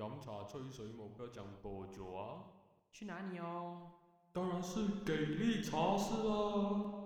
饮茶吹水冇得讲多久啊？去哪里哦？当然是给力茶室啊！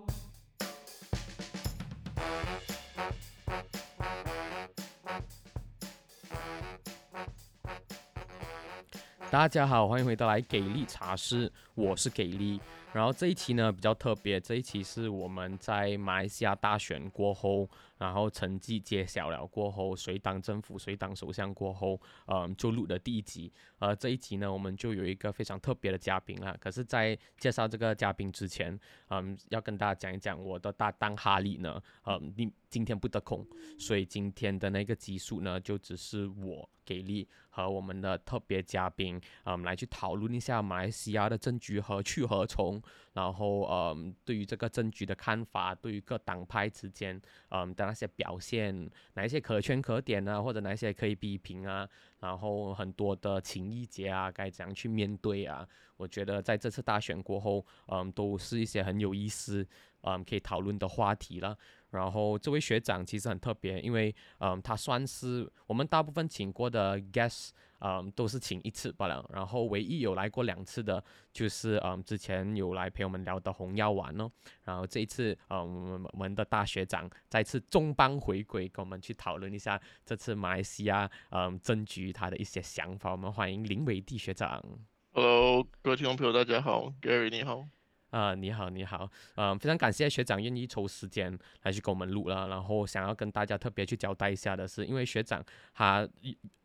大家好，欢迎回到来给力茶室，我是给力。然后这一期呢比较特别，这一期是我们在马来西亚大选过后，然后成绩揭晓了过后，谁当政府谁当首相过后，嗯，就录的第一集。呃，这一集呢，我们就有一个非常特别的嘉宾啦。可是，在介绍这个嘉宾之前，嗯，要跟大家讲一讲我的搭档哈利呢，嗯，你今天不得空，所以今天的那个集数呢，就只是我给力和我们的特别嘉宾，嗯，来去讨论一下马来西亚的政局何去何从。然后，嗯，对于这个政局的看法，对于各党派之间，嗯的那些表现，哪一些可圈可点啊，或者哪一些可以批评啊，然后很多的情谊节啊，该怎样去面对啊？我觉得在这次大选过后，嗯，都是一些很有意思，嗯，可以讨论的话题了。然后这位学长其实很特别，因为，嗯，他算是我们大部分请过的 guest。嗯，都是请一次罢了。然后唯一有来过两次的，就是嗯，之前有来陪我们聊的红药丸哦。然后这一次，嗯，我们的大学长再次重磅回归，跟我们去讨论一下这次马来西亚嗯政局他的一些想法。我们欢迎林伟弟学长。Hello，各位听众朋友，大家好，Gary 你好。啊，你好，你好。嗯，非常感谢学长愿意抽时间来去给我们录了。然后想要跟大家特别去交代一下的是，因为学长他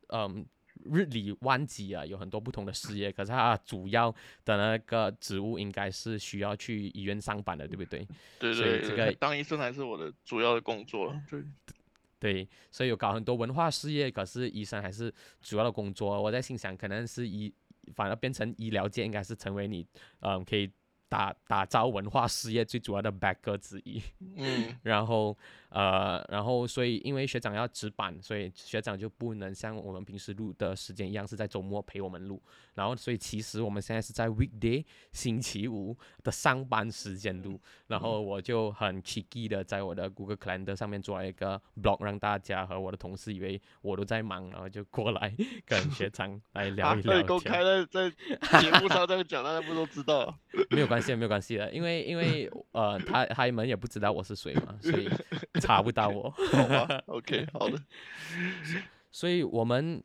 嗯。日理万机啊，有很多不同的事业，可是他主要的那个职务应该是需要去医院上班的，对不对？对对，这个当医生还是我的主要的工作。对对，所以有搞很多文化事业，可是医生还是主要的工作。我在心想，可能是医，反而变成医疗界，应该是成为你，嗯，可以打打造文化事业最主要的 backer 之一。嗯，然后。呃，然后所以因为学长要值班，所以学长就不能像我们平时录的时间一样是在周末陪我们录。然后所以其实我们现在是在 weekday 星期五的上班时间录。然后我就很 cheeky 的在我的 Google Calendar 上面做了一个 blog，让大家和我的同事以为我都在忙，然后就过来 跟学长来聊一聊。啊，公开在在节目上这样讲，大家不都知道？没有关系，没有关系的，因为因为呃，他他们也不知道我是谁嘛，所以。查不到我，好吧？OK，好的。所以，我们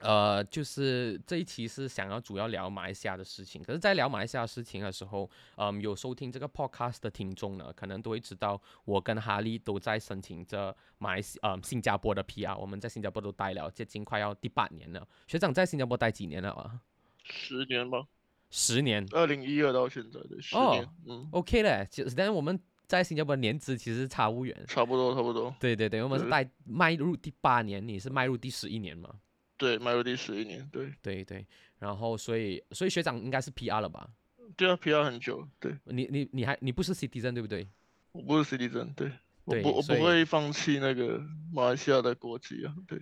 呃，就是这一期是想要主要聊马来西亚的事情。可是，在聊马来西亚事情的时候，嗯，有收听这个 Podcast 的听众呢，可能都会知道，我跟哈利都在申请着马来西呃新加坡的 PR。我们在新加坡都待了接近快要第八年了。学长在新加坡待几年了啊？十年吧。十年。二零一二到现在的十年。嗯，OK 嘞。其实，但是我们。在新加坡年资其实差不远，差不多差不多。对对对，我们是迈迈入第八年，你是迈入第十一年嘛？对，迈入第十一年，对对对。然后所以所以学长应该是 PR 了吧？对啊，PR 很久。对，你你你还你不是 citizen 对不对？我不是 citizen，对，我不我不会放弃那个马来西亚的国籍啊，对。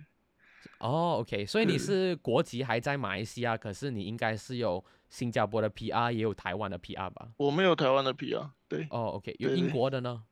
哦，OK，所以你是国籍还在马来西亚，可是你应该是有新加坡的 PR，也有台湾的 PR 吧？我没有台湾的 PR，对。哦，OK，有英国的呢？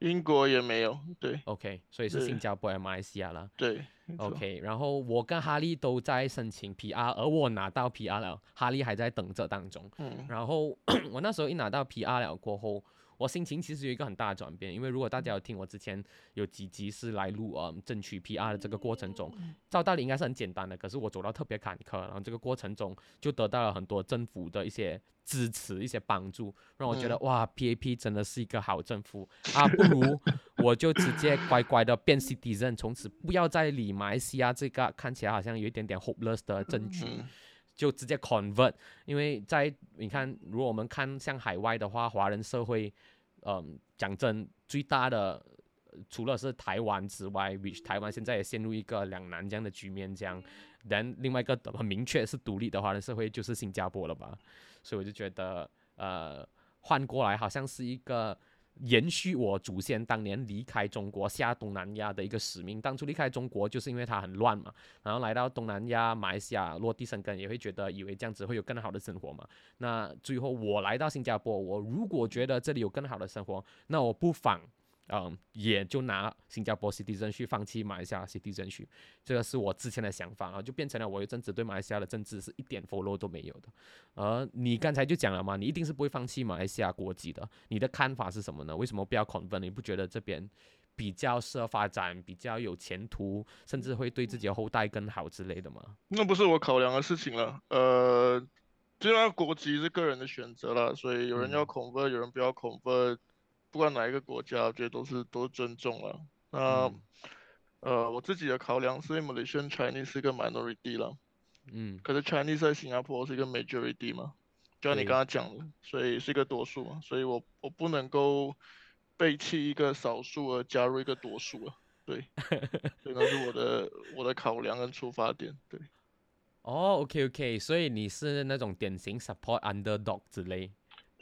英国也没有，对。OK，所以是新加坡和马来西亚了。对。OK，然后我跟哈利都在申请 PR，而我拿到 PR 了，哈利还在等着当中。嗯。然后 我那时候一拿到 PR 了过后。我心情其实有一个很大的转变，因为如果大家有听我之前有几集是来录呃争取 PR 的这个过程中，照道理应该是很简单的，可是我走到特别坎坷，然后这个过程中就得到了很多政府的一些支持、一些帮助，让我觉得哇，PAP 真的是一个好政府。啊，不如 我就直接乖乖的变 citizen，从此不要再理马来西亚这个看起来好像有一点点 hopeless 的政局。就直接 convert，因为在你看，如果我们看像海外的话，华人社会，嗯，讲真，最大的除了是台湾之外，which 台湾现在也陷入一个两难这样的局面，这样，但另外一个很明确是独立的华人社会就是新加坡了吧，所以我就觉得，呃，换过来好像是一个。延续我祖先当年离开中国下东南亚的一个使命。当初离开中国就是因为它很乱嘛，然后来到东南亚、马来西亚落地生根，也会觉得以为这样子会有更好的生活嘛。那最后我来到新加坡，我如果觉得这里有更好的生活，那我不妨嗯，也就拿新加坡 citizenship 放弃马来西亚 citizenship，这个是我之前的想法啊，就变成了我有阵子对马来西亚的政治是一点 follow 都没有的。而你刚才就讲了嘛，你一定是不会放弃马来西亚国籍的。你的看法是什么呢？为什么不要 convert？你不觉得这边比较适合发展，比较有前途，甚至会对自己的后代更好之类的吗？那不是我考量的事情了。呃，既然国籍是个人的选择了，所以有人要 convert，有人不要 convert。不管哪一个国家，我觉得都是都是尊重了。那呃，我自己的考量是，Malaysian Chinese 是一个 minority 了，嗯，可是 Chinese 在新加坡是一个 majority 嘛，就像你刚刚讲的，所以是一个多数嘛，所以我我不能够背弃一个少数而加入一个多数啊，对，所以那是我的我的考量跟出发点，对。哦，OK OK，所以你是那种典型 support underdog 之类。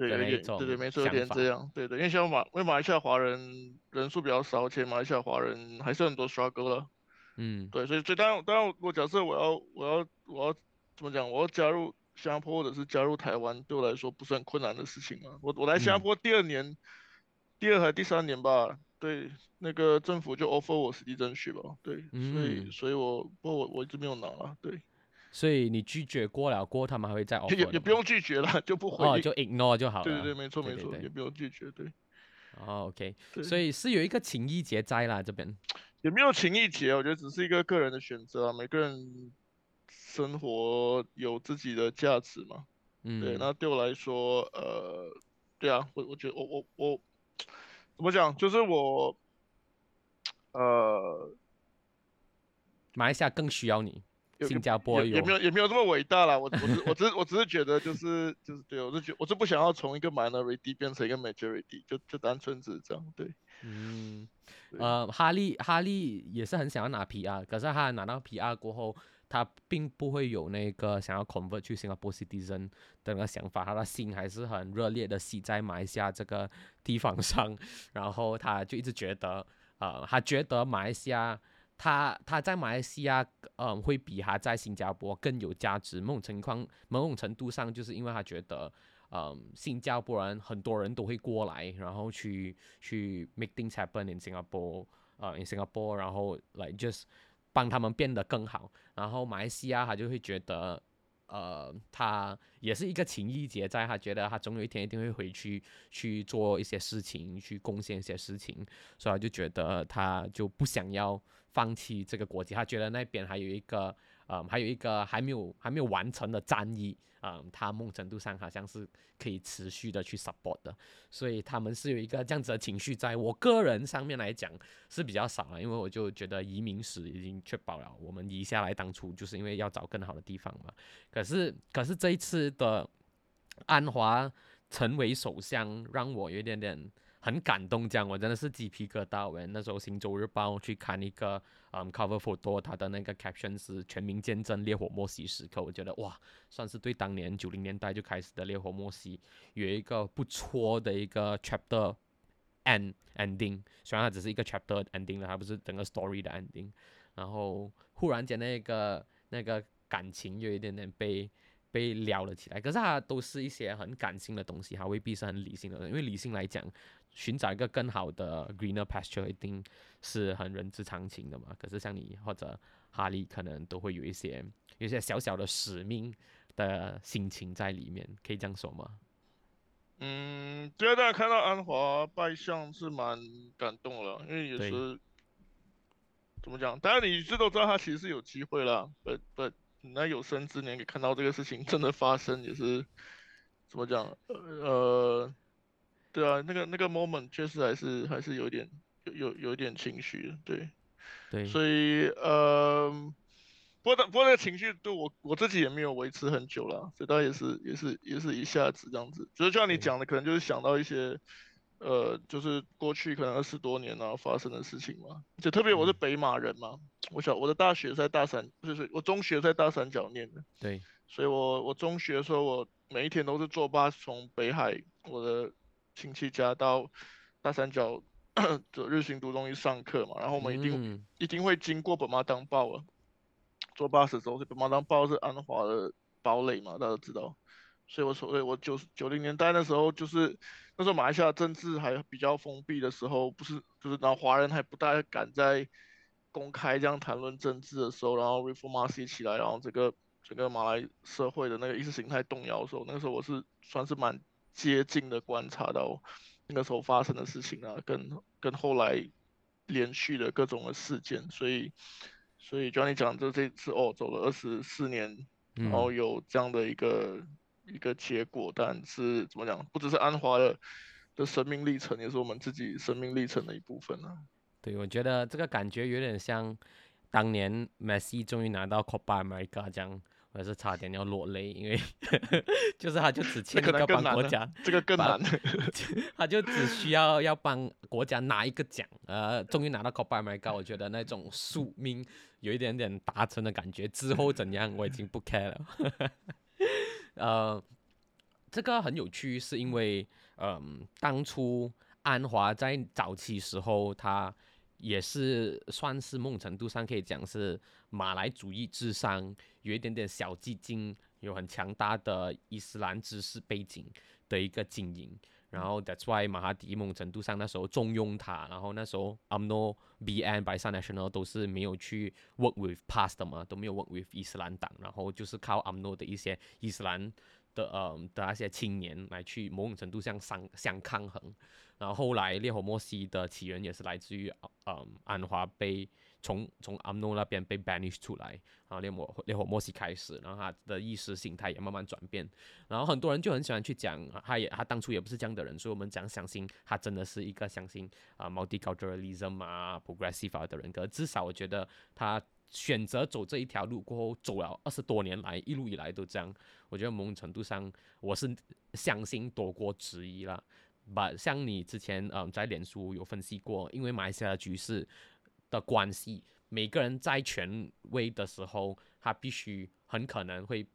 对，有点，对对，没错，有点这样，对对，因为像马，因为马来西亚华人人数比较少，而且马来西亚华人还是很多 struggle 了，嗯，对，所以，所以当然，当然，我假设我要，我要，我要怎么讲？我要加入新加坡或者是加入台湾，对我来说不是很困难的事情嘛。我我来新加坡第二年，第二还第三年吧，对，那个政府就 offer 我实际争取吧，对，所以，所以我，不过我我一直没有拿了，对。所以你拒绝过了过，他们还会再 offer。也也不用拒绝了，就不回。哦，就 ignore 就好了。对对对，没错没错，也不用拒绝，对。哦，OK。所以是有一个情谊结在啦，这边。也没有情谊结，我觉得只是一个个人的选择啊。每个人生活有自己的价值嘛。嗯。对，那对我来说，呃，对啊，我我觉得我我我怎么讲，就是我，呃，马来西亚更需要你。新加坡也没有也没有这么伟大啦，我我只我只我只是觉得就是就是对我是觉我是不想要从一个 minority 变成一个 majority，就就单纯只是这样，对。嗯，呃，哈利哈利也是很想要拿 PR，可是他拿到 PR 过后，他并不会有那个想要 convert 去新加坡 citizen 的那个想法，他的心还是很热烈的系在马来西亚这个地方上，然后他就一直觉得，呃，他觉得马来西亚。他他在马来西亚，嗯，会比他在新加坡更有价值。某种情况，某种程度上，就是因为他觉得，嗯，新加坡人很多人都会过来，然后去去 make things happen in Singapore，呃，in Singapore，然后来 just 帮他们变得更好。然后马来西亚他就会觉得，呃，他也是一个情谊结在，他觉得他总有一天一定会回去去做一些事情，去贡献一些事情，所以他就觉得他就不想要。放弃这个国籍，他觉得那边还有一个，嗯，还有一个还没有还没有完成的战役，嗯，他某种程度上好像是可以持续的去 support 的，所以他们是有一个这样子的情绪，在我个人上面来讲是比较少了，因为我就觉得移民史已经确保了我们移下来当初就是因为要找更好的地方嘛，可是可是这一次的安华成为首相，让我有一点点。很感动，这样我真的是鸡皮疙瘩。我那时候《新洲日报》去看一个嗯 cover photo，他的那个 caption 是“全民见证烈火莫西时刻”。我觉得哇，算是对当年九零年代就开始的烈火莫西有一个不错的一个 chapter end ending。虽然它只是一个 chapter ending 了，它不是整个 story 的 ending。然后忽然间那个那个感情有一点点被。被撩了起来，可是它都是一些很感性的东西，它未必是很理性的。因为理性来讲，寻找一个更好的 greener pasture 一定是很人之常情的嘛。可是像你或者哈利，可能都会有一些有一些小小的使命的心情在里面，可以这样说吗？嗯，第二代看到安华拜相是蛮感动了，因为也是怎么讲？当然你知都知道他其实是有机会了，but but。那有生之年给看到这个事情真的发生，也是怎么讲？呃，对啊，那个那个 moment 确实还是还是有点有有有一点情绪的，对，对，所以呃，不过不过那个情绪对我我自己也没有维持很久了，所以他也是也是也是一下子这样子，就是就像你讲的，可能就是想到一些。呃，就是过去可能二十多年然后发生的事情嘛，就特别我是北马人嘛，我小我的大学在大三，就是我中学在大三角念的，对，所以我我中学的时候，我每一天都是坐巴士从北海我的亲戚家到大三角的日行读中去上课嘛，然后我们一定一定会经过本马当报啊，坐巴士的时候，本马当报是安华的堡垒嘛，大家都知道。所以我所谓我九九零年代那时候就是那时候马来西亚政治还比较封闭的时候，不是就是然后华人还不大敢在公开这样谈论政治的时候，然后 Reformasi 起来，然后这个整个马来社会的那个意识形态动摇的时候，那个时候我是算是蛮接近的观察到那个时候发生的事情啊，跟跟后来连续的各种的事件，所以所以就像你讲，就这次哦走了二十四年，然后有这样的一个。一个结果，但是怎么讲，不只是安华的的生命历程，也是我们自己生命历程的一部分呢。对，我觉得这个感觉有点像当年梅西终于拿到 Copa America 这样，我是差点要落泪，因为 就是他就只欠一个帮国家，这个更难，他就只需要要帮国家拿一个奖，呃，终于拿到 Copa America，我觉得那种宿命有一点点达成的感觉，之后怎样我已经不 care 了。呃，这个很有趣，是因为，嗯，当初安华在早期时候，他也是算是某种程度上可以讲是马来主义智商有一点点小基金，有很强大的伊斯兰知识背景的一个经营。然后 That's why 马哈迪某种程度上那时候重用他，然后那时候 AMNO、BN、Barisan Nasional 都是没有去 work with PAS 的嘛，都没有 work with 伊斯兰党，然后就是靠 AMNO 的一些伊斯兰的呃的那些青年来去某种程度上相相抗衡。然后后来烈火莫西的起源也是来自于呃安华被。从从阿诺那边被 banish 出来，然后烈火烈火莫西开始，然后他的意识形态也慢慢转变，然后很多人就很喜欢去讲，他也他当初也不是这样的人，所以我们讲相信他真的是一个相信啊 multiculturalism 啊 progressive 的人格，至少我觉得他选择走这一条路过后，走了二十多年来一路以来都这样，我觉得某种程度上我是相信多过质疑了。把像你之前嗯在脸书有分析过，因为马来西亚的局势。的关系，每个人在权威的时候，他必须很可能会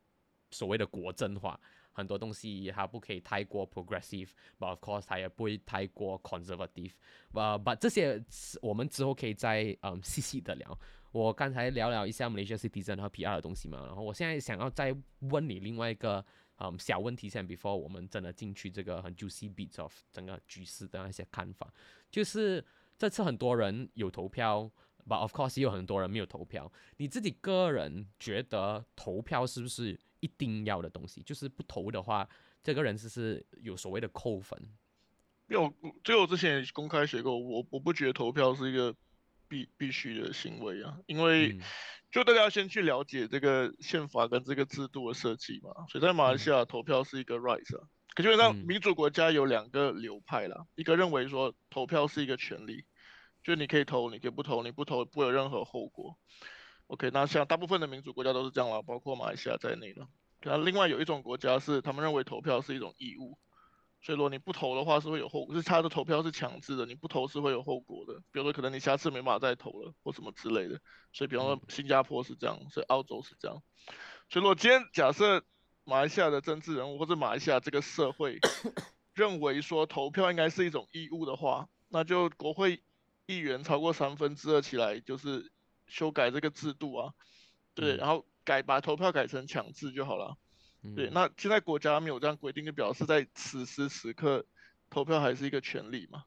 所谓的国政化，很多东西他不可以太过 progressive，but of course 他也不会太过 conservative，呃，把这些我们之后可以再嗯细细的聊。我刚才聊了一下 Malaysia citizen 和 PR 的东西嘛，然后我现在想要再问你另外一个嗯小问题，先 before 我们真的进去这个很 juicy bits of 整个局势的那些看法，就是。这次很多人有投票，but of course 也有很多人没有投票。你自己个人觉得投票是不是一定要的东西？就是不投的话，这个人是是有所谓的扣分。因为我就我之前也公开写过，我我不觉得投票是一个必必须的行为啊，因为就大家先去了解这个宪法跟这个制度的设计嘛。所以在马来西亚投票是一个 right 啊。基本上，民主国家有两个流派啦，一个认为说投票是一个权利，就你可以投，你可以不投，你不投不会有任何后果。OK，那像大部分的民主国家都是这样啦，包括马来西亚在内的。那另外有一种国家是他们认为投票是一种义务，所以说你不投的话是会有后果，是他的投票是强制的，你不投是会有后果的。比如说可能你下次没办法再投了或什么之类的。所以比方说新加坡是这样，所以澳洲是这样。所以说今天假设。马来西亚的政治人物或者马来西亚这个社会 认为说投票应该是一种义务的话，那就国会议员超过三分之二起来就是修改这个制度啊，对，然后改把投票改成强制就好了。对，那现在国家没有这样规定，就表示在此时此刻投票还是一个权利嘛。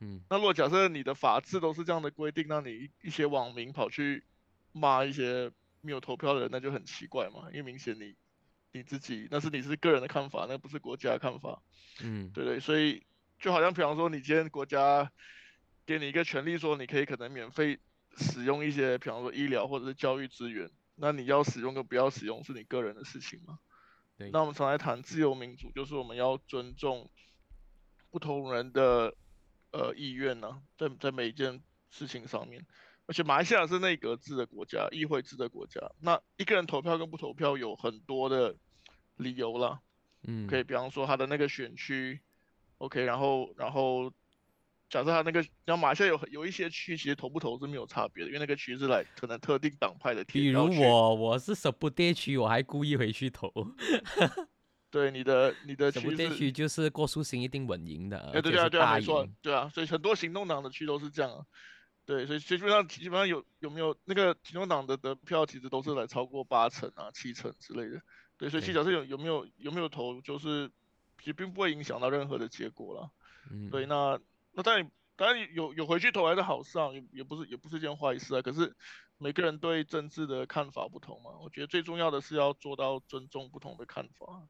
嗯，那如果假设你的法制都是这样的规定，那你一些网民跑去骂一些没有投票的人，那就很奇怪嘛，因为明显你。你自己那是你是个人的看法，那不是国家的看法，嗯，对对，所以就好像比方说，你今天国家给你一个权利，说你可以可能免费使用一些，比方说医疗或者是教育资源，那你要使用跟不要使用是你个人的事情嘛？对。那我们常来谈自由民主，就是我们要尊重不同人的呃意愿呢，在在每一件事情上面。而且马来西亚是内阁制的国家，议会制的国家，那一个人投票跟不投票有很多的理由啦。嗯，可以，比方说他的那个选区，OK，然后然后假设他那个，然后马来西亚有有一些区其实投不投是没有差别的，因为那个区是来可能特定党派的。比如我，我是什不地区，我还故意回去投。对，你的你的什不地区就是郭树新一定稳赢的，对对啊对啊没错，对啊，所以很多行动党的区都是这样。对，所以基本上基本上有有没有那个行动党的得票，其实都是来超过八成啊、七成之类的。对，所以其实对假设有有没有有没有投，就是其实并不会影响到任何的结果啦。嗯，对，那那当然当然有有回去投还是好事啊，也也不是也不是件坏事啊。可是每个人对政治的看法不同嘛，我觉得最重要的是要做到尊重不同的看法。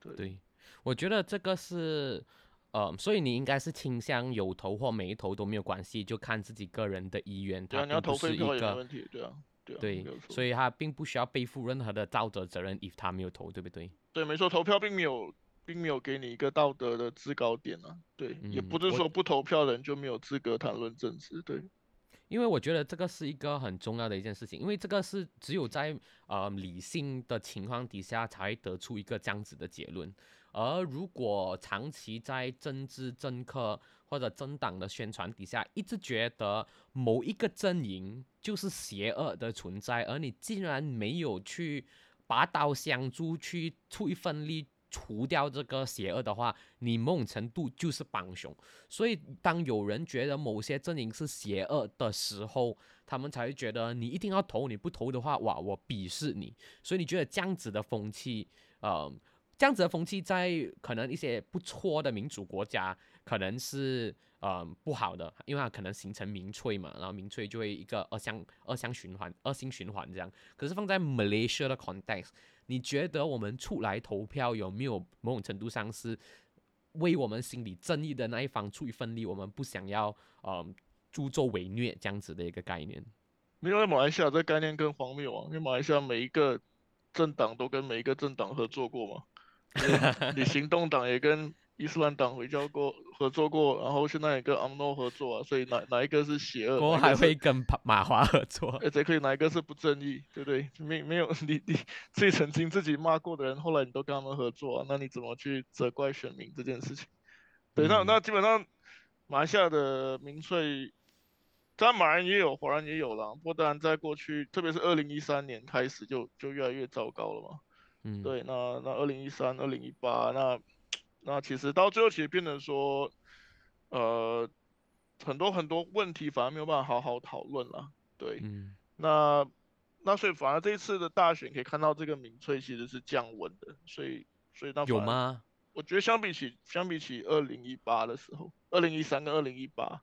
对，对，我觉得这个是，呃，所以你应该是倾向有投或没投都没有关系，就看自己个人的意愿，对啊，你要并不投废票也问题，对啊，对啊，对所以他并不需要背负任何的道德责任，if 他没有投，对不对？对，没错，投票并没有并没有给你一个道德的制高点啊。对，也不是说不投票的人就没有资格谈论政治。对，因为我觉得这个是一个很重要的一件事情，因为这个是只有在呃理性的情况底下才会得出一个这样子的结论，而如果长期在政治政客或者政党的宣传底下，一直觉得某一个阵营就是邪恶的存在，而你竟然没有去拔刀相助，去出一份力除掉这个邪恶的话，你某种程度就是帮凶。所以，当有人觉得某些阵营是邪恶的时候，他们才会觉得你一定要投，你不投的话，哇，我鄙视你。所以，你觉得这样子的风气，呃，这样子的风气在可能一些不错的民主国家，可能是呃不好的，因为它可能形成民粹嘛，然后民粹就会一个恶向恶向循环、恶性循环这样。可是放在 Malaysia 的 context，你觉得我们出来投票有没有某种程度上是为我们心里正义的那一方出一份力？我们不想要呃助纣为虐这样子的一个概念。没有在马来西亚这概念更荒谬啊，因为马来西亚每一个政党都跟每一个政党合作过嘛，你行动党也跟伊斯兰党回交过合作过，然后现在也跟 UMNO 合作啊，所以哪哪一个是邪恶？过后还会跟马马华合作。而且可以哪一个是不正义，对不对？没没有你你自己曾经自己骂过的人，后来你都跟他们合作、啊，那你怎么去责怪选民这件事情？对，那嗯那基本上马来西亚的民粹，当然马来人也有，华人也有啦。不过当然在过去，特别是二零一三年开始就就越来越糟糕了嘛。嗯，对，那那二零一三、二零一八，那那其实到最后其实变成说，呃，很多很多问题反而没有办法好好讨论了。对，嗯那那所以反而这一次的大选可以看到这个民粹其实是降温的，所以所以那？有吗？我觉得相比起相比起二零一八的时候，二零一三跟二零一八，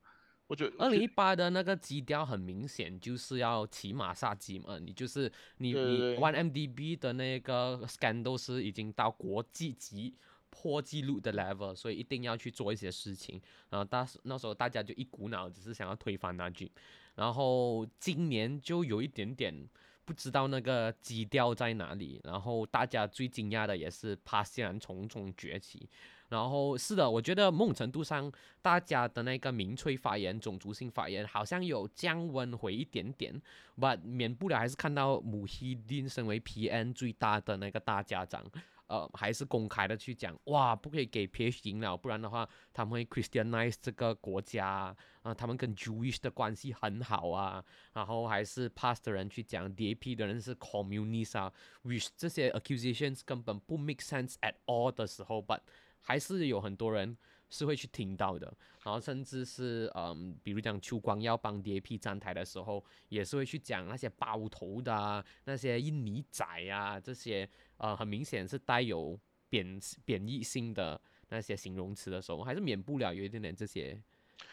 我觉得二零一八的那个基调很明显就是要骑马杀鸡嘛，你就是你你对对 One MDB 的那个 scandal 是已经到国际级破纪录的 level，所以一定要去做一些事情。然后当时那时候大家就一股脑只是想要推翻那句，然后今年就有一点点不知道那个基调在哪里。然后大家最惊讶的也是帕西兰重重崛起。然后是的，我觉得某种程度上，大家的那个民粹发言、种族性发言好像有降温回一点点，但免不了还是看到穆希丁身为 PN 最大的那个大家长，呃，还是公开的去讲，哇，不可以给 PH 赢了，不然的话他们会 Christianize 这个国家啊、他们跟 Jewish 的关系很好啊，然后还是 Past 的人去讲 DAP 的人是 Communist 啊，which 这些 accusations 根本不 make sense at all 的时候，but 还是有很多人是会去听到的，然后甚至是嗯，比如讲邱光要帮 DAP 站台的时候，也是会去讲那些包头的啊，那些印尼仔啊，这些呃，很明显是带有贬贬义性的那些形容词的时候，还是免不了有一点点这些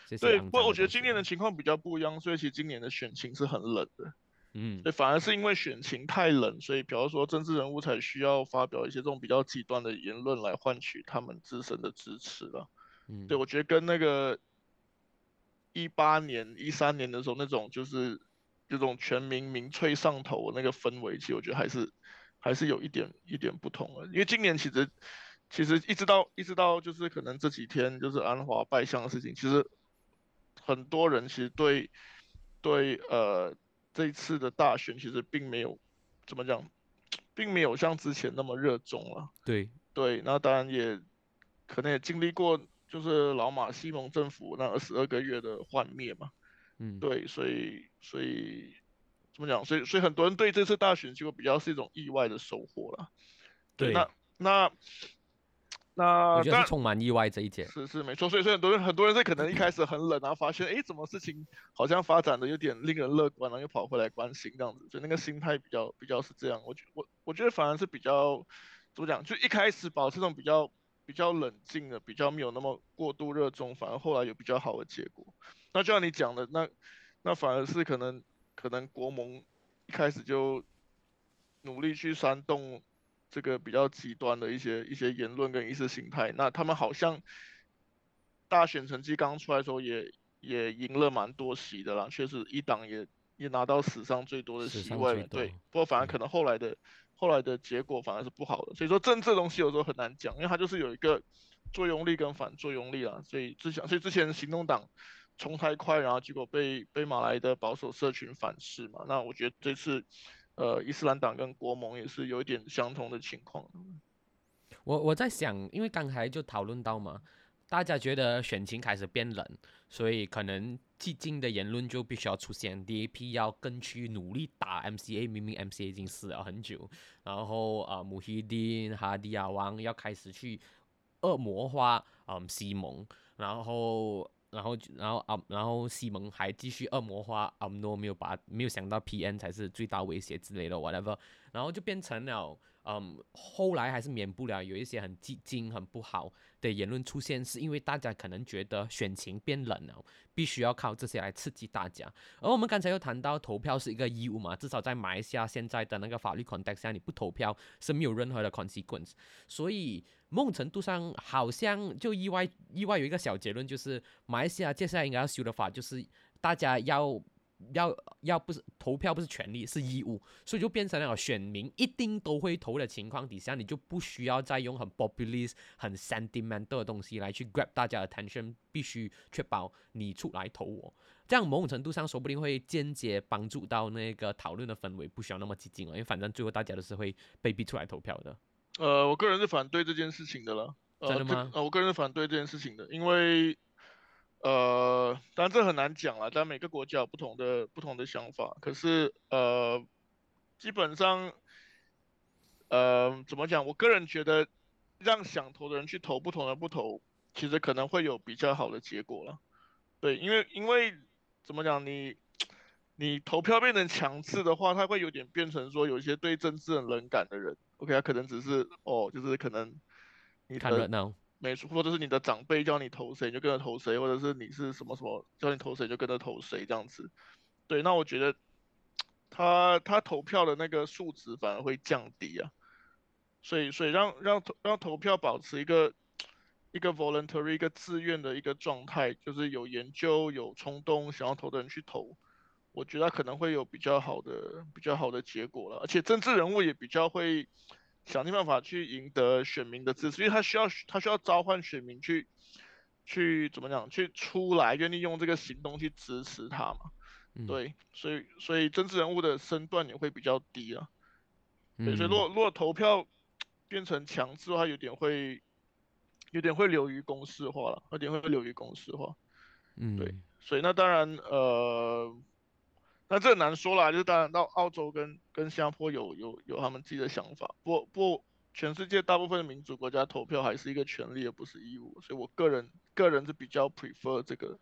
这些对，不过我觉得今年的情况比较不一样，所以其实今年的选情是很冷的。嗯对，反而是因为选情太冷，所以比方说政治人物才需要发表一些这种比较极端的言论来换取他们自身的支持了。嗯，对，我觉得跟那个一八年、一三年的时候那种就是这种全民民粹上头的那个氛围，其实我觉得还是还是有一点一点不同了。因为今年其实其实一直到一直到就是可能这几天就是安华拜相的事情，其实很多人其实对对呃这一次的大选其实并没有怎么讲，并没有像之前那么热衷了。对，对，那当然也可能也经历过，就是老马西蒙政府那二十二个月的幻灭嘛。嗯对，所以所以怎么讲？所以所以很多人对这次大选结果比较是一种意外的收获了。对，对那那那我觉得充满意外这一点。是是没错，所以所以很多人很多人在可能一开始很冷，然后发现哎怎么事情好像发展的有点令人乐观，然后又跑回来关心这样子，所以那个心态比较比较是这样。我觉我我觉得反而是比较怎么讲，就一开始保持这种比较比较冷静的，比较没有那么过度热衷，反而后来有比较好的结果。那就像你讲的，那那反而是可能可能国盟一开始就努力去煽动这个比较极端的一些一些言论跟意识形态，那他们好像大选成绩刚出来的时候也也赢了蛮多席的啦，确实一党也也拿到史上最多的席位了，对。不过反而嗯可能后来的后来的结果反而是不好的，所以说政治的东西有时候很难讲，因为它就是有一个作用力跟反作用力啦，所以之前所以之前行动党冲太快，然后结果被被马来的保守社群反噬嘛，那我觉得这次呃伊斯兰党跟国盟也是有一点相同的情况。我我在想，因为刚才就讨论到嘛，大家觉得选情开始变冷，所以可能激进的言论就必须要出现，DAP 要更去努力打 MCA，明明 MCA 已经死了很久，然后啊，穆希丁、哈迪亚王要开始去恶魔化嗯西蒙，然后。然后就，然后啊，然后西蒙还继续恶魔化阿姆诺，没有把没有想到 PN 才是最大威胁之类的 whatever，然后就变成了嗯，后来还是免不了有一些很激进、很不好的言论出现，是因为大家可能觉得选情变冷了，必须要靠这些来刺激大家。而我们刚才又谈到投票是一个义务嘛，至少在马来西亚现在的那个法律 context 下，你不投票是没有任何的 consequence。所以某种程度上，好像就意外意外有一个小结论，就是马来西亚接下来应该要修的法，就是大家要。要要不是投票不是权利是义务，所以就变成了选民一定都会投的情况底下，你就不需要再用很 populist、很 sentimental 的东西来去 grab 大家的 attention，必须确保你出来投我。这样某种程度上说不定会间接帮助到那个讨论的氛围，不需要那么激进了，因为反正最后大家都是会被逼出来投票的。呃，我个人是反对这件事情的了。呃、真的吗呃，我个人是反对这件事情的，因为呃，当然这很难讲了，但每个国家有不同的不同的想法。可是呃，基本上呃，怎么讲？我个人觉得让想投的人去投，不同的不投，其实可能会有比较好的结果了。对，因为因为怎么讲，你你投票变成强制的话，它会有点变成说，有一些对政治很冷感的人，OK，他可能只是哦，就是可能你的看热闹，没错，或者是你的长辈叫你投谁你就跟着投谁，或者是你是什么什么叫你投谁就跟着投谁这样子。对，那我觉得他他投票的那个数值反而会降低啊，所以所以让让投让投票保持一个一个 voluntary 一个自愿的一个状态，就是有研究有冲动想要投的人去投，我觉得可能会有比较好的比较好的结果了，而且政治人物也比较会想尽办法去赢得选民的支持，因为他需要他需要召唤选民去去怎么讲去出来愿意用这个行动去支持他嘛。嗯，对，所以所以政治人物的身段也会比较低啊。对，所以嗯如果如果投票变成强制的话，有点会有点会流于公式化了，有点会流于公式化。嗯，对所以那当然呃，那这难说啦，就是当然到澳洲跟跟新加坡有有有他们自己的想法，不不全世界大部分的民主国家投票还是一个权利而不是义务，所以我个人个人是比较 prefer 这个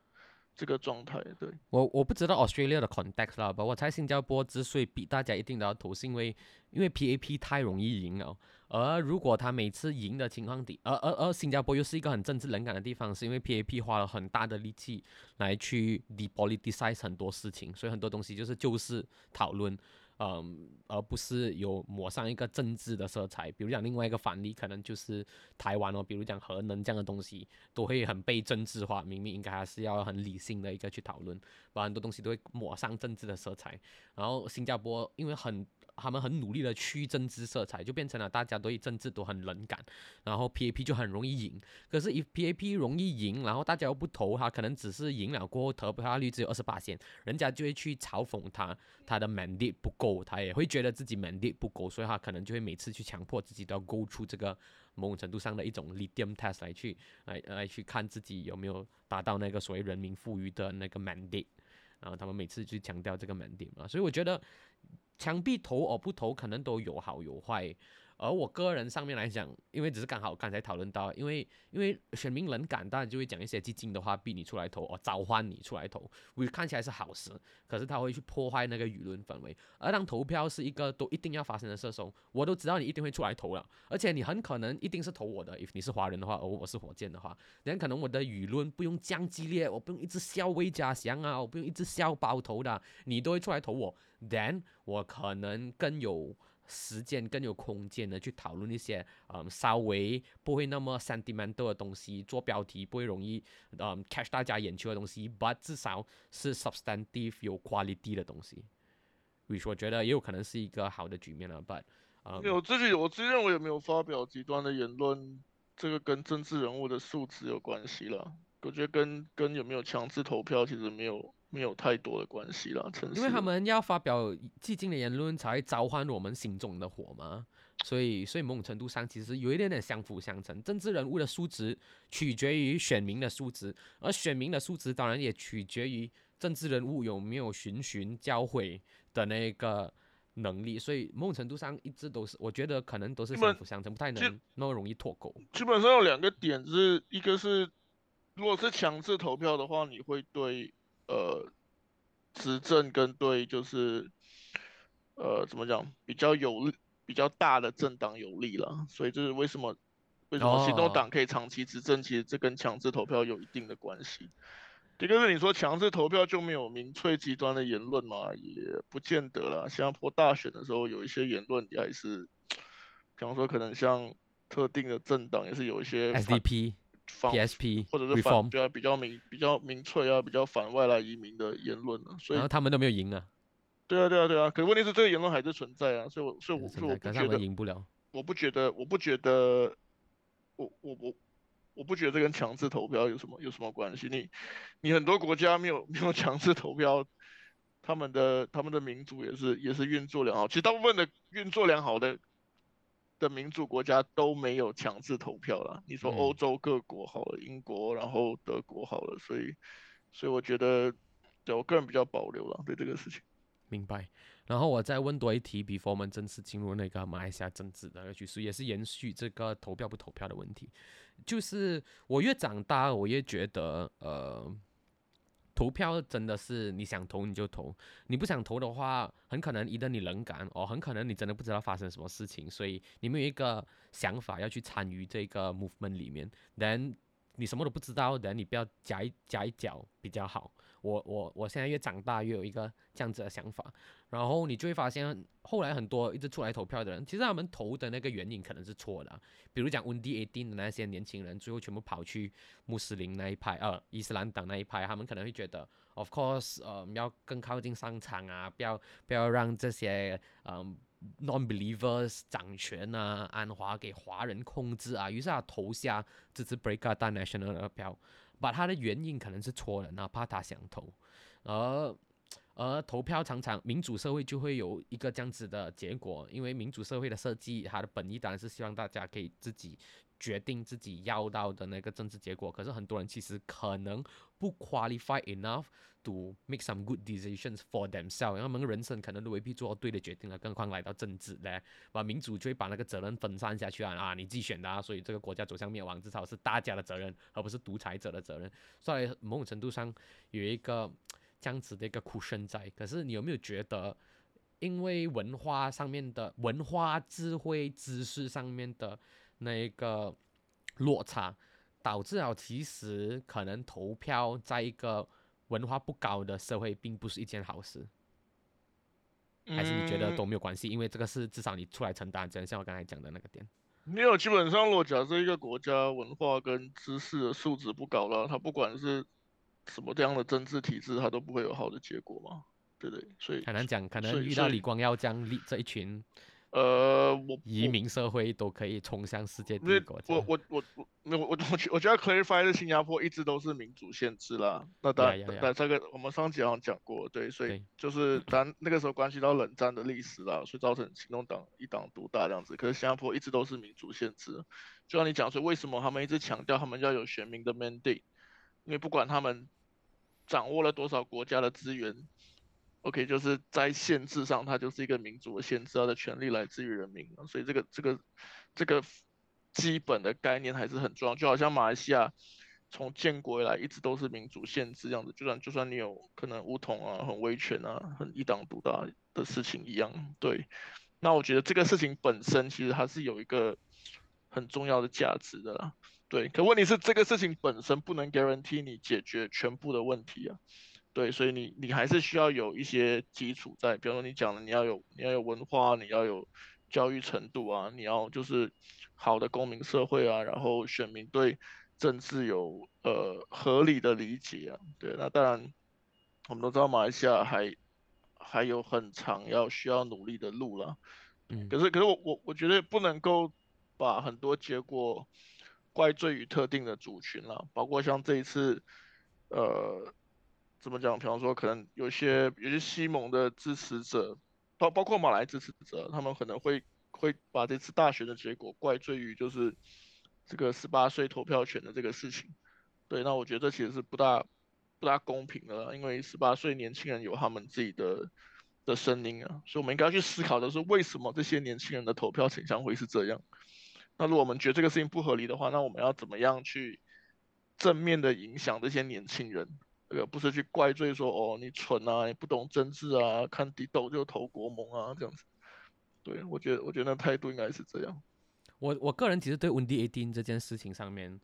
这个状态，对。我我不知道 Australia 的 context 啦，不我猜新加坡之所以比大家一定都要投，是因为因为 PAP 太容易赢了，而如果他每次赢的情况底，而而而新加坡又是一个很政治冷感的地方，是因为 PAP 花了很大的力气来去 depoliticize 很多事情，所以很多东西就是就是讨论。嗯，而不是有抹上一个政治的色彩。比如讲另外一个反例，可能就是台湾哦，比如讲核能这样的东西，都会很被政治化。明明应该还是要很理性的一个去讨论，把很多东西都会抹上政治的色彩。然后新加坡因为很他们很努力的去政治色彩，就变成了大家对政治都很冷感，然后 PAP 就很容易赢。可是，if PAP 容易赢，然后大家又不投他，可能只是赢了过后投票率只有二十八线，人家就会去嘲讽他，他的 mandate 不够，他也会觉得自己 mandate 不够，所以他可能就会每次去强迫自己都要 go 出这个某种程度上的一种 litium test 来去来来去看自己有没有达到那个所谓人民赋予的那个 mandate。然后他们每次去强调这个 mandate 嘛，所以我觉得墙壁投哦不投可能都有好有坏。而我个人上面来讲，因为只是刚好刚才讨论到，因为因为选民冷感，当然就会讲一些激进的话，逼你出来投，哦，召唤你出来投，我看起来是好事，可是他会去破坏那个舆论氛围。而当投票是一个都一定要发生的事时候，我都知道你一定会出来投了，而且你很可能一定是投我的，if 你是华人的话，而我是火箭的话，那可能我的舆论不用这样激烈，我不用一直笑魏家祥啊，我不用一直笑包头的，你都会出来投我，then 我可能更有。时间更有空间的去讨论一些嗯稍微不会那么 sentimental 的东西，做标题不会容易嗯 catch 大家眼球的东西，but 至少是 substantive 有 quality 的东西，which 我觉得也有可能是一个好的局面了，but 嗯，有自己我自己认为也没有发表极端的言论，这个跟政治人物的素质有关系了，我觉得跟跟有没有强制投票其实没有。没有太多的关系了，因为他们要发表激进的言论才召唤我们心中的火嘛，所以所以某种程度上其实有一点点相辅相成。政治人物的素质取决于选民的素质，而选民的素质当然也取决于政治人物有没有循循教诲的那个能力。所以某种程度上一直都是，我觉得可能都是相辅相成，不太能那么容易脱钩。基本上有两个点，是一个是如果是强制投票的话，你会对。呃，执政跟对就是，呃，怎么讲，比较有利、比较大的政党有利了，所以这是为什么为什么行动党可以长期执政，其实这跟强制投票有一定的关系。第二个是你说强制投票就没有民粹极端的言论嘛，也不见得啦。新加坡大选的时候有一些言论也还是，比方说可能像特定的政党也是有一些 SDP。PSP 或者是反比较比较明比较明确啊，比较反外来移民的言论啊，所以然后他们都没有赢啊。对啊对啊对啊，可是问题是这个言论还是存在啊，所以我所以我所以我不觉得赢不了。我不觉得我不觉得我我我我不觉得这跟强制投票有什么有什么关系？你你很多国家没有没有强制投票，他们的他们的民主也是也是运作良好。其实大部分的运作良好的。的民主国家都没有强制投票了。你说欧洲各国好了，英国，然后德国好了，所以，所以我觉得，对我个人比较保留了对这个事情。明白。然后我再问多一题，before 我们正式进入那个马来西亚政治的局势，也是延续这个投票不投票的问题。就是我越长大，我越觉得，呃。投票真的是你想投你就投，你不想投的话，很可能一旦你冷感哦，很可能你真的不知道发生什么事情，所以你们有一个想法要去参与这个 movement 里面人你什么都不知道人你不要夹一夹一脚比较好。我我我现在越长大越有一个这样子的想法。然后你就会发现，后来很多一直出来投票的人，其实他们投的那个原因可能是错的。比如讲温迪 A 丁的那些年轻人，最后全部跑去穆斯林那一派，呃，伊斯兰党那一派，他们可能会觉得，of course，呃，要更靠近商场啊，不要不要让这些嗯 non-believers 掌权啊，安华给华人控制啊，于是他投下支持 Breaker National 的票，把他的原因可能是错的，哪怕他想投，而。而投票常常民主社会就会有一个这样子的结果，因为民主社会的设计，它的本意当然是希望大家可以自己决定自己要到的那个政治结果。可是很多人其实可能不 qualified enough to make some good decisions for themselves，他们人生可能都未必做对的决定了，更何况来到政治呢？把民主就会把那个责任分散下去啊！啊，你自己选的，啊，所以这个国家走向灭亡，至少是大家的责任，而不是独裁者的责任。所以某种程度上有一个。这样子的一个苦身在，可是你有没有觉得，因为文化上面的文化、智慧、知识上面的那一个落差，导致了其实可能投票在一个文化不高的社会，并不是一件好事？还是你觉得都没有关系？因为这个是至少你出来承担，就像我刚才讲的那个点。没有，基本上，如果假设一个国家文化跟知识的素质不高了，它不管是。什么这样的政治体制，它都不会有好的结果嘛？对不对？所以很难讲，可能遇到李光耀这样这一群，呃，我移民社会都可以冲向世界第一国家。我我我我我我我觉得 clarify 的新加坡一直都是民主限制啦。那当然，那这个我们上集好像讲过，对，所以就是咱那个时候关系到冷战的历史啦，所以造成行动党一党独大这样子。可是新加坡一直都是民主限制，就像你讲说，为什么他们一直强调他们要有选民的 mandate？因为不管他们。掌握了多少国家的资源，OK，就是在限制上，它就是一个民主的限制，它的权利来自于人民，所以这个这个这个基本的概念还是很重要。就好像马来西亚从建国以来一直都是民主限制这样子，就算就算你有可能武统啊、很威权啊、很一党独大的事情一样，对。那我觉得这个事情本身其实它是有一个很重要的价值的啦，对。可问题是这个事情本身不能 guarantee 你解决全部的问题啊。对，所以你你还是需要有一些基础在，比方说你讲的，你要有你要有文化，你要有教育程度啊，你要就是好的公民社会啊，然后选民对政治有呃合理的理解啊。对，那当然我们都知道马来西亚还还有很长要需要努力的路了。嗯，可是可是我我我觉得不能够把很多结果怪罪于特定的族群了，包括像这一次呃。怎么讲？比方说，可能有些有些西蒙的支持者，包包括马来支持者，他们可能会会把这次大选的结果怪罪于就是这个十八岁投票权的这个事情。对，那我觉得这其实是不大不大公平的，因为十八岁年轻人有他们自己的的声音啊，所以我们应该要去思考的是，为什么这些年轻人的投票倾向会是这样？那如果我们觉得这个事情不合理的话，那我们要怎么样去正面的影响这些年轻人？这个不是去怪罪说哦你蠢啊，你不懂政治啊，看低斗就投国盟啊这样子。对我觉得我觉得那态度应该是这样。我我个人其实对温迪 A d i n 这件事情上面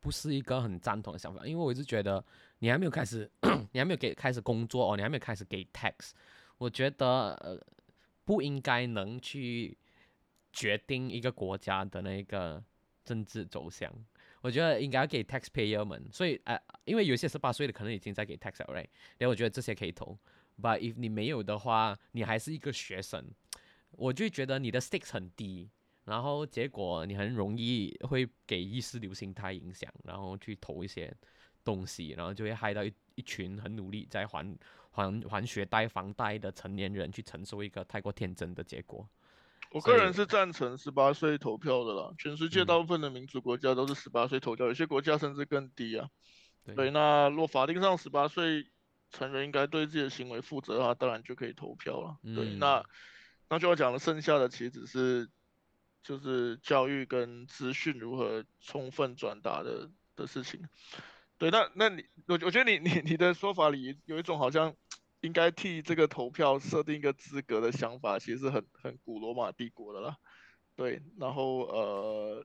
不是一个很赞同的想法，因为我一直觉得你还没有开始，你还没有给开始工作哦，你还没有开始给 tax，我觉得呃不应该能去决定一个国家的那个政治走向。我觉得应该要给 taxpayer 们，所以呃，因为有些十八岁的可能已经在给 tax 了，right？然后我觉得这些可以投，but if 你没有的话，你还是一个学生，我就觉得你的 stakes 很低，然后结果你很容易会给意识流心态影响，然后去投一些东西，然后就会害到一一群很努力在还还还学贷房贷的成年人去承受一个太过天真的结果。我个人是赞成十八岁投票的啦，全世界大部分的民主国家都是十八岁投票，有些国家甚至更低啊。对，那若法定上十八岁成人应该对自己的行为负责的话，当然就可以投票了。对，那那就要讲了，剩下的其实只是就是教育跟资讯如何充分转达的的事情。对，那那你我我觉得你你你的说法里有一种好像。应该替这个投票设定一个资格的想法，其实很很古罗马帝国的啦。对，然后呃，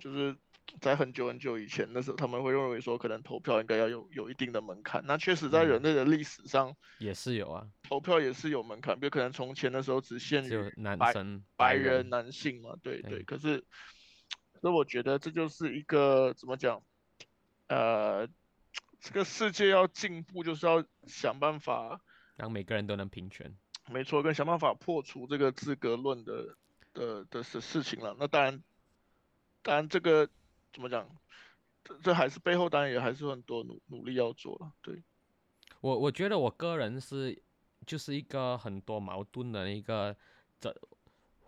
就是在很久很久以前的时候，他们会认为说，可能投票应该要有有一定的门槛。那确实，在人类的历史上也是有啊，投票也是有门槛，比如可能从前的时候只限于男生、白人、男性嘛。对对，可是，所以我觉得这就是一个怎么讲，呃。这个世界要进步，就是要想办法让每个人都能平权。没错，跟想办法破除这个资格论的的的事事情了。那当然，当然这个怎么讲？这这还是背后当然也还是很多努努力要做了。对，我我觉得我个人是就是一个很多矛盾的一个这。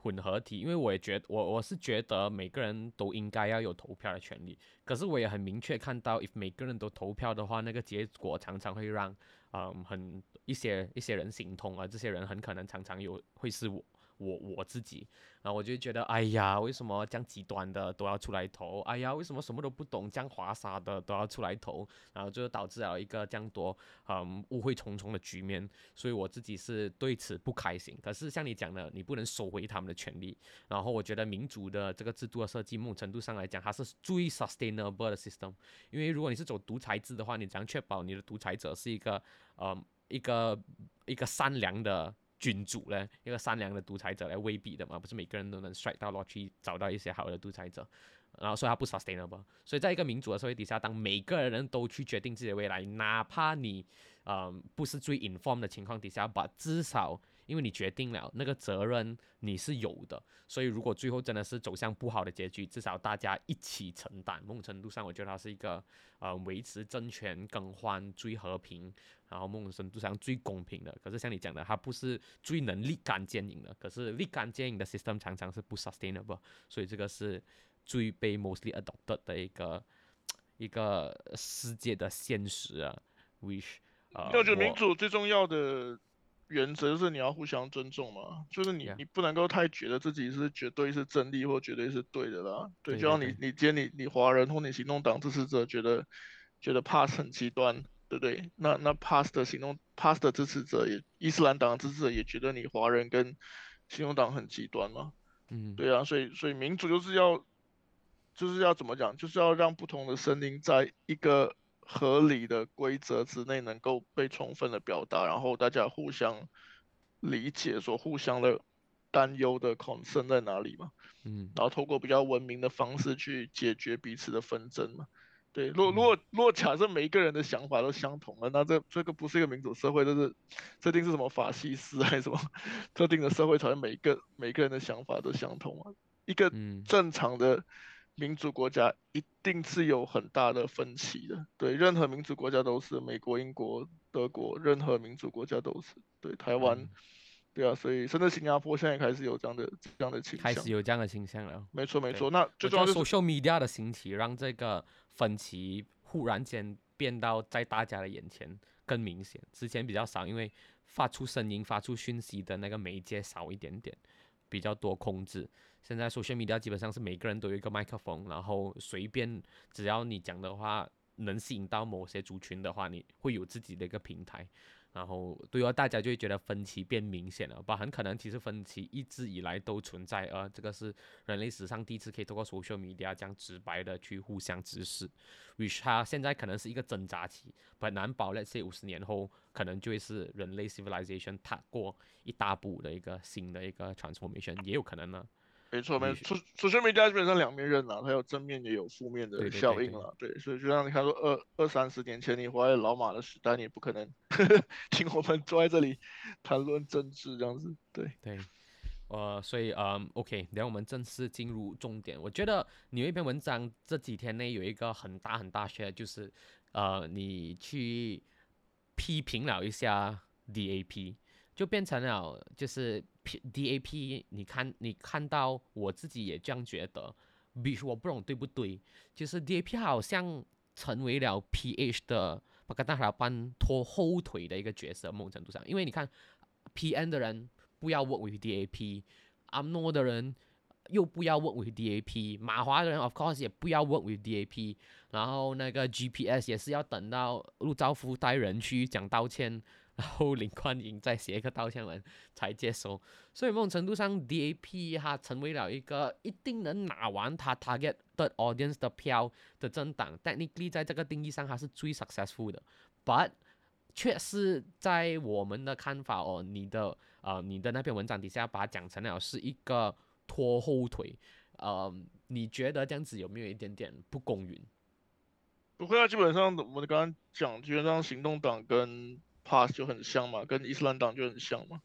混合体，因为我也觉得，我我是觉得每个人都应该要有投票的权利。可是我也很明确看到，if 每个人都投票的话，那个结果常常会让，嗯，很一些一些人心痛啊。这些人很可能常常有会是我。我我自己，然后我就觉得，哎呀，为什么这样极端的都要出来投？哎呀，为什么什么都不懂、这样华沙的都要出来投？然后就导致了一个这样多嗯误会重重的局面。所以我自己是对此不开心。可是像你讲的，你不能收回他们的权利。然后我觉得民主的这个制度的设计，某种程度上来讲，它是最 sustainable 的 system。因为如果你是走独裁制的话，你怎样确保你的独裁者是一个呃一个一个善良的？君主呢，一个善良的独裁者来威逼的嘛，不是每个人都能帅到落去找到一些好的独裁者，然后所以他不 sustainable。所以在一个民主的社会底下，当每个人都去决定自己的未来，哪怕你呃不是最 informed 的情况底下，把至少。因为你决定了那个责任你是有的，所以如果最后真的是走向不好的结局，至少大家一起承担。某种程度上，我觉得它是一个呃维持政权更换最和平，然后某种程度上最公平的。可是像你讲的，它不是最能立竿见影的。可是立竿见影的 system 常常是不 sustainable，所以这个是最被 mostly adopted 的一个一个世界的现实啊。which 呃，我觉民主最重要的。原则是你要互相尊重嘛，就是你.你不能够太觉得自己是绝对是正义或绝对是对的啦。对，对就像你你今天你你华人或你行动党支持者觉得觉得 Pass 很极端，对不对？那那 Pass 的行动 Pass 的支持者也伊斯兰党的支持者也觉得你华人跟行动党很极端嘛。嗯，对啊，所以所以民主就是要就是要怎么讲，就是要让不同的声音在一个合理的规则之内能够被充分的表达，然后大家互相理解说互相的担忧的 concern 在哪里嘛，嗯，然后透过比较文明的方式去解决彼此的纷争嘛。对，如果如嗯果如果假设每一个人的想法都相同了，那这这个不是一个民主社会，这是这定是什么法西斯还是什么特定的社会才会每一个每一个人的想法都相同啊？一个嗯，正常的民主国家一定是有很大的分歧的，对，任何民主国家都是，美国、英国、德国，任何民主国家都是，对，台湾，嗯对啊，所以甚至新加坡现在开始有这样的这样的倾开向，始有这样的倾向了。对没错没错，那我觉得最重要就是 social media 的兴起，让这个分歧忽然间变到在大家的眼前更明显。之前比较少，因为发出声音、发出讯息的那个媒介少一点点，比较多控制。现在 social media 基本上是每个人都有一个麦克风，然后随便只要你讲的话能吸引到某些族群的话，你会有自己的一个平台。然后对哦，大家就会觉得分歧变明显了吧？很可能其实分歧一直以来都存在，呃，这个是人类史上第一次可以通过 social media 这样直白的去互相指示，which 它现在可能是一个挣扎期，很难保，let's say 五十年后可能就会是人类 civilization 踏过一大步的一个新的一个 transformation，也有可能呢。没错，没也许错，social media 基本上两面刃了，它有正面也有负面的对对对对效应了。对，所以就像你看说二二三十年前你活在老马的时代，你也不可能 听我们坐在这里谈论政治这样子。对，对，呃，所以嗯，OK，然后我们正式进入重点。我觉得你有一篇文章这几天内有一个很大很大 share，就是呃，你去批评了一下 DAP，就变成了就是 P DAP，你看你看到我自己也这样觉得，比如我不懂对不对，就是 DAP 好像成为了 PH 的巴格达哈班拖后腿的一个角色，某种程度上，因为你看 PN 的人不要 work with DAP，阿诺的人又不要 work with DAP，马华的人 of course 也不要 work with DAP，然后那个 GPS 也是要等到陆兆福带人去讲道歉，然后林冠英再写一个道歉文才接收，所以某种程度上 DAP 它成为了一个一定能拿完它 target 的 audience 的票的政党，technically 在这个定义上它是最 successful 的，but 却是在我们的看法哦，你的呃你的那篇文章底下把它讲成了是一个拖后腿，呃，你觉得这样子有没有一点点不公允？不会啊，基本上我们刚刚讲，基本上行动党跟 Pass 就很像嘛，跟伊斯兰党就很像嘛。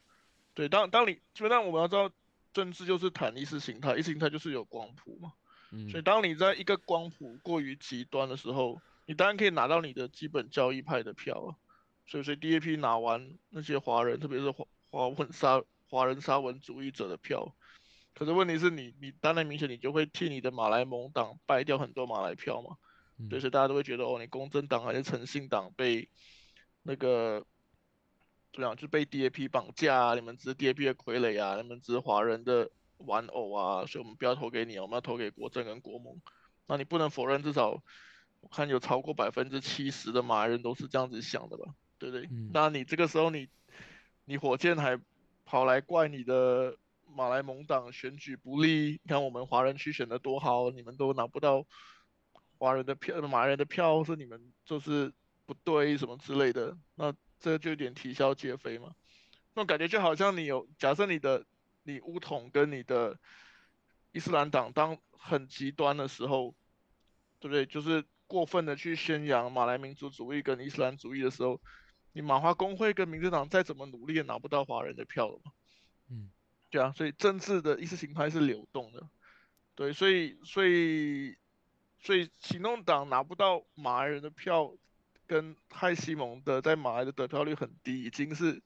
对，当当你基本上我们要知道，政治就是谈意识形态，意识形态就是有光谱嘛。嗯所以当你在一个光谱过于极端的时候，你当然可以拿到你的基本教义派的票啊。所以，所以 DAP 拿完那些华人，特别是华华文沙华人沙文主义者的票，可是问题是你你当然明显你就会替你的马来盟党败掉很多马来票嘛。对，嗯所以大家都会觉得哦，你公正党还是诚信党被那个怎么样，就被 DAP 绑架啊，你们只是 DAP 的傀儡啊，你们只是华人的玩偶啊，所以我们不要投给你，我们要投给国政跟国盟。那你不能否认，至少我看有超过百分之七十的马来人都是这样子想的吧，对不对？嗯那你这个时候你你火箭还跑来怪你的马来盟党选举不利，你看我们华人区选的多好，你们都拿不到华人的票，马来人的票是你们就是不对什么之类的，那这就有点啼笑皆非嘛。那种感觉就好像你有假设你的你乌统跟你的伊斯兰党当很极端的时候，对不对？就是过分的去宣扬马来民族主义跟伊斯兰主义的时候，你马华工会跟民主党再怎么努力也拿不到华人的票了嘛。嗯，对啊，所以政治的意识形态是流动的，对，所以所以所以行动党拿不到马来人的票，跟泰西蒙的在马来的得票率很低，已经是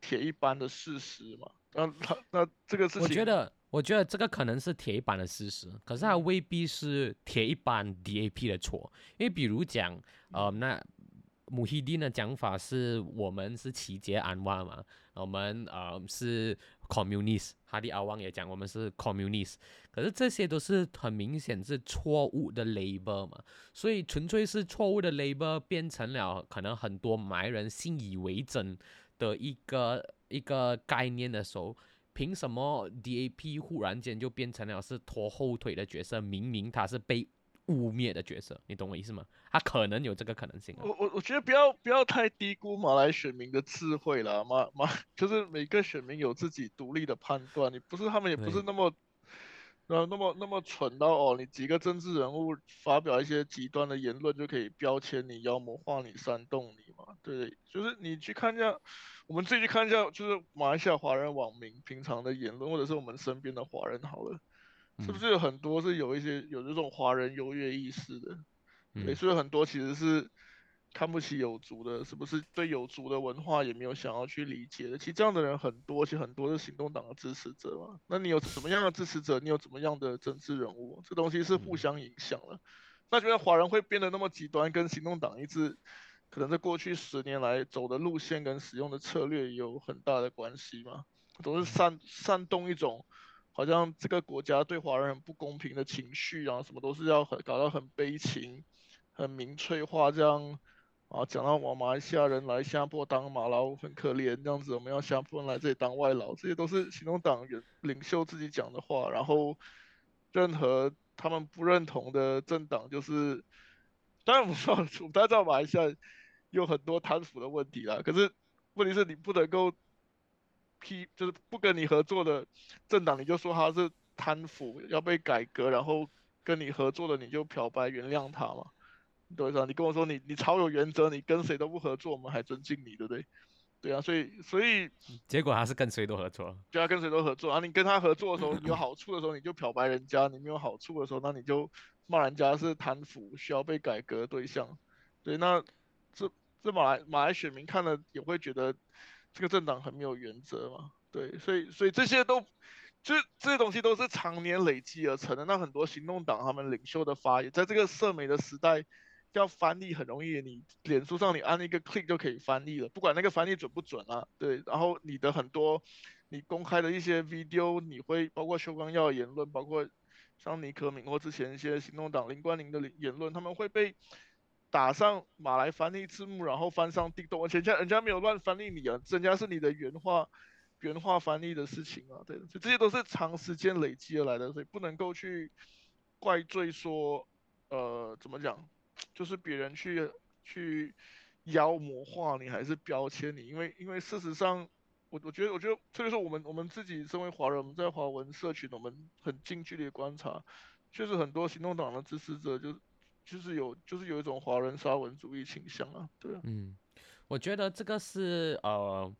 铁一般的事实嘛。那他那这个事情，我觉得，我觉得这个可能是铁一般的事实，可是它未必是铁一般 DAP 的错，因为比如讲，呃，那穆希丁的讲法是我们是齐杰安瓦嘛，我们呃是 communist，哈迪阿旺也讲我们是 communist，可是这些都是很明显是错误的 label 嘛，所以纯粹是错误的 label 变成了可能很多埋人信以为真的一个一个概念的时候，凭什么 DAP 忽然间就变成了是拖后腿的角色？明明他是被污蔑的角色，你懂我意思吗？他可能有这个可能性。我我我觉得不要不要太低估马来选民的智慧了，马马 就是每个选民有自己独立的判断，你不是他们也不是那么，呃那么那么蠢到哦，你几个政治人物发表一些极端的言论就可以标签你、妖魔化你、煽动你嘛？对，就是你去看一下，我们自己去看一下，就是马来西亚华人网民平常的言论，或者是我们身边的华人好了。是不是有很多是有一些有这种华人优越意识的？对，所以很多其实是看不起有族的，是不是对有族的文化也没有想要去理解的？其实这样的人很多，其实很多是行动党的支持者嘛。那你有什么样的支持者？你有怎么样的政治人物？这东西是互相影响了。那觉得华人会变得那么极端，跟行动党一直可能在过去十年来走的路线跟使用的策略有很大的关系嘛？总是煽煽动一种。好像这个国家对华人很不公平的情绪啊，什么都是要很搞到很悲情、很民粹化这样啊，讲到我马来西亚人来新加坡当马劳很可怜这样子，我们要新加坡来这里当外劳，这些都是行动党员领袖自己讲的话。然后任何他们不认同的政党，就是当然我知道，大家知道马来西亚有很多贪腐的问题啦，可是问题是你不能够。批就是不跟你合作的政党，你就说他是贪腐要被改革，然后跟你合作的你就漂白原谅他嘛？对吧？你跟我说你你超有原则，你跟谁都不合作，我们还尊敬你，对不对？对啊，所以所以结果他是跟谁都合作，就要跟谁都合作啊！你跟他合作的时候，你有好处的时候你就漂白人家，你没有好处的时候，那你就骂人家是贪腐需要被改革对象。对，那这这马来马来选民看了也会觉得。这个政党很没有原则嘛？对，所以所以这些都，就这些东西都是常年累积而成的。那很多行动党他们领袖的发言，在这个社媒的时代，要翻译很容易，你脸书上你按一个 click 就可以翻译了，不管那个翻译准不准啊。对，然后你的很多你公开的一些 video，你会包括邱光耀言论，包括像尼克敏或之前一些行动党林冠霖的言论，他们会被。打上马来翻译字幕，然后翻上地动，而且人家人家没有乱翻译你啊，人家是你的原话原话翻译的事情啊，对，所以这些都是长时间累积而来的，所以不能够去怪罪说，呃，怎么讲，就是别人去去妖魔化你还是标签你，因为因为事实上，我我觉得我觉得，特别是我们我们自己身为华人，我们在华文社群，我们很近距离观察，确实很多行动党的支持者就。就是有，就是有一种华人沙文主义倾向啊，对啊。嗯，我觉得这个是呃，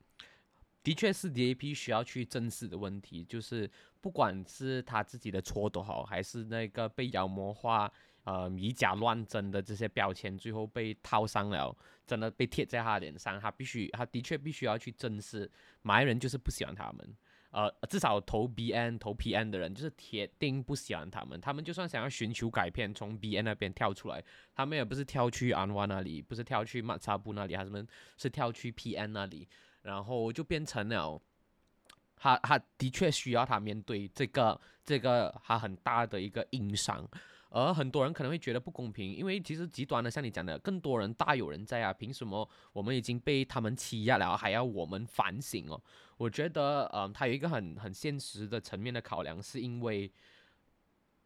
的确是 DAP 需要去正视的问题，就是不管是他自己的错都好，还是那个被妖魔化、呃以假乱真的这些标签，最后被套上了，真的被贴在他脸上，他必须，他的确必须要去正视，马来人就是不喜欢他们。呃，至少投 B N 投 P N 的人，就是铁定不喜欢他们。他们就算想要寻求改变，从 B N 那边跳出来，他们也不是跳去安瓦那里，不是跳去马萨布那里，他们是跳去 P N 那里，然后就变成了，他他的确需要他面对这个这个他很大的一个硬伤。而很多人可能会觉得不公平，因为其实极端的，像你讲的，更多人大有人在啊，凭什么我们已经被他们欺压了，还要我们反省哦？我觉得，嗯，他有一个很很现实的层面的考量，是因为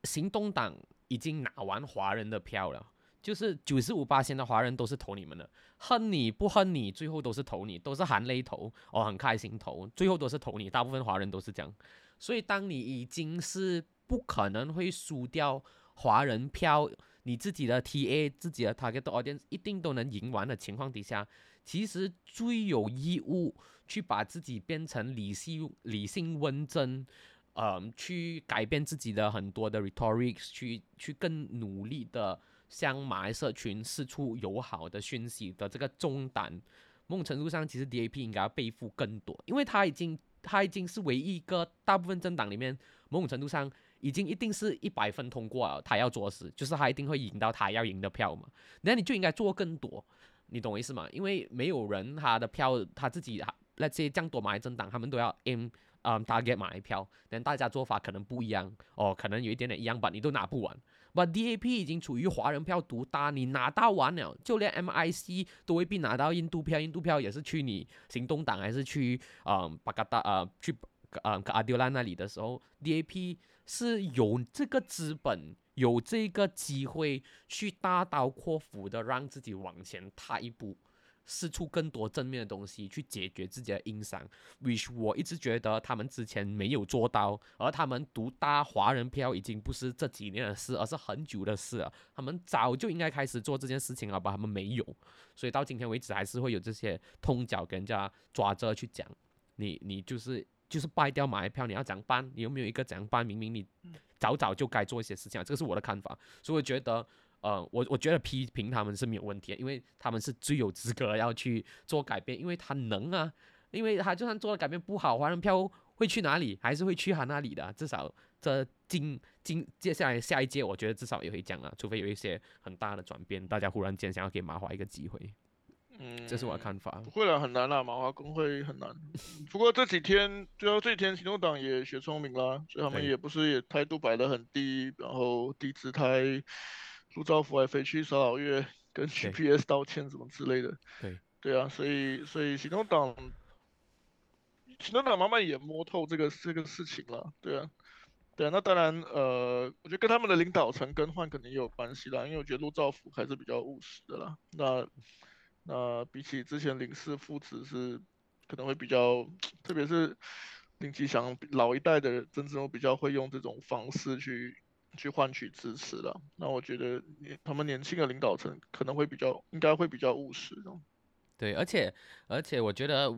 行动党已经拿完华人的票了，就是九十五八千的华人都是投你们的，恨你不恨你，最后都是投你，都是含泪投，哦，很开心投，最后都是投你，大部分华人都是这样，所以当你已经是不可能会输掉。华人票，你自己的 TA，自己的 target audience 一定都能赢完的情况底下，其实最有义务去把自己变成理性、理性温真，嗯，去改变自己的很多的 rhetorics，去去更努力的向马来社群释出友好的讯息的这个重担，某种程度上，其实 DAP 应该要背负更多，因为他已经他已经是唯一一个大部分政党里面，某种程度上。已经一定是一百分通过了，他要做事，就是他一定会赢到他要赢的票嘛。那你就应该做更多。你懂我意思吗？因为没有人他的票他自己那些降多马来政党，他们都要 M，嗯 target 马来票，但大家做法可能不一样哦，可能有一点点一样吧，你都拿不完。But DAP 已经处于华人票独大，你拿到完了，就连 MIC 都未必拿到印度票，印度票也是去你行动党还是去嗯巴格达啊去嗯阿迪拉那里的时候，DAP 是有这个资本，有这个机会去大刀阔斧的让自己往前踏一步。试出更多正面的东西去解决自己的硬伤，which 我一直觉得他们之前没有做到，而他们独大华人票已经不是这几年的事，而是很久的事了。他们早就应该开始做这件事情了吧？他们没有，所以到今天为止还是会有这些通脚跟人家抓着去讲，你你就是就是败掉马来票，你要怎样办？你有没有一个怎样办？明明你早早就该做一些事情，这个是我的看法，所以我觉得。呃，我我觉得批评他们是没有问题，因为他们是最有资格要去做改变，因为他能啊，因为他就算做了改变不好，华人票会去哪里？还是会去他那里的，至少这今今接下来下一届，我觉得至少也会讲啊，除非有一些很大的转变，大家忽然间想要给马华一个机会，嗯，这是我的看法。不会了，很难啦，马华工会很难。不过这几天，最后这几天行动党也学聪明啦，所以他们也不是也态度摆得很低，然后低姿态。陆兆福还飞去骚扰月，跟 GPS 道歉什么之类的。对，对啊，所以所以行动党，行动党慢慢也摸透这个这个事情了。对啊，对啊，那当然，呃，我觉得跟他们的领导层更换肯定也有关系啦，因为我觉得陆兆福还是比较务实的啦。那那比起之前林氏父子是可能会比较，特别是林吉祥老一代的人，真正比较会用这种方式去。去换取支持了，那我觉得他们年轻的领导层可能会比较，应该会比较务实。对，而且而且我觉得，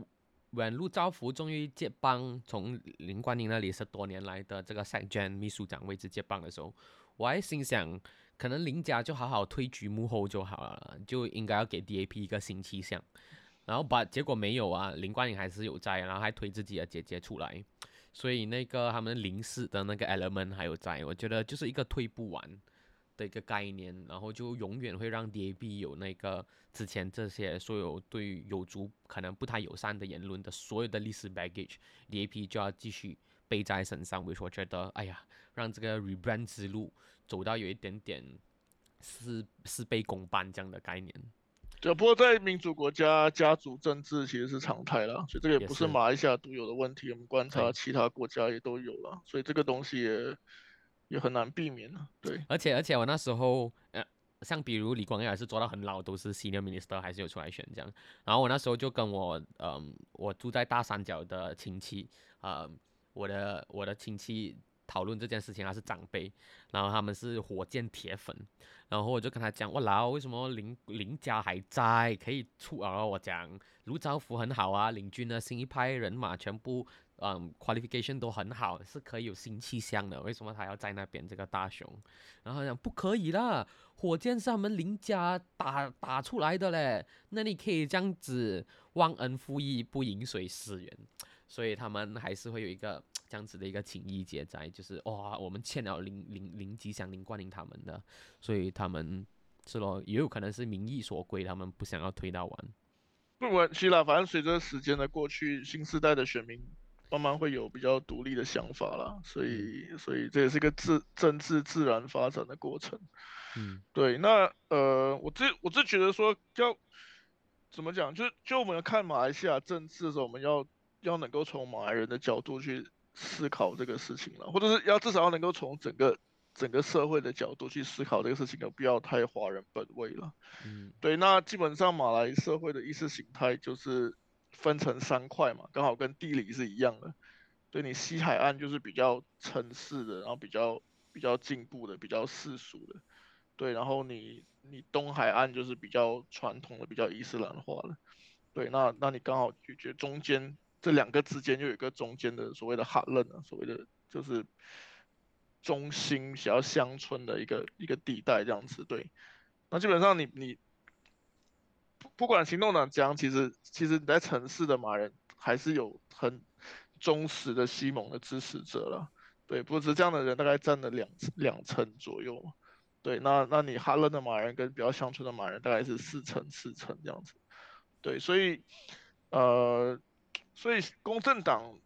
宛陆兆福终于接棒，从林冠英那里十多年来的这个赛娟秘书长位置接棒的时候，我还心想，可能林家就好好退居幕后就好了，就应该要给 DAP 一个新气象。然后把结果没有啊，林冠英还是有在，然后还推自己的姐姐出来。所以那个他们林氏的那个 element 还有在，我觉得就是一个推不完的一个概念，然后就永远会让 DAB 有那个之前这些所有对有族可能不太友善的言论的所有的历史 baggage，DAP 就要继续背在身上。我说觉得，哎呀，让这个 rebrand 之路走到有一点点事事倍功半这样的概念。只，不过在民主国家，家族政治其实是常态了，所以这个也不是马来西亚独有的问题。我们观察其他国家也都有了，所以这个东西也也很难避免了。对，而且而且我那时候，呃，像比如李光耀也是做到很老，都是 senior minister 还是有出来选这样。然后我那时候就跟我，嗯，我住在大三角的亲戚，呃，我的我的亲戚讨论这件事情，他是长辈，然后他们是火箭铁粉。然后我就跟他讲，我老为什么林林家还在可以出？然后我讲卢兆福很好啊，林军的新一派人马全部嗯 qualification 都很好，是可以有新气象的。为什么他要在那边这个大雄？然后他讲不可以啦，火箭是他们林家打打出来的嘞，那你可以这样子忘恩负义，不饮水思源。所以他们还是会有一个这样子的一个情谊结在，就是哇，我们欠了林林林吉祥、林冠霖他们的，所以他们是咯，也有可能是民意所归，他们不想要推到完。不关系啦，反正随着时间的过去，新时代的选民慢慢会有比较独立的想法啦，所以所以这也是一个自政治自然发展的过程。嗯，对，那呃，我自我自觉得说要怎么讲，就就我们看马来西亚政治的时候，我们要。要能够从马来人的角度去思考这个事情了，或者是要至少要能够从整个整个社会的角度去思考这个事情，不要太华人本位了。嗯，对，那基本上马来社会的意识形态就是分成三块嘛，刚好跟地理是一样的。对你西海岸就是比较城市的，然后比较比较进步的，比较世俗的。对，然后你你东海岸就是比较传统的，比较伊斯兰化的。对，那那你刚好就觉得中间。这两个之间就有一个中间的所谓的哈楞啊，所谓的就是中心比较乡村的一个一个地带这样子，对。那基本上你你不管行动党讲，其实其实你在城市的马人还是有很忠实的西蒙的支持者了，对。不过是这样的人大概占了两两成左右嘛，对，那那你哈勒的马人跟比较乡村的马人大概是四成四成这样子，对，所以呃，所以公正党，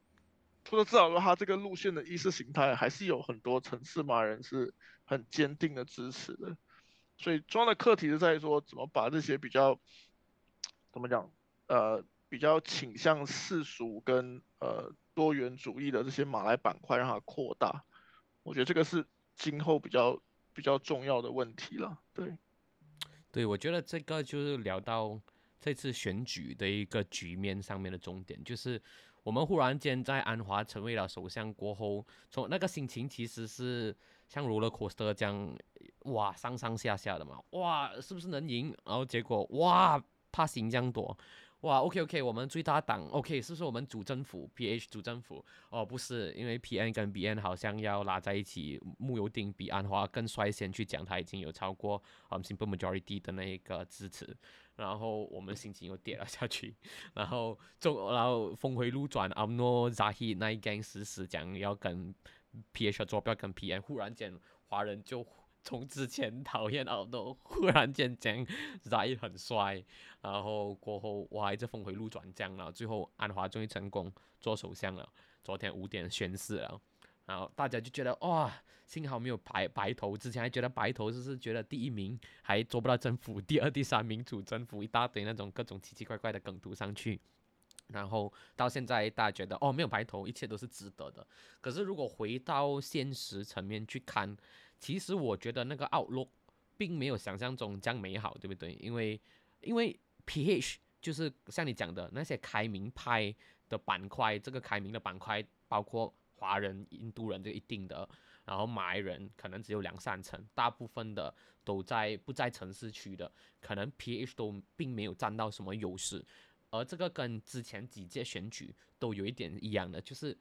除了至少说他这个路线的意识形态，还是有很多城市马人是很坚定的支持的，所以重要的课题是在于说怎么把这些比较怎么讲，呃，比较倾向世俗跟呃多元主义的这些马来板块让它扩大，我觉得这个是今后比较。比较重要的问题了，对，对，我觉得这个就是聊到这次选举的一个局面上面的重点，就是我们忽然间在安华成为了首相过后，从那个心情其实是像如了 coaster 这样，哇，上上下下的嘛，哇，是不是能赢？然后结果哇，怕赢这样多。哇，OK OK，我们最大党 OK，是不是我们主政府 PH 主政府？哦，不是，因为 PN 跟 BN 好像要拉在一起。木有定比安华更率先去讲，他已经有超过嗯 simple majority 的那一个支持，然后我们心情又跌了下去，然后就，然后峰回路转，阿诺扎希那一 gang 死死讲要跟 PH 做，不要跟 PM，忽然间华人就。从之前讨厌奥诺，忽然间讲在很帅，然后过后哇，一直峰回路转这样了，最后安华终于成功做首相了。昨天五点宣誓了，然后大家就觉得哇，幸好没有白白头，之前还觉得白头就是觉得第一名还做不到政府，第二、第三名主政府一大堆那种各种奇奇怪怪的梗图上去，然后到现在大家觉得哦，没有白头，一切都是值得的。可是如果回到现实层面去看，其实我觉得那个 outlook 并没有想象中这样美好，对不对？因为因为 PH 就是像你讲的那些开明派的板块，这个开明的板块包括华人、印度人这一定的，然后马来人可能只有两三成，大部分的都在不在城市区的，可能 PH 都并没有占到什么优势，而这个跟之前几届选举都有一点一样的，就是。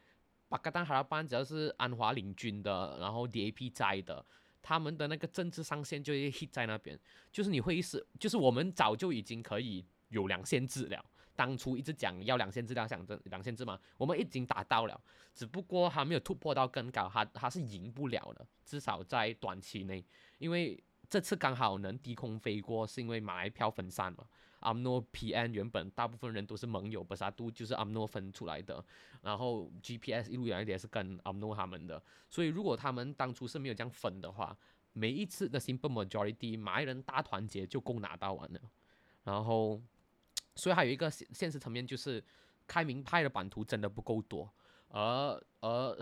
巴格丹哈拉班只要是安华领军的，然后 DAP 在的，他们的那个政治上限就 hit 在那边。就是你会是，就是我们早就已经可以有两线制了。当初一直讲要两线制，两想着两线制嘛，我们已经达到了，只不过还没有突破到更高，他他是赢不了的，至少在短期内，因为这次刚好能低空飞过，是因为马来票分散嘛。阿诺 PN 原本大部分人都是盟友，巴萨杜就是阿诺分出来的，然后 GPS 一路以来也是跟阿诺他们的，所以如果他们当初是没有这样分的话，每一次的 Simple Majority 马来人大团结就够拿到完了，然后，所以还有一个现现实层面就是开明派的版图真的不够多，而而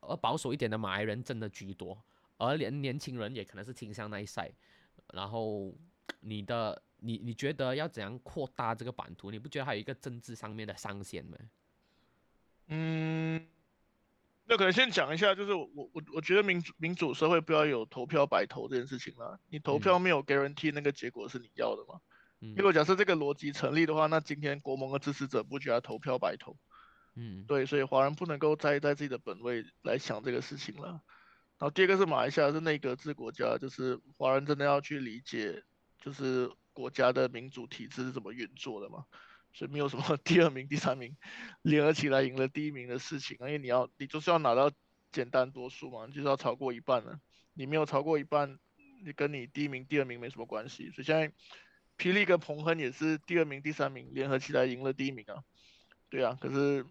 而保守一点的马来人真的居多，而连年轻人也可能是倾向那一赛，然后你的。你你觉得要怎样扩大这个版图？你不觉得还有一个政治上面的上限吗？嗯，那可能先讲一下，就是我我我觉得民主民主社会不要有投票白投这件事情啦。你投票没有 guarantee 那个结果是你要的嘛？如果假设这个逻辑成立的话，那今天国盟的支持者不觉得投票白投？嗯，对，所以华人不能够再在自己的本位来想这个事情了。然后第二个是马来西亚是内阁制国家，就是华人真的要去理解，就是。国家的民主体制是怎么运作的嘛？所以没有什么 第二名、第三名联合起来赢了第一名的事情，因为你要你就是要拿到简单多数嘛，就是要超过一半了。你没有超过一半，你跟你第一名、第二名没什么关系。所以现在霹雳跟彭亨也是第二名、第三名联合起来赢了第一名啊。对啊，可是，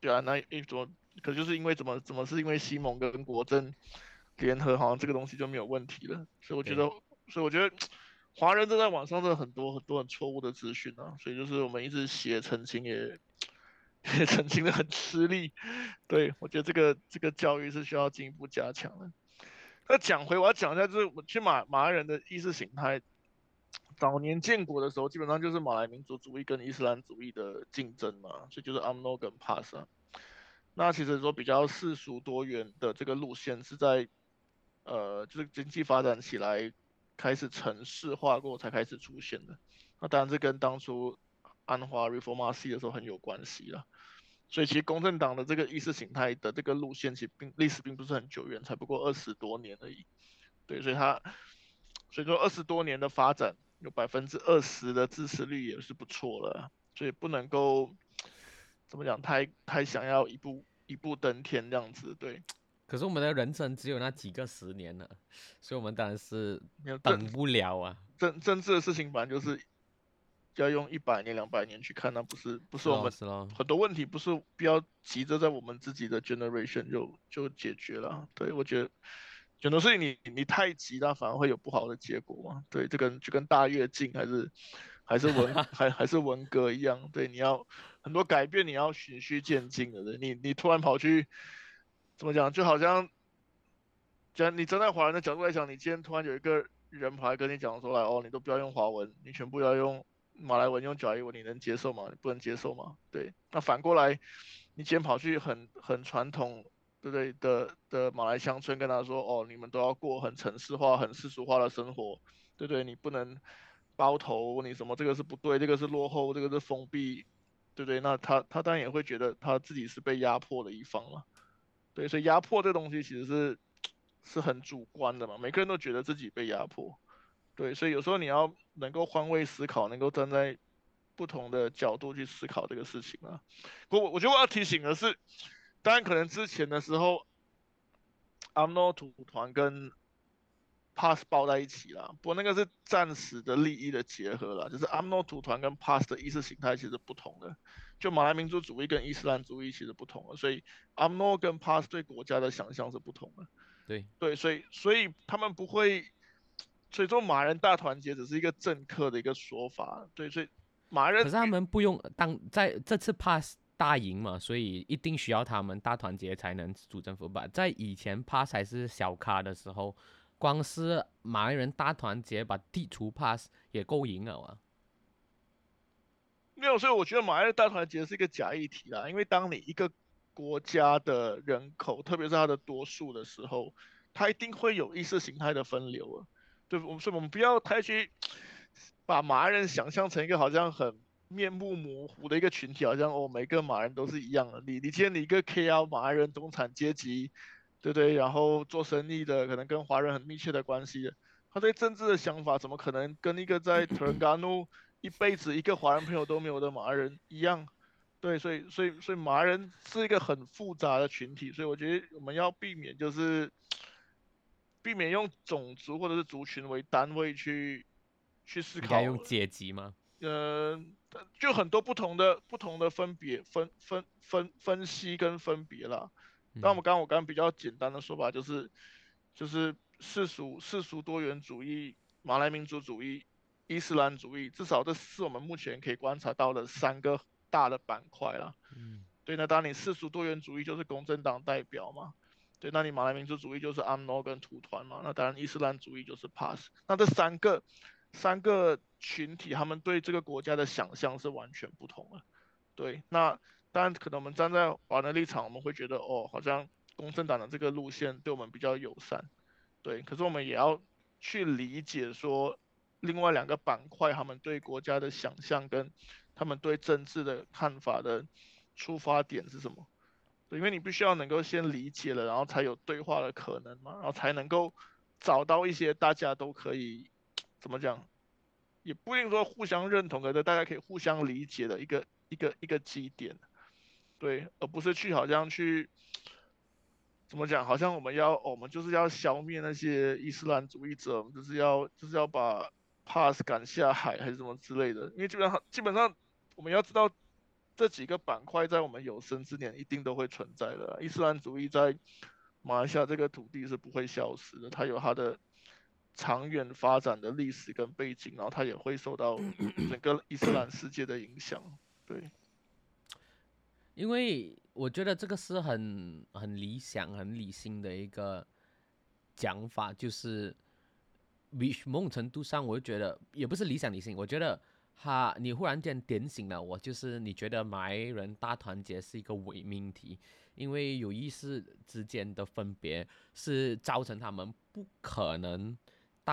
对啊，那一怎么可就是因为怎么怎么是因为西蒙跟国政联合，好像这个东西就没有问题了。所以我觉得，所以我觉得。华人正在网上的很多很多很错误的资讯啊，所以就是我们一直写澄清也 也澄清的很吃力。对我觉得这个这个教育是需要进一步加强的。那讲回我要讲一下，就是我去马马来人的意识形态，早年建国的时候基本上就是马来民族主义跟伊斯兰主义的竞争嘛，所以就是 UMNO 跟 PAS。那其实说比较世俗多元的这个路线是在呃就是经济发展起来。开始城市化过才开始出现的，那当然这跟当初安华 Reformasi 的时候很有关系了。所以其实公正党的这个意识形态的这个路线，其实并历史并不是很久远，才不过二十多年而已。对，所以它所以说二十多年的发展，有百分之二十的支持率也是不错了。所以不能够怎么讲，太太想要一步一步登天这样子，对。可是我们的人生只有那几个十年了，所以我们当然是等不了啊。政政治的事情，本来就是要用一百年、两百年去看，那不是不是我们很多问题不是不要急着在我们自己的 generation 就就解决了。对我觉得很多所以你你太急，那反而会有不好的结果嘛。对，这跟就跟大跃进还是还是文 还还是文革一样，对，你要很多改变，你要循序渐进的。对你你突然跑去怎么讲，就好像，既然你站在华人的角度来讲，你今天突然有一个人跑来跟你讲说来哦，你都不要用华文，你全部要用马来文、用甲乙文，你能接受吗？你不能接受吗？对，那反过来，你今天跑去很很传统，对不对的的马来乡村跟他说哦，你们都要过很城市化、很世俗化的生活，对不对？你不能包头，你什么这个是不对，这个是落后，这个是封闭，对不对？那他他当然也会觉得他自己是被压迫的一方了，对，所以压迫这东西其实是是很主观的嘛，每个人都觉得自己被压迫，对，所以有时候你要能够换位思考，能够站在不同的角度去思考这个事情啊。不过我我觉得我要提醒的是，当然可能之前的时候，阿诺土团跟 Pass 抱在一起啦，不过那个是暂时的利益的结合啦，就是阿诺土团跟 Pass 的意识形态其实不同的，就马来民族主义跟伊斯兰主义其实不同的，所以阿诺跟 Pass 对国家的想象是不同的。对，对，所以所以他们不会，所以说马人大团结只是一个政客的一个说法，对，所以马人可是他们不用当在这次 pass 大赢嘛，所以一定需要他们大团结才能组政府吧。在以前 pass 还是小咖的时候，光是马来人大团结把地图 pass 也够赢了啊。没有，所以我觉得马来人大团结是一个假议题啦，因为当你一个国家的人口，特别是它的多数的时候，它一定会有意识形态的分流啊。对，我们所以我们不要太去把马来人想象成一个好像很面目模糊的一个群体，好像哦每个马人都是一样的。你你今天你一个 KL 马人中产阶级，对不对？然后做生意的，可能跟华人很密切的关系的，他对政治的想法怎么可能跟一个在 t e r n g a n u 一辈子一个华人朋友都没有的马人一样？对，所以所以所以马人是一个很复杂的群体，所以我觉得我们要避免就是避免用种族或者是族群为单位去去思考应该，用阶级吗？呃，就很多不同的不同的分别分分分分析跟分别啦。那我们刚刚我刚刚比较简单的说法就是就是世俗世俗多元主义、马来民族主义、伊斯兰主义，至少这是我们目前可以观察到的三个大的板块啦。嗯，对，那当你世俗多元主义就是公正党代表嘛，对，那你马来民族主义就是 UMNO 跟土团嘛，那当然伊斯兰主义就是 PAS，那这三个三个群体他们对这个国家的想象是完全不同的，对，那当然可能我们站在华人的立场，我们会觉得哦，好像公正党的这个路线对我们比较友善，对，可是我们也要去理解说另外两个板块他们对国家的想象跟他们对政治的看法的出发点是什么？对，因为你必须要能够先理解了，然后才有对话的可能嘛，然后才能够找到一些大家都可以怎么讲，也不一定说互相认同，可是大家可以互相理解的一个一个一个基点，对，而不是去好像去怎么讲，好像我们要、我们就是要消灭那些伊斯兰主义者，就是要就是要把 Pass 赶下海还是什么之类的，因为基本上基本上我们要知道这几个板块在我们有生之年一定都会存在的。伊斯兰主义在马来西亚这个土地是不会消失的，它有它的长远发展的历史跟背景，然后它也会受到整个伊斯兰世界的影响。对，因为我觉得这个是很很理想、很理性的一个讲法，就是某种程度上，我就觉得也不是理想理性，我觉得哈，你忽然间点醒了我，就是你觉得马来人大团结是一个伪命题，因为有意识之间的分别是造成他们不可能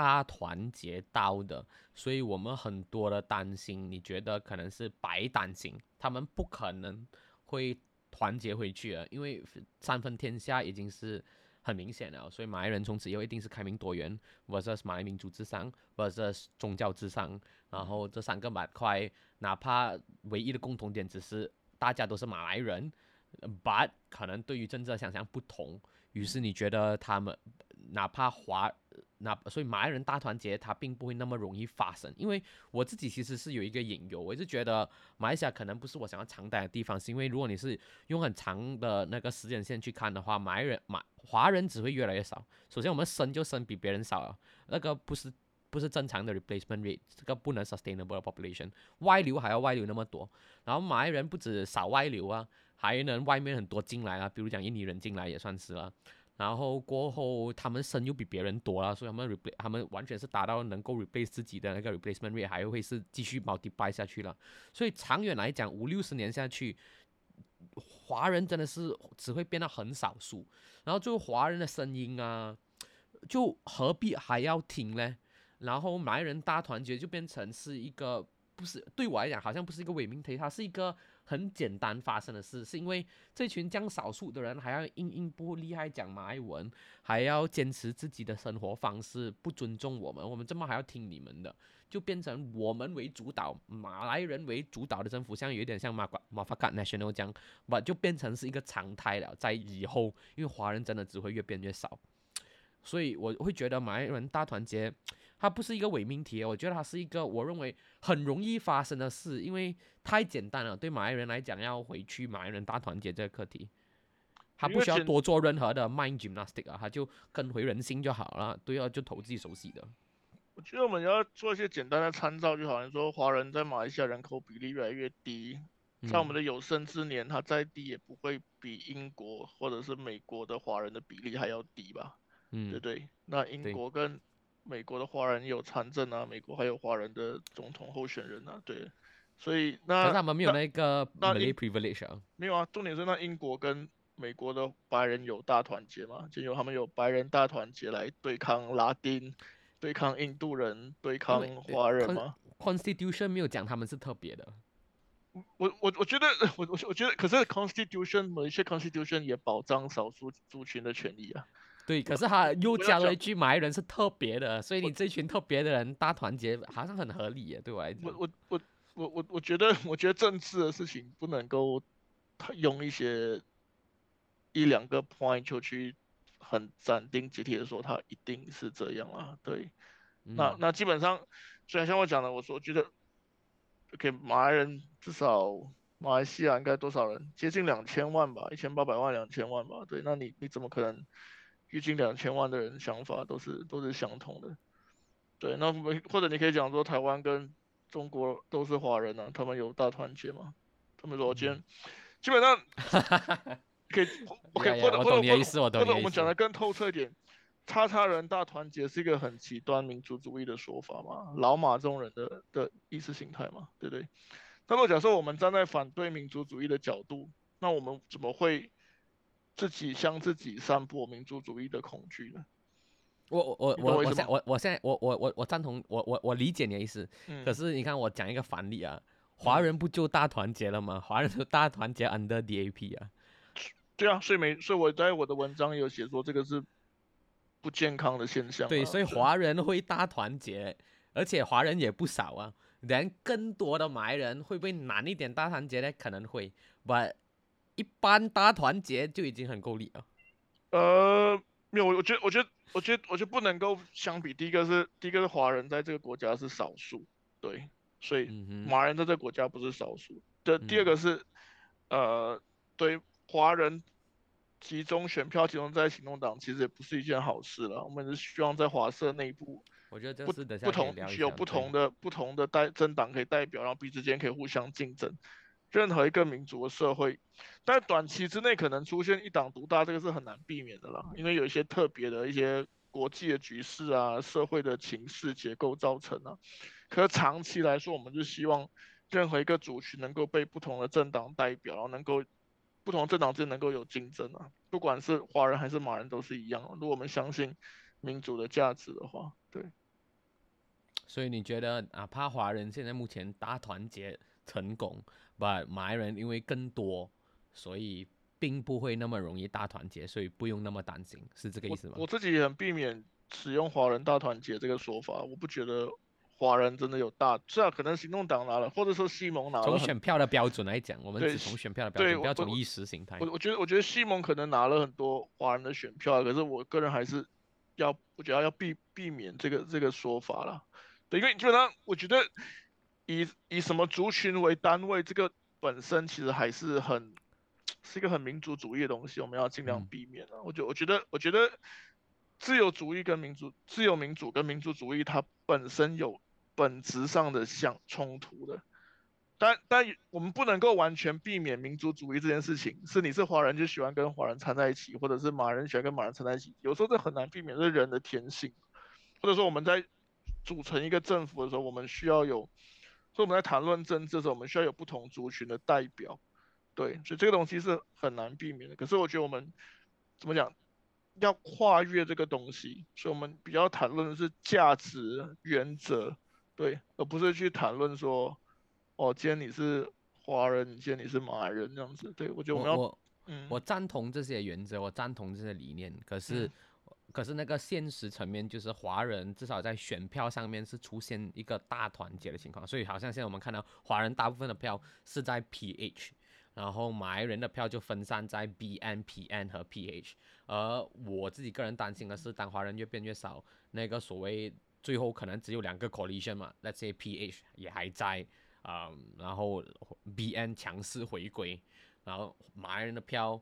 大团结到的，所以我们很多的担心，你觉得可能是白担心，他们不可能会团结回去了，因为三分天下已经是很明显了，所以马来人从此以后一定是开明多元，versus 马来民族至上，versus 宗教至上，然后这三个板块，哪怕唯一的共同点只是大家都是马来人呃，but 可能对于政治的想象不同，于是你觉得他们哪怕华那所以马来人大团结，它并不会那么容易发生。因为我自己其实是有一个隐忧，我一直觉得马来西亚可能不是我想要常待的地方，是因为如果你是用很长的那个时间线去看的话，马来人马华人只会越来越少。首先我们生就生比别人少了，那个不是不是正常的 replacement rate，这个不能 sustainable population，外流还要外流那么多，然后马来人不止少外流啊，还能外面很多进来啊，比如讲印尼人进来也算是了。然后过后，他们生又比别人多了，所以他们 re 他们完全是达到能够 replace 自己的那个 replacement rate，还会是继续 multiply 下去了。所以长远来讲，五六十年下去，华人真的是只会变得很少数。然后就华人的声音啊，就何必还要听呢？然后马来人大团结就变成是一个，不是对我来讲好像不是一个伪命题，它是一个。很简单发生的事，是因为这群将少数的人还要硬硬不厉害讲马来文，还要坚持自己的生活方式，不尊重我们，我们怎么还要听你们的？就变成我们为主导，马来人为主导的政府，像有点像马马法卡 national 这样，不就变成是一个常态了。在以后，因为华人真的只会越变越少，所以我会觉得马来人大团结。它不是一个伪命题，我觉得它是一个我认为很容易发生的事，因为太简单了。对马来人来讲，要回去马来人大团结这个课题，他不需要多做任何的 mind gymnastic 啊，他就跟回人心就好了，对啊就投自己熟悉的。我觉得我们要做一些简单的参照，就好像说华人在马来西亚人口比例越来越低，在我们的有生之年，它再低也不会比英国或者是美国的华人的比例还要低吧？嗯，对对？那英国跟美国的华人有参政啊，美国还有华人的总统候选人啊，对，所以那他们没有那个那 privilege 啊，没有啊，重点是那英国跟美国的白人有大团结嘛，就有他们有白人大团结来对抗拉丁，对抗印度人，对抗华人嘛？Constitution 没有讲他们是特别的，我我我觉得我我我觉得，可是 Constitution 某一些 Constitution 也保障少数族群的权益啊。对，可是他又加了一句“马来人是特别的”，所以你这群特别的人大团结，好像很合理耶，对我来讲。我我我我我我觉得，我觉得政治的事情不能够用一些一两个 point 就去很斩钉截铁的说他一定是这样啊。对，那那基本上，虽然像我讲的，我说觉得给马来人至少马来西亚应该多少人？接近两千万吧，一千八百万、两千万吧。对，那你你怎么可能？预计两千万的人想法都是都是相同的，对，那或者你可以讲说台湾跟中国都是华人啊，他们有大团结嘛？他们说今天基本上 可以，OK，或者或者或者或者我们讲的更透彻一点，叉叉人大团结是一个很极端民族主义的说法嘛？老马这种人的的意识形态嘛，对不对？那么假设我们站在反对民族主义的角度，那我们怎么会？自己向自己散播民族主义的恐惧呢？我我我我我现我我现在我我我我赞同我我我理解你的意思。嗯。可是你看我讲一个反例啊，华人不就大团结了吗？华人就大团结 under DAP 啊。对啊，所以没所以我在我的文章有写说这个是不健康的现象。对，所以华人会大团结，而且华人也不少啊。人更多的埋人会不会难一点大团结呢？可能会，but 一般大团结就已经很够力了。呃，没有，我我觉得，我觉得，我觉得，我觉得不能够相比。第一个是，第一个是华人在这个国家是少数，对，所以马人在这个国家不是少数。的第二个是，呃，对华人集中选票集中在行动党，其实也不是一件好事了。我们是希望在华社内部，我觉得不不同有不同的不同的代政党可以代表，然后彼此间可以互相竞争。任何一个民族的社会，但短期之内可能出现一党独大，这个是很难避免的啦。因为有一些特别的一些国际的局势啊，社会的情势结构造成啊。可是长期来说，我们就希望任何一个族群能够被不同的政党代表，然后能够不同政党之间能够有竞争啊。不管是华人还是马人都是一样。如果我们相信民主的价值的话，对。所以你觉得，哪怕华人现在目前大团结成功？不，马来人因为更多，所以并不会那么容易大团结，所以不用那么担心，是这个意思吗？我自己也很避免使用“华人大团结”这个说法，我不觉得华人真的有大，虽然可能行动党拿了，或者说西蒙拿了。从选票的标准来讲，我们只从选票的标准，不要我我从意识形态我。我觉得我觉得西蒙可能拿了很多华人的选票，可是我个人还是要我觉得要避避免这个这个说法了。对，因为基本上我觉得以以什么族群为单位，这个本身其实还是很是一个很民族主义的东西，我们要尽量嗯避免啊。我觉我觉得我觉得自由主义跟民主自由民主跟民族主义它本身有本质上的相冲突的。但但我们不能够完全避免民族主义这件事情，是你是华人就喜欢跟华人掺在一起，或者是马人喜欢跟马人掺在一起，有时候这很难避免，这是人的天性。或者说我们在组成一个政府的时候，我们需要有，所以我们在谈论政治的时候，我们需要有不同族群的代表，对，所以这个东西是很难避免的。可是我觉得我们怎么讲，要跨越这个东西，所以我们比较谈论的是价值原则，对，而不是去谈论说，哦，今天你是华人，今天你是马来人这样子。对我觉得我们要，嗯，我赞同这些原则，我赞同这些理念，可是。嗯可是那个现实层面，就是华人至少在选票上面是出现一个大团结的情况，所以好像现在我们看到华人大部分的票是在 PH，然后马来人的票就分散在 BN、PN 和 PH。而我自己个人担心的是，当华人越变越少，那个所谓最后可能只有两个 coalition 嘛那些 PH 也还在，啊、然后 BN 强势回归，然后马来人的票，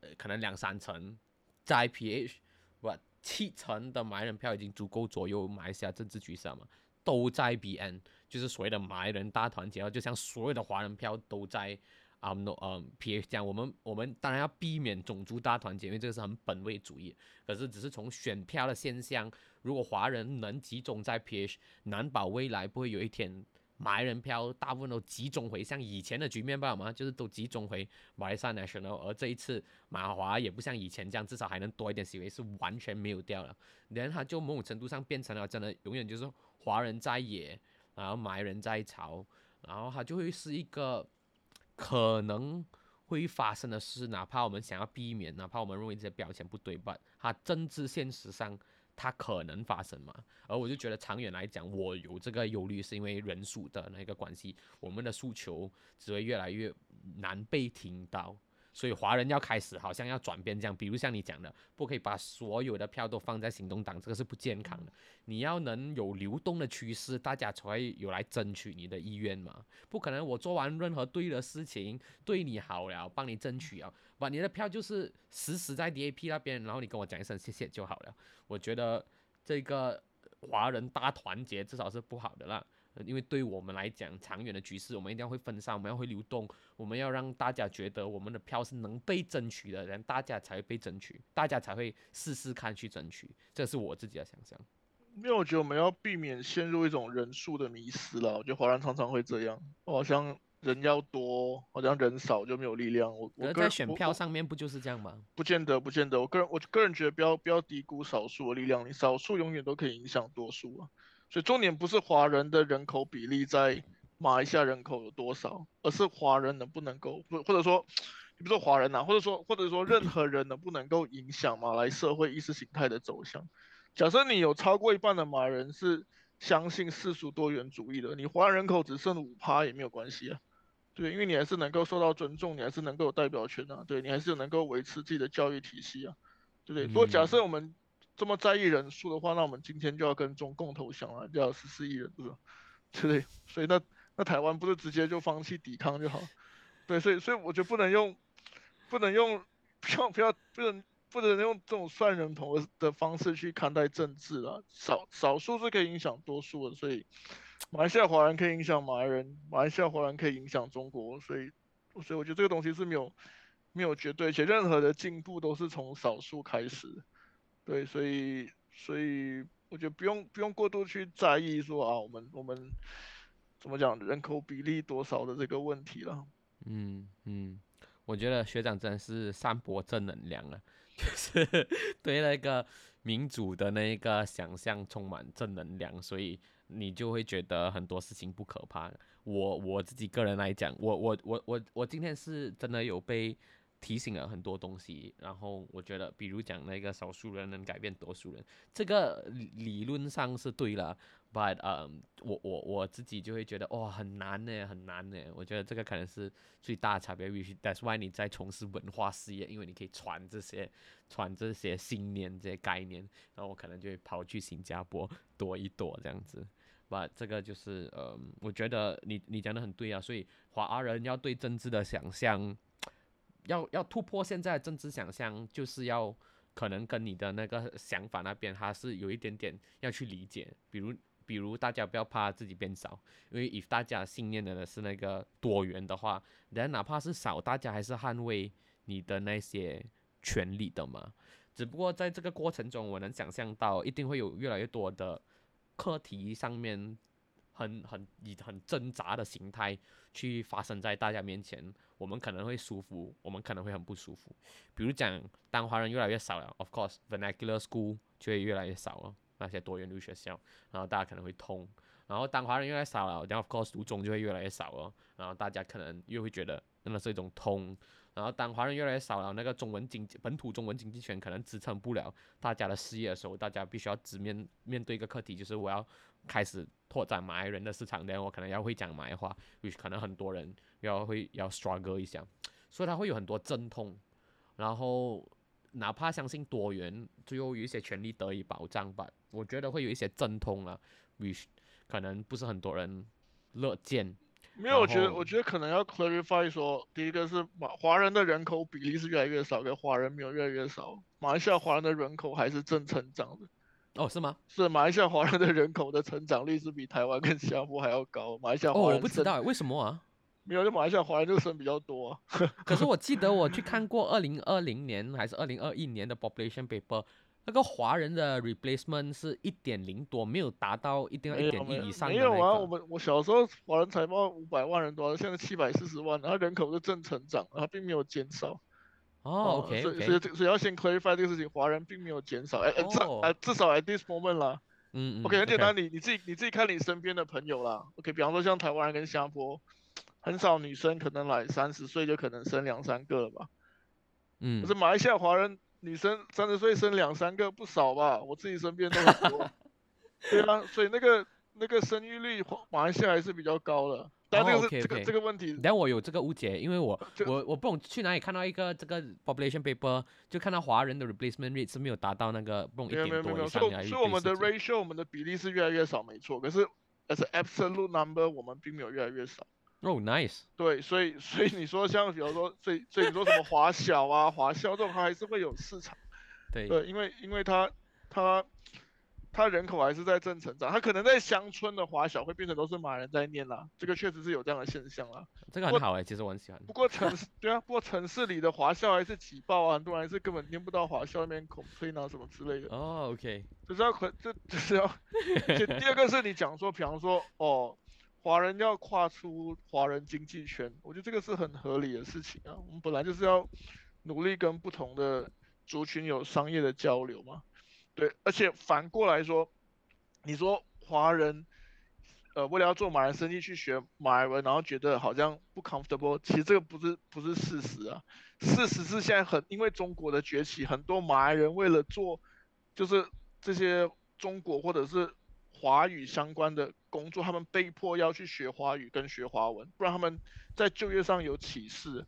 呃，可能两三成在 PH，不七成的马来人票已经足够左右马来西亚政治局势了嘛，都在 BN，就是所谓的马来人大团结，就像所有的华人票都在啊 no 呃 PH 这样，我们我们当然要避免种族大团结，因为这个是很本位主义，可是只是从选票的现象，如果华人能集中在 PH，难保未来不会有一天。马来人票大部分都集中回像以前的局面吧嘛，就是都集中回马来西亚 National，而这一次马华也不像以前这样，至少还能多一点席位，是完全没有掉了。然后它就某种程度上变成了真的永远就是华人在野，然后马来人在朝，然后它就会是一个可能会发生的事，哪怕我们想要避免，哪怕我们认为这些标签不对吧，它政治现实上它可能发生嘛。而我就觉得长远来讲，我有这个忧虑，是因为人数的那个关系，我们的诉求只会越来越难被听到。所以华人要开始好像要转变这样，比如像你讲的，不可以把所有的票都放在行动党，这个是不健康的。你要能有流动的趋势，大家才会有来争取你的意愿嘛。不可能我做完任何对的事情，对你好了，帮你争取啊，把你的票就是死死在 DAP 那边，然后你跟我讲一声谢谢就好了。我觉得这个华人大团结至少是不好的啦。因为对我们来讲，长远的局势，我们一定要会分散，我们要会流动，我们要让大家觉得我们的票是能被争取的，人大家才会被争取，大家才会试试看去争取，这是我自己的想象。因为我觉得我们要避免陷入一种人数的迷失了。我觉得华人常常会这样，我好像人要多，好像人少就没有力量。我我在选票上面不就是这样吗？不见得，不见得。我个人我个人觉得不要不要低估少数的力量，你少数永远都可以影响多数啊。所以重点不是华人的人口比例在马来西亚人口有多少，而是华人能不能够，或或者说，你不说华人呐、或者说或者说任何人能不能够影响马来社会意识形态的走向。假设你有超过一半的马来人是相信世俗多元主义的，你华人人口只剩五趴也没有关系啊。对，因为你还是能够受到尊重，你还是能够有代表权啊，对你还是能够维持自己的教育体系啊，对不对？如果假设我们这么在意人数的话，那我们今天就要跟中共投降了，就要十四亿人，对吧？对不对？所以那那台湾不是直接就放弃抵抗就好？对，所以所以我觉得不能用不能用不要不要不能不能用这种算人头的的方式去看待政治啊，少少数是可以影响多数的，所以马来西亚华人可以影响马来人，马来西亚华人可以影响中国，所以所以我觉得这个东西是没有没有绝对，且任何的进步都是从少数开始。对，所以所以我觉得不用不用过度去在意说啊，我们我们怎么讲人口比例多少的这个问题了。嗯嗯，我觉得学长真的是散播正能量了，就是对那个民主的那个想象充满正能量，所以你就会觉得很多事情不可怕。我我自己个人来讲，我我我我我今天是真的有被提醒了很多东西，然后我觉得，比如讲那个少数人能改变多数人，这个理论上是对了，But 嗯，我我我自己就会觉得哇很难呢，很难呢。我觉得这个可能是最大的差别。That's why 你在从事文化事业，因为你可以传这些传这些信念、这些概念。然后我可能就会跑去新加坡躲一躲这样子。吧这个就是呃，我觉得你你讲的很对啊。所以华人要对政治的想象，要要突破现在政治想象，就是要可能跟你的那个想法那边，它是有一点点要去理解，比如。比如大家不要怕自己变少，因为 if 大家信念的是那个多元的话，人哪怕是少，大家还是捍卫你的那些权利的嘛。只不过在这个过程中，我能想象到一定会有越来越多的课题上面，很很以很挣扎的形态去发生在大家面前。我们可能会舒服，我们可能会很不舒服。比如讲，当华人越来越少了，of course vernacular school 就会越来越少了。那些多元路学校，然后大家可能会通，然后当华人越来越少了，然后 of course 读中就会越来越少了，然后大家可能又会觉得真的是一种通，然后当华人越来越少了，那个中文经济本土中文经济圈可能支撑不了大家的事业的时候，大家必须要直面面对一个课题，就是我要开始拓展马来人的市场，然后我可能要会讲马来话，可能很多人要会要 struggle 一下，所以他会有很多阵痛，然后。哪怕相信多元，最后有一些权利得以保障吧，我觉得会有一些阵痛啊，which 可能不是很多人乐见。没有，我觉得，我觉得可能要 clarify 说，第一个是马华人的人口比例是越来越少，跟华人没有越来越少。马来西亚华人的人口还是正成长的。哦，是吗？是马来西亚华人的人口的成长率是比台湾跟新加坡还要高。马来西亚华人哦，我不知道为什么啊。没有，就马来西亚华人就生比较多。可是我记得我去 看过二零二零年还是二零二一年的 population paper，那个华人的 replacement 是一点零多，没有达到一定要一点一以上的。没有啊，我们我小时候华人才报五百万人多，现在七百四十万，然后人口是正成长，然后并没有减少。哦，OK，所以所以所以要先 clarify 这个事情，华人并没有减少，哎哎至哎至少 at this moment 啦。嗯嗯。OK，很简单，你你自己你自己看你身边的朋友啦。OK，比方说像台湾人跟新加坡。很少女生可能来三十岁就可能生两三个了吧，嗯，可是马来西亚华人女生三十岁生两三个不少吧，我自己身边都很多，对啊，所以那个那个生育率马来西亚还是比较高的，但这个是这个这个问题，但我有这个误解，因为我我我不懂去哪里看到一个这个 population paper，就看到华人的 replacement rate 是没有达到那个不懂一点多以上所以我们的 ratio 我们的比例是越来越少，没错，可是 as absolute number 我们并没有越来越少。哦，nice。对，所以所以你说像比如说，所以所以你说什么华小啊、华校这种，它还是会有市场。对。对，因为因为它它它人口还是在正成长，它可能在乡村的华小会变成都是马人在念啦，这个确实是有这样的现象啦。这个很好哎，其实我很喜欢。不过城市对啊，不过城市里的华校还是挤爆啊，很多人还是根本念不到华校那边 complain 啊什么之类的。哦，OK。就是要可就就是要，第二个是你讲说，比方说哦。华人要跨出华人经济圈，我觉得这个是很合理的事情啊。我们本来就是要努力跟不同的族群有商业的交流嘛。对，而且反过来说，你说华人，呃，为了要做马来生意去学马来文，然后觉得好像不 comfortable，其实这个不是不是事实啊。事实是现在很因为中国的崛起，很多马来人为了做就是这些中国或者是华语相关的。工作，他们被迫要去学华语跟学华文，不然他们在就业上有歧视。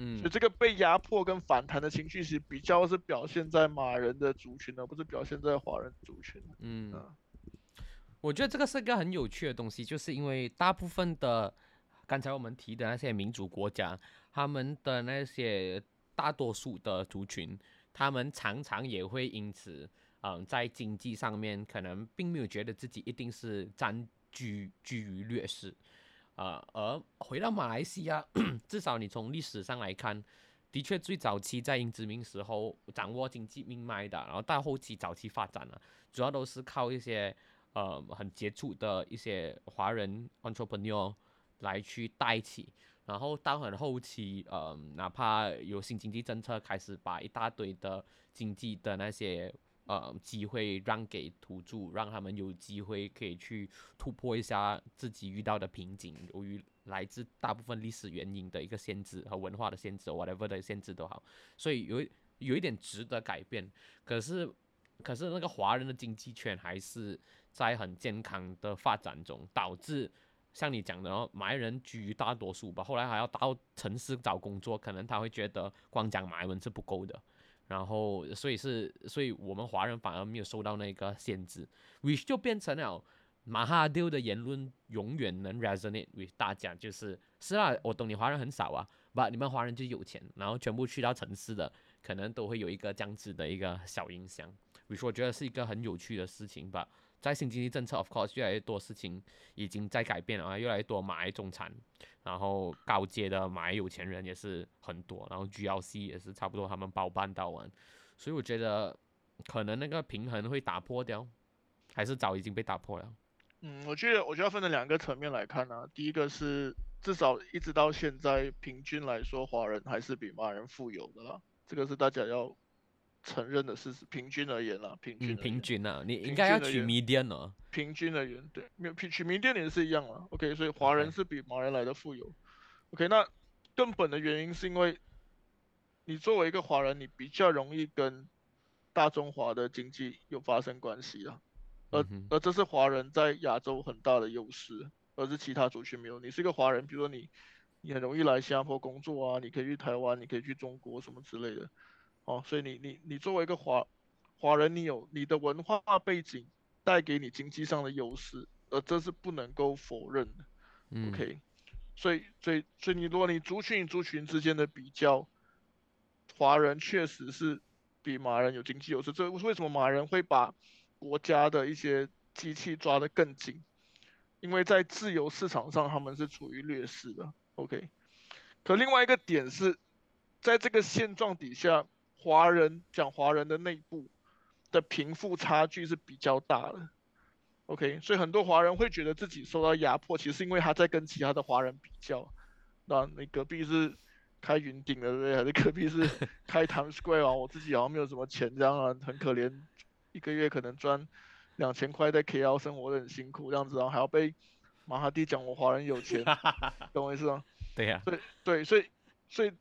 嗯，所以这个被压迫跟反弹的情绪，其实比较是表现在马人的族群，而不是表现在华人族群。嗯，我觉得这个是一个很有趣的东西，就是因为大部分的刚才我们提的那些民主国家，他们的那些大多数的族群，他们常常也会因此，嗯，在经济上面可能并没有觉得自己一定是占。居居于劣势，啊，而回到马来西亚，至少你从历史上来看，的确最早期在英殖民时候掌握经济命脉的，然后到后期早期发展了，主要都是靠一些呃很杰出的一些华人 entrepreneur 来去带起，然后到很后期，呃，哪怕有新经济政策开始把一大堆的经济的那些。呃，机会让给土著，让他们有机会可以去突破一下自己遇到的瓶颈，由于来自大部分历史原因的一个限制和文化的限制，whatever 的限制都好，所以有有一点值得改变。可是可是那个华人的经济圈还是在很健康的发展中，导致像你讲的哦，马来人居大多数吧，后来还要到城市找工作，可能他会觉得光讲马来文是不够的，然后所以是，所以我们华人反而没有受到那个限制，which 就变成了马哈丢的言论永远能 resonate with 大家，就是是啊，我懂你华人很少啊，不你们华人就有钱，然后全部去到城市的，可能都会有一个这样子的一个小影响。比如说，我觉得是一个很有趣的事情吧。在新经济政策，of course，越来越多事情已经在改变了啊，越来越多马来中产，然后高阶的马来有钱人也是很多，然后 GLC 也是差不多他们包办到完，所以我觉得可能那个平衡会打破掉，还是早已经被打破了。嗯，我觉得我就要分成两个层面来看啊。第一个是至少一直到现在，平均来说，华人还是比马来人富有的啦，这个是大家要。承认的事实，平均而言啦，平均平均啊，你应该要取 median 哦。平均而言，对，没有取取 median 也是一样啊。OK，所以华人是比马人来的富有。OK，那根本的原因是因为，你作为一个华人，你比较容易跟大中华的经济有发生关系啊。而而这是华人在亚洲很大的优势，而是其他族群没有。你是一个华人，比如说你，你很容易来新加坡工作啊，你可以去台湾，你可以去中国什么之类的。哦，所以你你你作为一个华华人，你有你的文化背景带给你经济上的优势，而这是不能够否认的。OK，所以所以所以你如果你族群与族群之间的比较，华人确实是比马人有经济优势。这为什么马人会把国家的一些机器抓得更紧？因为在自由市场上他们是处于劣势的。OK，可另外一个点是在这个现状底下。华人讲华人的内部的贫富差距是比较大的，OK，所以很多华人会觉得自己受到压迫，其实是因为他在跟其他的华人比较，那你隔壁是开云顶的对不对？还是隔壁是 开 Times Square 啊？我自己好像没有什么钱，这样啊，很可怜，一个月可能赚两千块在 KL 生活的很辛苦，这样子啊，还要被马哈蒂讲我华人有钱，懂我意思吗？对呀，对对，所以所以。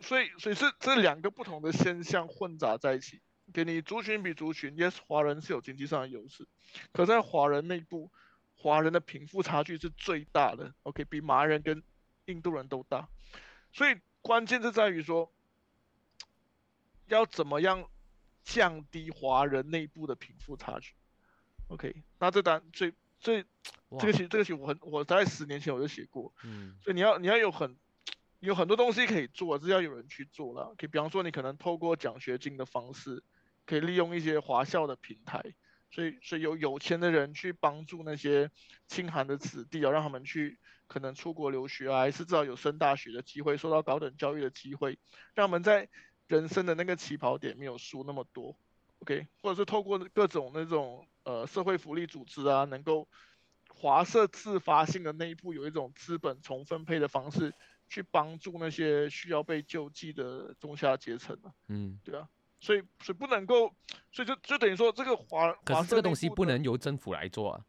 所以，所以是这两个不同的现象混杂在一起，给你族群比族群，yes，华人是有经济上的优势，可在华人内部，华人的贫富差距是最大的，OK，比马来人跟印度人都大，所以关键是在于说，要怎么样降低华人内部的贫富差距，OK，那这单最最这个其实这个其实我很我在十年前我就写过，嗯，所以你要你要有很。有很多东西可以做，是要有人去做了。可以，比方说，你可能透过奖学金的方式，可以利用一些华校的平台，所以，所以有有钱的人去帮助那些清寒的子弟啊，让他们去可能出国留学啊，还是至少有升大学的机会，受到高等教育的机会，让他们在人生的那个起跑点没有输那么多。OK，或者是透过各种那种呃社会福利组织啊，能够华社自发性的内部有一种资本重分配的方式。去帮助那些需要被救济的中下阶层啊，嗯，对啊，所以所以不能够，所以就就等于说这个华，可是这个东西不能由政府来做，啊，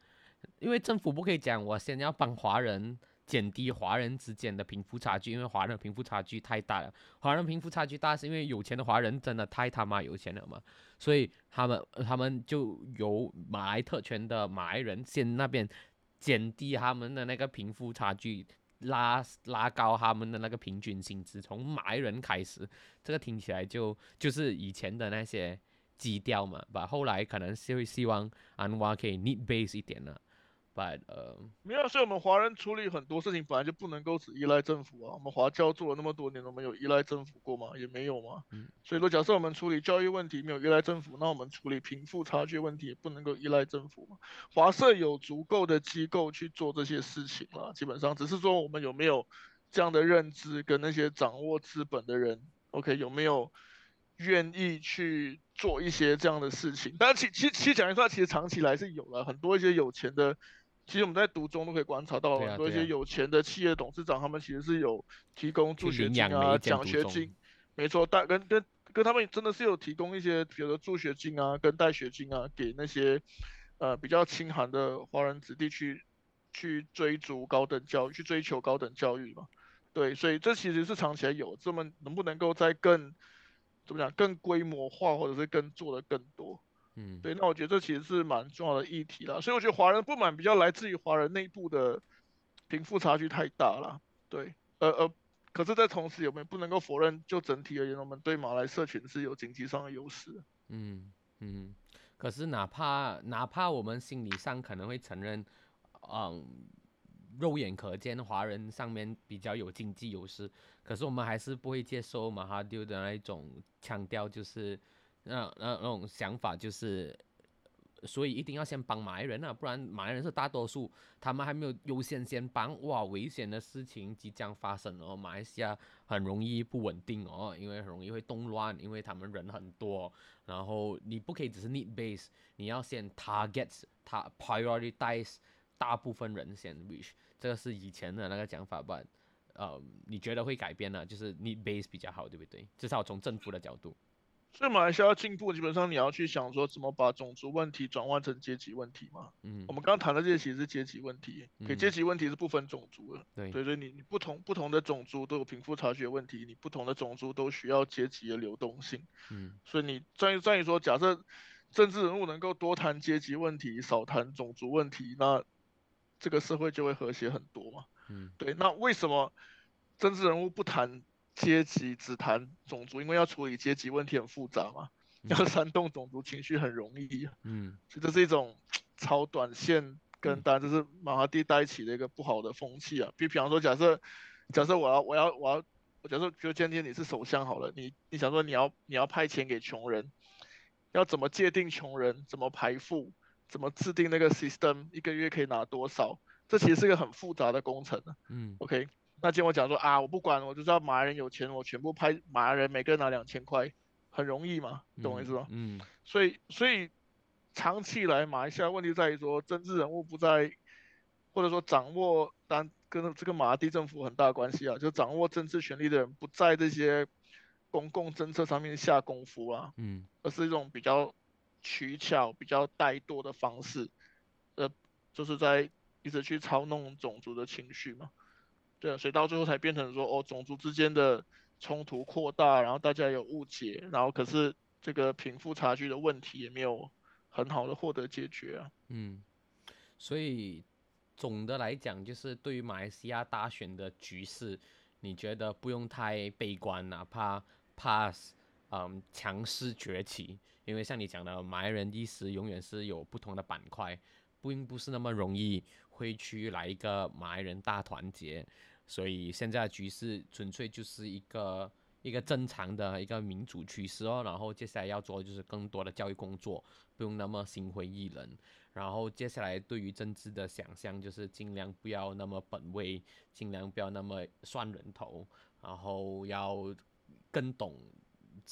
因为政府不可以讲我先要帮华人减低华人之间的贫富差距，因为华人贫富差距太大了，华人贫富差距大是因为有钱的华人真的太他妈有钱了嘛，所以他们他们就由马来特权的马来人先那边减低他们的那个贫富差距。拉拉高他们的那个平均薪资，从埋人开始，这个听起来就就是以前的那些基调嘛，把后来可能是会希望安挖可以 need base 一点了。呃，没有，所以我们华人处理很多事情本来就不能够只依赖政府啊。我们华教做了那么多年，我们有依赖政府过吗？也没有嘛。嗯。所以说，假设我们处理教育问题没有依赖政府，那我们处理贫富差距问题也不能够依赖政府嘛。华社有足够的机构去做这些事情了，基本上只是说我们有没有这样的认知，跟那些掌握资本的人，OK，有没有愿意去做一些这样的事情？但其其其实讲一句话，其实长期来是有了很多一些有钱的。其实我们在读中都可以观察到很多一些有钱的企业董事长，他们其实是有提供助学金啊、奖学金，没错，带跟跟跟他们真的是有提供一些，比如说助学金啊、跟带学金啊，给那些呃比较清寒的华人子弟去去追逐高等教育、去追求高等教育嘛。对，所以这其实是长期有，这么能不能够再更怎么讲更规模化，或者是更做的更多嗯，对，那我觉得这其实是蛮重要的议题啦。所以我觉得华人不满比较来自于华人内部的贫富差距太大了。对，呃呃，可是，在同时有没有不能够否认，就整体而言，我们对马来社群是有经济上的优势。嗯嗯，可是哪怕哪怕我们心理上可能会承认，嗯，肉眼可见华人上面比较有经济优势，可是我们还是不会接受马哈丢的那一种强调，就是那那那种想法，就是所以一定要先帮马来人啊，不然马来人是大多数，他们还没有优先先帮，哇，危险的事情即将发生哦，马来西亚很容易不稳定哦，因为很容易会动乱，因为他们人很多。然后你不可以只是 need base，你要先 targets，他 prioritize 大部分人先 reach，这个是以前的那个讲法吧？呃，你觉得会改变呢？就是 need base 比较好，对不对？至少从政府的角度。所以马来西亚进步，基本上你要去想说怎么把种族问题转换成阶级问题嘛。嗯我们刚刚谈的这些其实是阶级问题，可嗯阶级问题是不分种族的。对对，所以你你不同不同的种族都有贫富差距的问题，你不同的种族都需要阶级的流动性。嗯所以你在于在于说，假设政治人物能够多谈阶级问题，少谈种族问题，那这个社会就会和谐很多嘛。嗯对，那为什么政治人物不谈阶级，只谈种族？因为要处理阶级问题很复杂嘛，要嗯煽动种族情绪很容易啊，嗯所以这是一种超短线跟嗯当然这是马哈蒂带起的一个不好的风气啊。比比方说，假设假设我要我要我要，我假设比如今天你是首相好了，你你想说你要你要派钱给穷人，要怎么界定穷人，怎么排富，怎么制定那个 system，一个月可以拿多少？这其实是一个很复杂的工程啊。嗯 OK，那今天我讲说啊，我不管，我就知道马来人有钱，我全部拍马来人每个人拿两千块，很容易嘛，懂我意思吗？嗯所以所以长期以来，马来西亚问题在于说政治人物不在，或者说掌握，当跟这个马哈蒂政府很大关系啊，就掌握政治权力的人不在这些公共政策上面下功夫啊，嗯而是一种比较取巧、比较怠惰的方式，呃，就是在一直去操弄种族的情绪嘛。对，所以到最后才变成说，哦，种族之间的冲突扩大，然后大家有误解，然后可是这个贫富差距的问题也没有很好的获得解决啊。嗯，所以总的来讲，就是对于马来西亚大选的局势，你觉得不用太悲观，哪怕怕嗯强势崛起，因为像你讲的，马来人意识永远是有不同的板块，并不是那么容易会去来一个马来人大团结，所以现在的局势纯粹就是一个一个正常的一个民主趋势哦，然后接下来要做的就是更多的教育工作，不用那么心灰意冷。然后接下来对于政治的想象就是尽量不要那么本位，尽量不要那么算人头，然后要更懂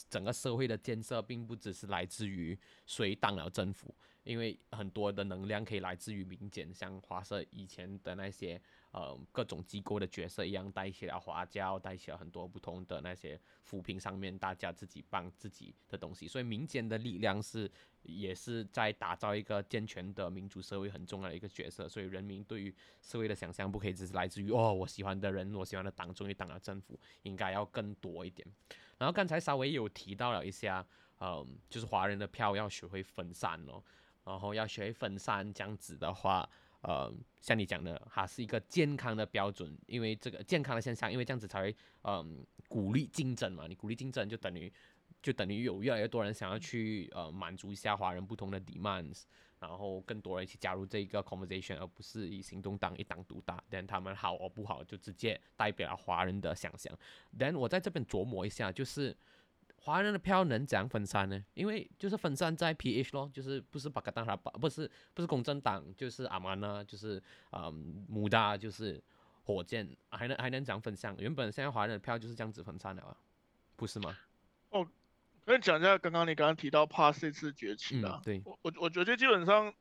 整个社会的建设，并不只是来自于谁当了政府，因为很多的能量可以来自于民间，像华社以前的那些呃各种机构的角色一样，带起了华教，带起了很多不同的那些扶贫上面，大家自己帮自己的东西，所以民间的力量是也是在打造一个健全的民主社会很重要的一个角色，所以人民对于社会的想象不可以只是来自于哦我喜欢的人，我喜欢的党终于当了政府，应该要更多一点。然后刚才稍微有提到了一下，嗯，就是华人的票要学会分散哦，然后要学会分散，这样子的话，呃，像你讲的，它是一个健康的标准，因为这个健康的现象，因为这样子才会，嗯，鼓励竞争嘛，你鼓励竞争就等于就等于有越来越多人想要去呃满足一下华人不同的 demands，然后更多人一起加入这一个 conversation，而不是以行动党一党独大。但他们好或不好，就直接代表了华人的想象。then 我在这边琢磨一下，就是华人的票能怎样分散呢？因为就是分散在 PH 咯，就是不是巴格当他不是不是公正党，就是阿曼呢，就是嗯穆达，就是火箭，还能还能怎样分散？原本现在华人的票就是这样子分散的啊，不是吗？跟你讲一下，刚刚你刚刚提到帕这次崛起啊，嗯对我我我觉得基本上，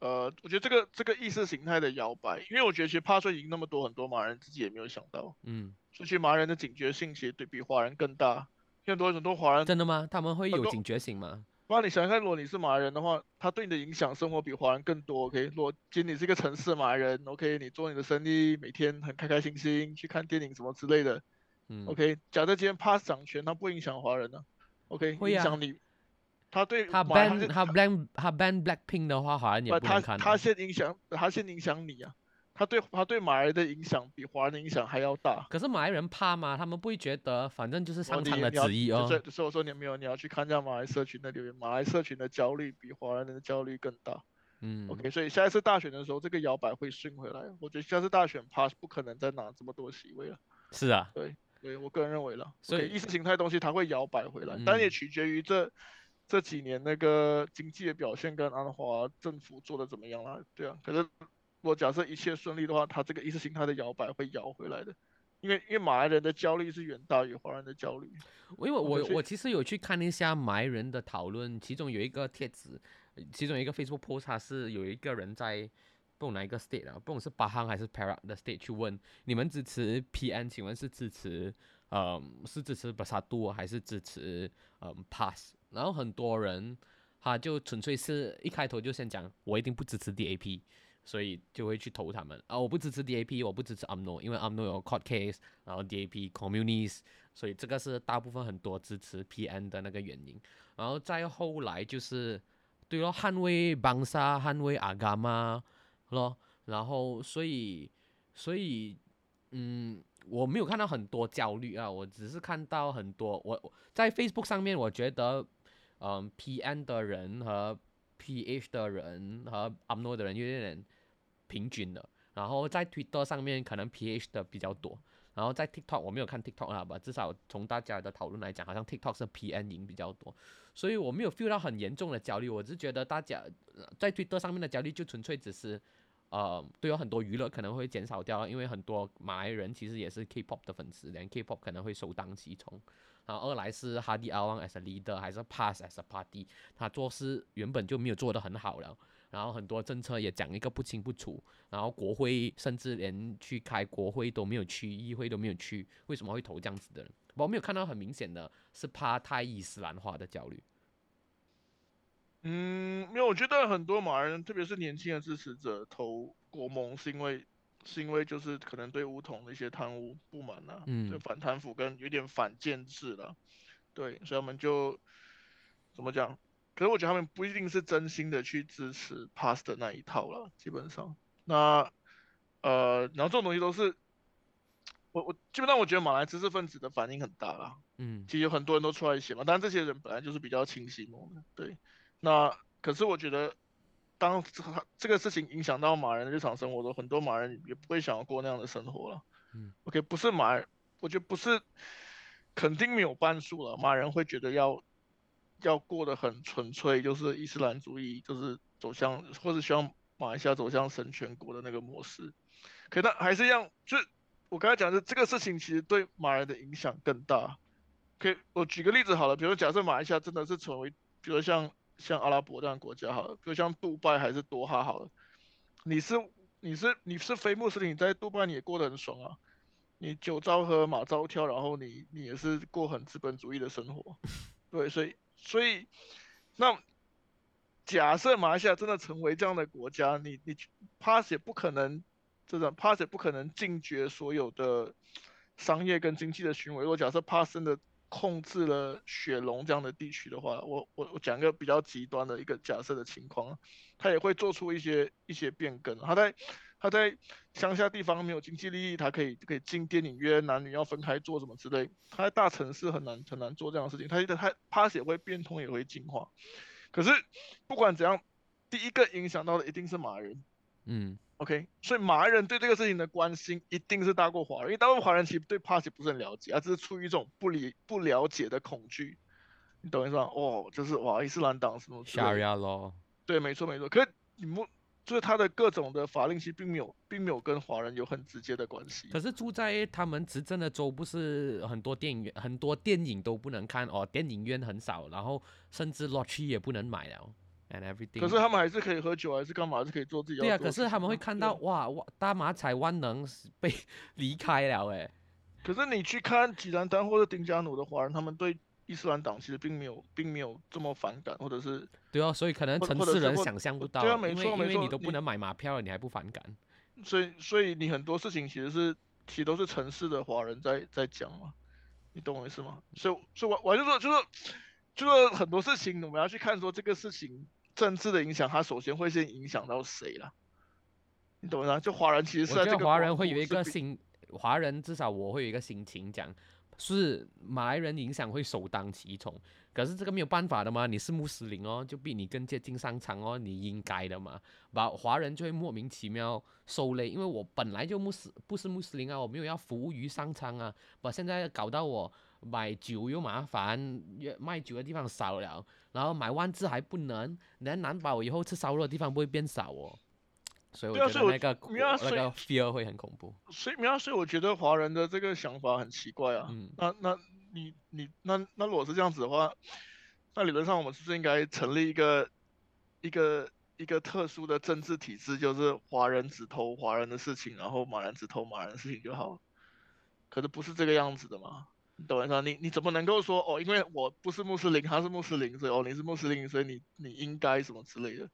呃，我觉得这个这个意识形态的摇摆，因为我觉得其实帕税赢那么多，很多马人自己也没有想到，嗯，所以其实马人的警觉性其实对比华人更大，很多很多华人，真的吗？他们会有警觉性吗？不然你想想看，如果你是马来人的话，他对你的影响生活比华人更多，OK？如果今天你是一个城市的马来人，OK？你做你的生意，每天很开开心心去看电影什么之类的。嗯 OK，假设今天 Pass 掌权，他不影响华人呢、OK，会啊影响你，他对他 ban 他 ban 他 ban Blackpink 的话，好像也不看他啊。先影响他先影响你啊，他对他对马来的影响比华人的影响还要大。可是马来人怕吗？他们不会觉得，反正就是哦上苍的旨意哦。所以所以我说你没有，你要去看一下马来社群的留言，马来社群的焦虑比华人的焦虑更大。嗯 OK，所以下一次大选的时候，这个摇摆会顺回来。我觉得下次大选 Pass 不可能再拿这么多席位了。是啊，对对我个人认为了，所以意识形态东西它会摇摆回来，但也嗯取决于这这几年那个经济的表现跟安华政府做的怎么样啦。对啊，可是我假设一切顺利的话，他这个意识形态的摇摆会摇回来的，因为因为马来人的焦虑是远大于华人的焦虑。因为我我其实有去看一下马来人的讨论，其中有一个帖子，呃其中有一个 Facebook post，它是有一个人在不懂哪一个 state 啊，不懂是巴哈还是 Perak 的 state 去问你们支持 PN，请问是支持呃是支持 Bersatu 还是支持嗯 Pass？然后很多人他就纯粹是一开头就先讲我一定不支持 DAP。所以就会去投他们啊！我不支持 DAP，我不支持 UMNO，因为 UMNO 有 court case，然后 DAP communist，所以这个是大部分很多支持 PN 的那个原因。然后再后来就是，对咯，捍卫邦沙，捍卫阿嘎嘛，咯，然后所以所以嗯，我没有看到很多焦虑啊，我只是看到很多我我在 Facebook 上面，我觉得嗯 PN 的人和 PH 的人和 UMNO 的人有点平均的，然后在 Twitter 上面可能 PH 的比较多。然后在 TikTok 我没有看 TikTok 啊吧，至少从大家的讨论来讲，好像 TikTok 是 PN 赢比较多，所以我没有 feel 到很严重的焦虑，我只是觉得大家在 Twitter 上面的焦虑就纯粹只是，呃，对有很多娱乐可能会减少掉，因为很多马来人其实也是 K-pop 的粉丝，连 K-pop 可能会首当其冲。然后二来是哈迪阿旺 as a leader 还是 Pass as a party，他做事原本就没有做得很好了。然后很多政策也讲一个不清不楚，然后国会甚至连去开国会都没有去，议会都没有去，为什么会投这样子的人？我没有看到很明显的是怕太伊斯兰化的焦虑。嗯，没有，我觉得很多马来人，特别是年轻的支持者投国盟，是因为是因为就是可能对乌统的一些贪污不满啊，嗯就反贪腐跟有点反建制了，对，所以我们就怎么讲？可是我觉得他们不一定是真心的去支持 Pass 的那一套了，基本上，那呃，然后这种东西都是我我基本上我觉得马来知识分子的反应很大啦，嗯其实有很多人都出来写嘛，但这些人本来就是比较清晰梦的，对。那可是我觉得，当这这个事情影响到马人的日常生活的时候，很多马人也不会想要过那样的生活了。嗯，OK，不是马人，我觉得不是，肯定没有半数了。马人会觉得要要过得很纯粹，就是伊斯兰主义，就是走向或者希望马来西亚走向神权国的那个模式。可但还是一样，就我刚才讲的这个事情，其实对马来的影响更大。可以，我举个例子好了，比如假设马来西亚真的是成为，比如像像阿拉伯这样国家好了，比如像杜拜还是多哈好了，你是你是你是非穆斯林，在杜拜你也过得很爽啊，你酒糟喝马糟跳，然后你你也是过很资本主义的生活，对，所以所以那假设马来西亚真的成为这样的国家，你你 pass 也不可能，这种 pass 也不可能禁绝所有的商业跟经济的行为。如果假设 pass 真的控制了雪龙这样的地区的话，我我我讲一个比较极端的一个假设的情况，他也会做出一些一些变更。他在他在乡下地方没有经济利益，他可以可以进电影院，男女要分开做什么之类。他在大城市很难很难做这样的事情，他他 pass 也会变通，也会进化。可是不管怎样，第一个影响到的一定是马人。嗯 OK，所以马来人对这个事情的关心一定是大过华人，因为大部分华人其实对 Pass 不是很了解，啊只是出于一种不理不了解的恐惧，你懂意思吗？哦，就是哇，伊斯兰党什么对，没错没错。可是你们就是他的各种的法令其实并没有并没有跟华人有很直接的关系。可是住在他们执政的州，不是很多电影院很多电影都不能看哦，电影院很少，然后甚至 lottery 也不能买了，and everything。可是他们还是可以喝酒，还是干嘛？还是可以做自己要对啊，可是他们会看到哇哇大马彩万能被 离开了哎。可是你去看吉兰丹或者丁加奴的华人，他们对伊斯兰党其实并没有并没有这么反感，或者是对啊，所以可能城市人想象不到，对啊没错没错你都不能买马票了，你还不反感？所以所以你很多事情其实是其实都是城市的华人在在讲嘛，你懂我意思吗？所以所以我我就说就是就是很多事情我们要去看说这个事情政治的影响，它首先会先影响到谁啦？你懂吗？就华人其实是在这个华人会有一个个心，华人至少我会有一个心情讲，是马来人影响会首当其冲。可是这个没有办法的嘛，你是穆斯林哦，就比你更接近商场哦，你应该的嘛。把华人就会莫名其妙受累，因为我本来就穆斯不是穆斯林啊，我没有要服务于商场啊，把现在搞到我买酒又麻烦，卖酒的地方少了，然后买万字还不能，能难保以后吃烧肉的地方不会变少哦。所以我觉得那个那个 fear 会很恐怖。所以，所以我觉得华人的这个想法很奇怪啊。嗯。那那。你你那那如果是这样子的话，那理论上我们是不是应该成立一个一个一个特殊的政治体制，就是华人只投华人的事情，然后马人只投马人的事情就好？可是不是这个样子的嘛？你懂我意思？你你怎么能够说哦，因为我不是穆斯林，他是穆斯林，所以哦你是穆斯林，所以你你应该什么之类的？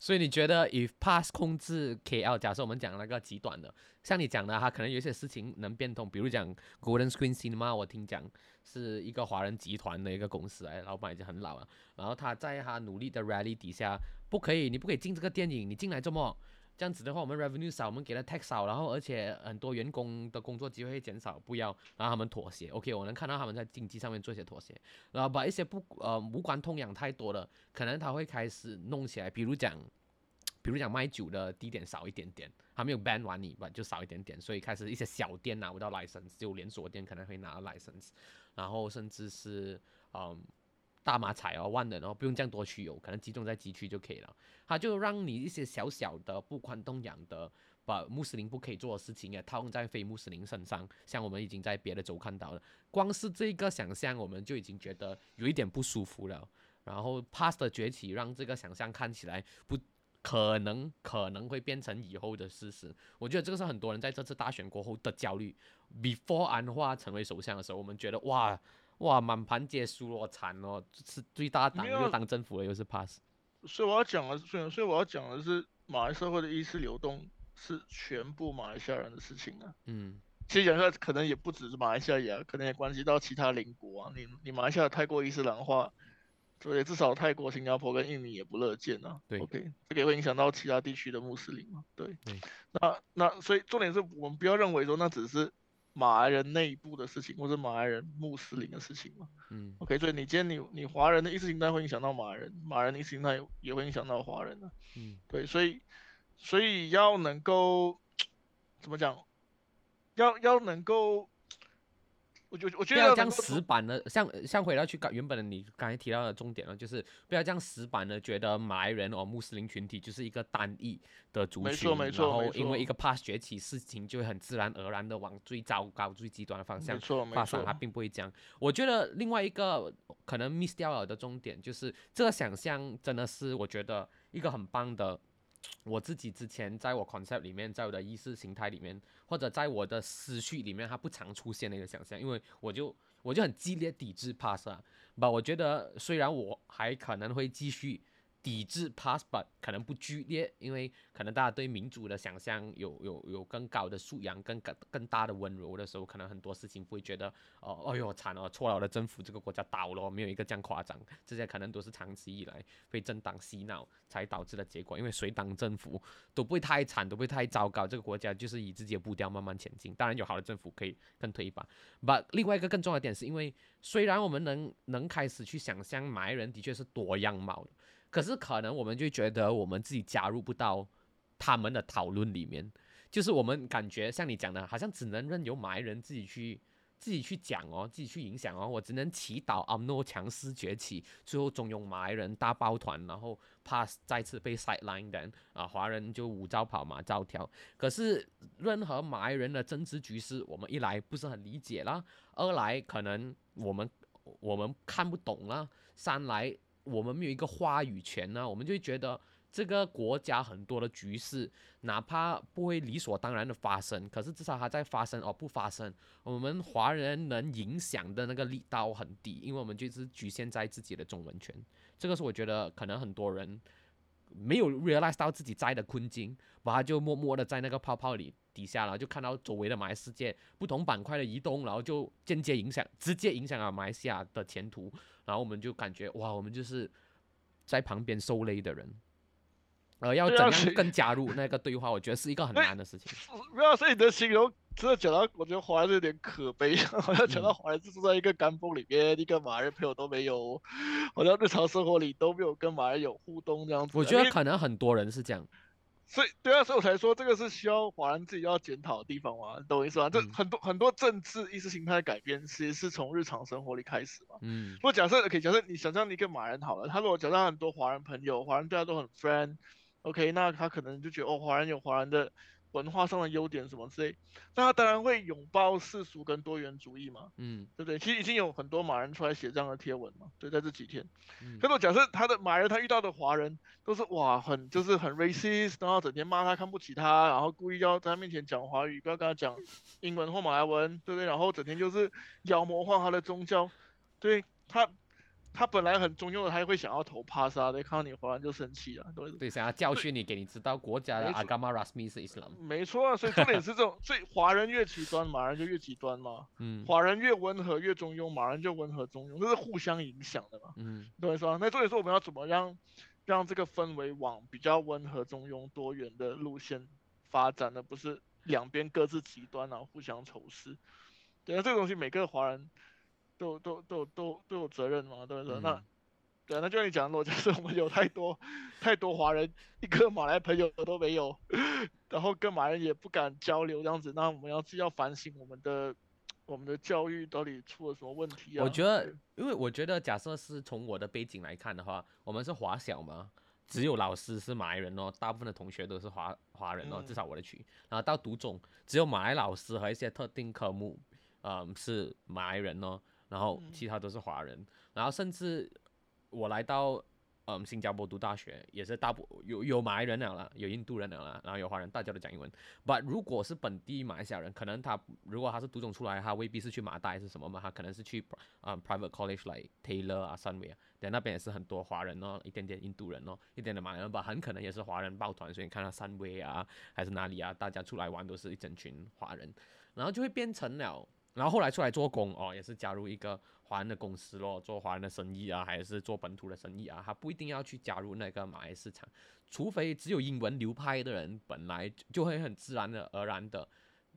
所以你觉得，if pass 控制 KL，假设我们讲那个极短的，像你讲的，他可能有些事情能变动，比如讲 Golden Screen Cinema，我听讲是一个华人集团的一个公司，哎，老板已经很老了，然后他在他努力的 rally 底下，不可以，你不可以进这个电影，你进来这么？这样子的话，我们 revenue 少，我们给的 tax 少，然后而且很多员工的工作机会减少，不要，然后他们妥协，OK，我能看到他们在经济上面做一些妥协，然后把一些不呃无关痛痒太多的，可能他会开始弄起来，比如讲。比如讲卖酒的地点少一点点，还没有 ban 完你吧，就少一点点，所以开始一些小店拿不到 license，只有连锁店可能会拿到 license，然后甚至是嗯大马彩哦万能哦不用这样多去有可能集中在集区就可以了，他就让你一些小小的不宽动养的把穆斯林不可以做的事情也套用在非穆斯林身上，像我们已经在别的州看到了，光是这个想象我们就已经觉得有一点不舒服了，然后 Past 的崛起让这个想象看起来不。可能可能会变成以后的事实，我觉得这个是很多人在这次大选过后的焦虑。Before 安华成为首相的时候，我们觉得哇哇满盘皆输了，惨哦，是最大党又当政府了，又是 pass。所以我要讲的是，所以我要讲的是，马来社会的意识流动是全部马来西亚人的事情啊。嗯，其实讲出来可能也不只是马来西亚，可能也关系到其他邻国啊。你你马来西亚太过伊斯兰化。所以至少泰国、新加坡跟印尼也不乐见啊。对，OK，这个也会影响到其他地区的穆斯林嘛。对，那那所以重点是我们不要认为说那只是马来人内部的事情，或者马来人穆斯林的事情嘛。嗯，OK，所以你今天你你华人的意识形态会影响到马来人，马来人的意识形态也会影响到华人的。嗯，对，所以所以要能够 怎么讲？要要能够。我觉我觉得不要这样死板的，像像回到去刚原本的你刚才提到的重点了，就是不要这样死板的觉得马来人哦穆斯林群体就是一个单一的族群，然后因为一个 pass 崛起，事情就会很自然而然的往最糟糕、最极端的方向发展，它并不会这样。我觉得另外一个可能 miss 掉了的重点就是这个想象真的是我觉得一个很棒的。我自己之前在我 concept 里面，在我的意识形态里面，或者在我的思绪里面，它不常出现的一个想象，因为我就我就很激烈抵制 pass 啊，不，我觉得虽然我还可能会继续。抵制 passport 可能不剧烈，因为可能大家对民主的想象有有有更高的素养，更更更大的温柔的时候，可能很多事情不会觉得哦，哎呦惨了，错了，我的政府这个国家倒了，没有一个这样夸张，这些可能都是长期以来被政党洗脑才导致的结果，因为谁当政府都不会太惨，都不会太糟糕，这个国家就是以自己的步调慢慢前进。当然有好的政府可以更推一把。But 另外一个更重要的点是因为，虽然我们能能开始去想象马来人的确是多样貌的。可是可能我们就觉得我们自己加入不到他们的讨论里面，就是我们感觉像你讲的，好像只能任由马来人自己去自己去讲哦，自己去影响哦。我只能祈祷阿诺强势崛起，最后中用马来人大抱团，然后怕再次被 sideline 的啊，华人就五招跑马招跳。可是任何马来人的政治局势，我们一来不是很理解啦，二来可能我们我们看不懂啦，三来。我们没有一个话语权呢，我们就觉得这个国家很多的局势，哪怕不会理所当然的发生，可是至少它在发生哦不发生。我们华人能影响的那个力道很低，因为我们就是局限在自己的中文圈。这个是我觉得可能很多人没有 realize 到自己在的困境，把他就默默的在那个泡泡里底下，然后就看到周围的马来世界不同板块的移动，然后就间接影响，直接影响了马来西亚的前途，然后我们就感觉哇，我们就是在旁边受累的人。呃，要怎样更加入那个对话？我觉得是一个很难的事情。不要，所以你的形容真的讲到，我觉得华人有点可悲，好像讲到华人是住在一个干崩里面，一个马来人朋友都没有，好像日常生活里都没有跟马来人有互动这样子。我觉得可能很多人是这样。所以，对啊，所以我才说这个是需要华人自己要检讨的地方嘛，懂我意思吗？这很多很多政治意识形态的改变，其实是从日常生活里开始嘛。嗯。如果假设，可以假设你想象一个马人好了，他如果假设很多华人朋友，华人对他都很 friend。OK，那他可能就觉得哦，华人有华人的文化上的优点什么之类，那他当然会拥抱世俗跟多元主义嘛，嗯，对不对？其实已经有很多马人出来写这样的贴文嘛，对，在这几天。可是假设他的马人他遇到的华人都是哇，很就是很 racist，然后整天骂他看不起他，然后故意要在他面前讲华语，不要跟他讲英文或马来文，对不对？然后整天就是妖魔化他的宗教，对他。他本来很中庸的，他会想要投帕萨的，看到你华人就生气了，对对，想要教训你，给你知道国家的阿伽马拉斯米是伊斯兰。没错啊，所以重点是这种，所以华人越极端，马人就越极端嘛。嗯。华人越温和越中庸，马人就温和中庸，这是互相影响的嘛。嗯。对说，那重点是我们要怎么样让这个氛围往比较温和中庸多元的路线发展呢？不是两边各自极端然后，互相仇视。对啊，这个东西每个华人。都都都都都有责任嘛，对不对？那对啊，那就像你讲的，就是我们有太多太多华人，一个马来朋友都没有，然后跟马来人也不敢交流这样子，那我们要是要反省我们的我们的教育到底出了什么问题啊？我觉得，因为我觉得，假设是从我的背景来看的话，我们是华小嘛，只有老师是马来人哦，大部分的同学都是华华人哦，至少我的区，然后到读中，只有马来老师和一些特定科目，嗯，是马来人哦。然后其他都是华人，然后甚至我来到嗯新加坡读大学，也是大部有有马来人了啦，有印度人了啦，然后有华人，大家都讲英文。But 如果是本地马来西亚人，可能他如果他是读中出来，他未必是去马大还是什么嘛，他可能是去啊 private college like Taylor 啊 Sunway 啊，在那边也是很多华人哦，一点点印度人哦，一点点马来人吧，很可能也是华人抱团，所以你看到 Sunway 啊还是哪里啊，大家出来玩都是一整群华人，然后就会变成了。然后后来出来做工哦，也是加入一个华人的公司咯，做华人的生意啊，还是做本土的生意啊，他不一定要去加入那个马来市场，除非只有英文流派的人，本来就会很自然的而然的，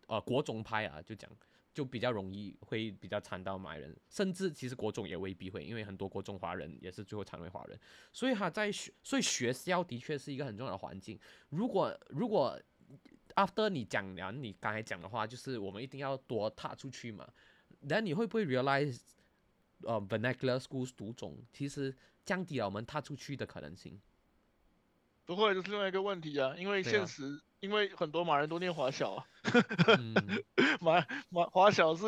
呃，国中派啊，就讲就比较容易会比较掺到马来人，甚至其实国中也未必会，因为很多国中华人也是最后成为华人，所以他在学，所以学校的确是一个很重要的环境，如果如果。After 你讲完你刚才讲的话，就是我们一定要多踏出去嘛。那你会不会 realize，呃，vernacular schools 读种其实降低了我们踏出去的可能性？不会，这是另外一个问题啊。因为现实，因为很多马人都念华小啊。马马华小是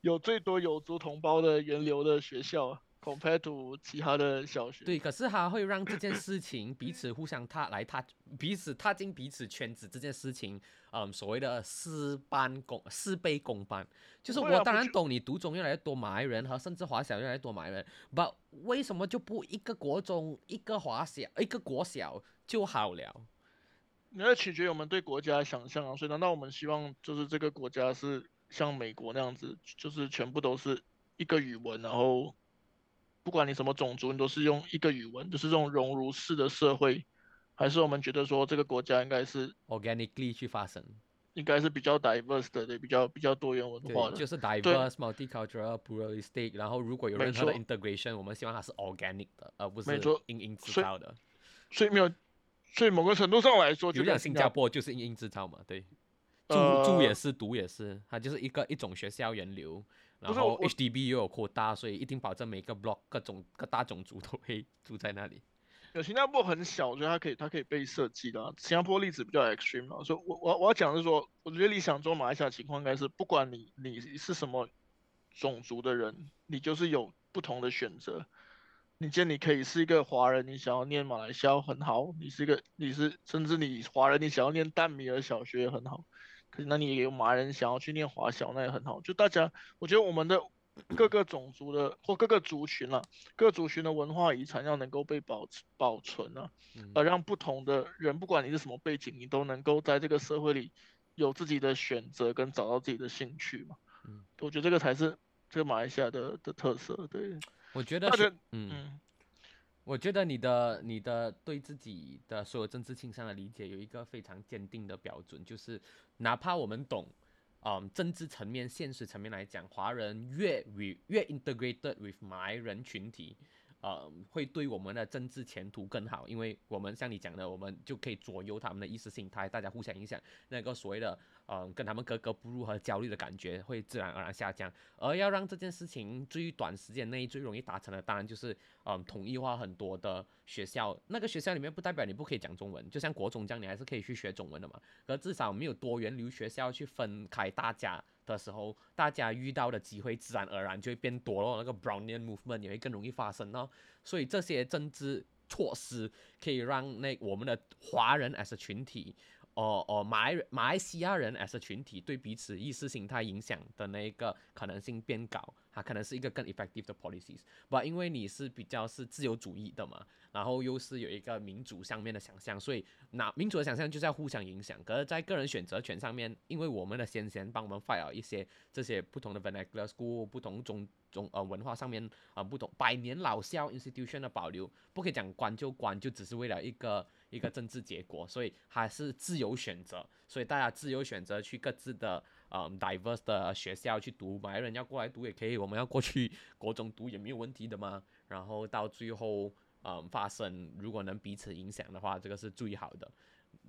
有最多有族同胞的源流的学校啊。Compared to 其他的小学，对，可是他会让这件事情彼此互相踏来踏，彼此踏进彼此圈子这件事情，嗯，所谓的事半功事倍功半，就是我当然懂你读中越来越多马来人和甚至华小越来越多马来人，but 为什么就不一个国中一个华小一个国小就好了？那取决于我们对国家的想象啊，所以难道我们希望就是这个国家是像美国那样子，就是全部都是一个语文，然后？不管你什么种族，你都是用一个语文，就是这种熔炉式的社会，还是我们觉得说这个国家应该是 organically 去发生，应该是比较 diverse 的，对，比较比较多元文化的，就是 diverse multicultural pluralistic。然后如果有任何的 integration，我们希望它是 organic 的，而不是硬硬制造的。所以没有，所以某个程度上来说，就像新加坡就是硬硬制造嘛，对，住住也是，读也是，它就是一个一种学校源流。然后 HDB 又有扩大，所以一定保证每个 block 各种各大种族都会 住在那里。有新加坡很小，所以它可以它可以被设计的。新加坡例子比较 extreme 嘛，所以我我我要讲的是说，我觉得理想中马来西亚情况应该是，不管你你是什么种族的人，你就是有不同的选择。你见你可以是一个华人，你想要念马来西亚很好；你是一个你是甚至你华人，你想要念淡米尔小学也很好。可是那你也有马人想要去念华小，那也很好。就大家，我觉得我们的 各个种族的或各个族群了，各族群的文化遗产要能够被保持保存啊，而让不同的人，不管你是什么背景，你都能够在这个社会里有自己的选择跟找到自己的兴趣嘛。嗯，我觉得这个才是这个马来西亚的的特色。对，我觉得嗯，我觉得你的你的对自己的所有政治倾向的理解有一个非常坚定的标准，就是哪怕我们懂。嗯，政治层面、现实层面来讲，华人越与越 integrated with 马来人群体，呃，会对我们的政治前途更好，因为我们像你讲的，我们就可以左右他们的意识形态，大家互相影响，那个所谓的。嗯，跟他们格格不入和焦虑的感觉会自然而然下降。而要让这件事情最短时间内最容易达成的，当然就是嗯统一化很多的学校。那个学校里面不代表你不可以讲中文，就像国中这样，你还是可以去学中文的嘛。可至少没有多元流学校去分开大家的时候，大家遇到的机会自然而然就会变多了，那个 Brownian movement 也会更容易发生哦。所以这些政治措施可以让那我们的华人 as 群体。哦哦，马来马来西亚人 as 群体对彼此意识形态影响的那个可能性变高，它可能是一个更 effective 的 policies。不，因为你是比较是自由主义的嘛，然后又是有一个民主上面的想象，所以那民主的想象就是要互相影响。可是，在个人选择权上面，因为我们的先贤帮我们 file 一些这些不同的 vernacular school，不同种种呃文化上面啊不同百年老校 institution 的保留，不可以讲关就关，就只是为了一个。一个政治结果，所以还是自由选择，所以大家自由选择去各自的嗯 diverse 的学校去读，马来人要过来读也可以，我们要过去国中读也没有问题的嘛。然后到最后嗯发生，如果能彼此影响的话，这个是最好的。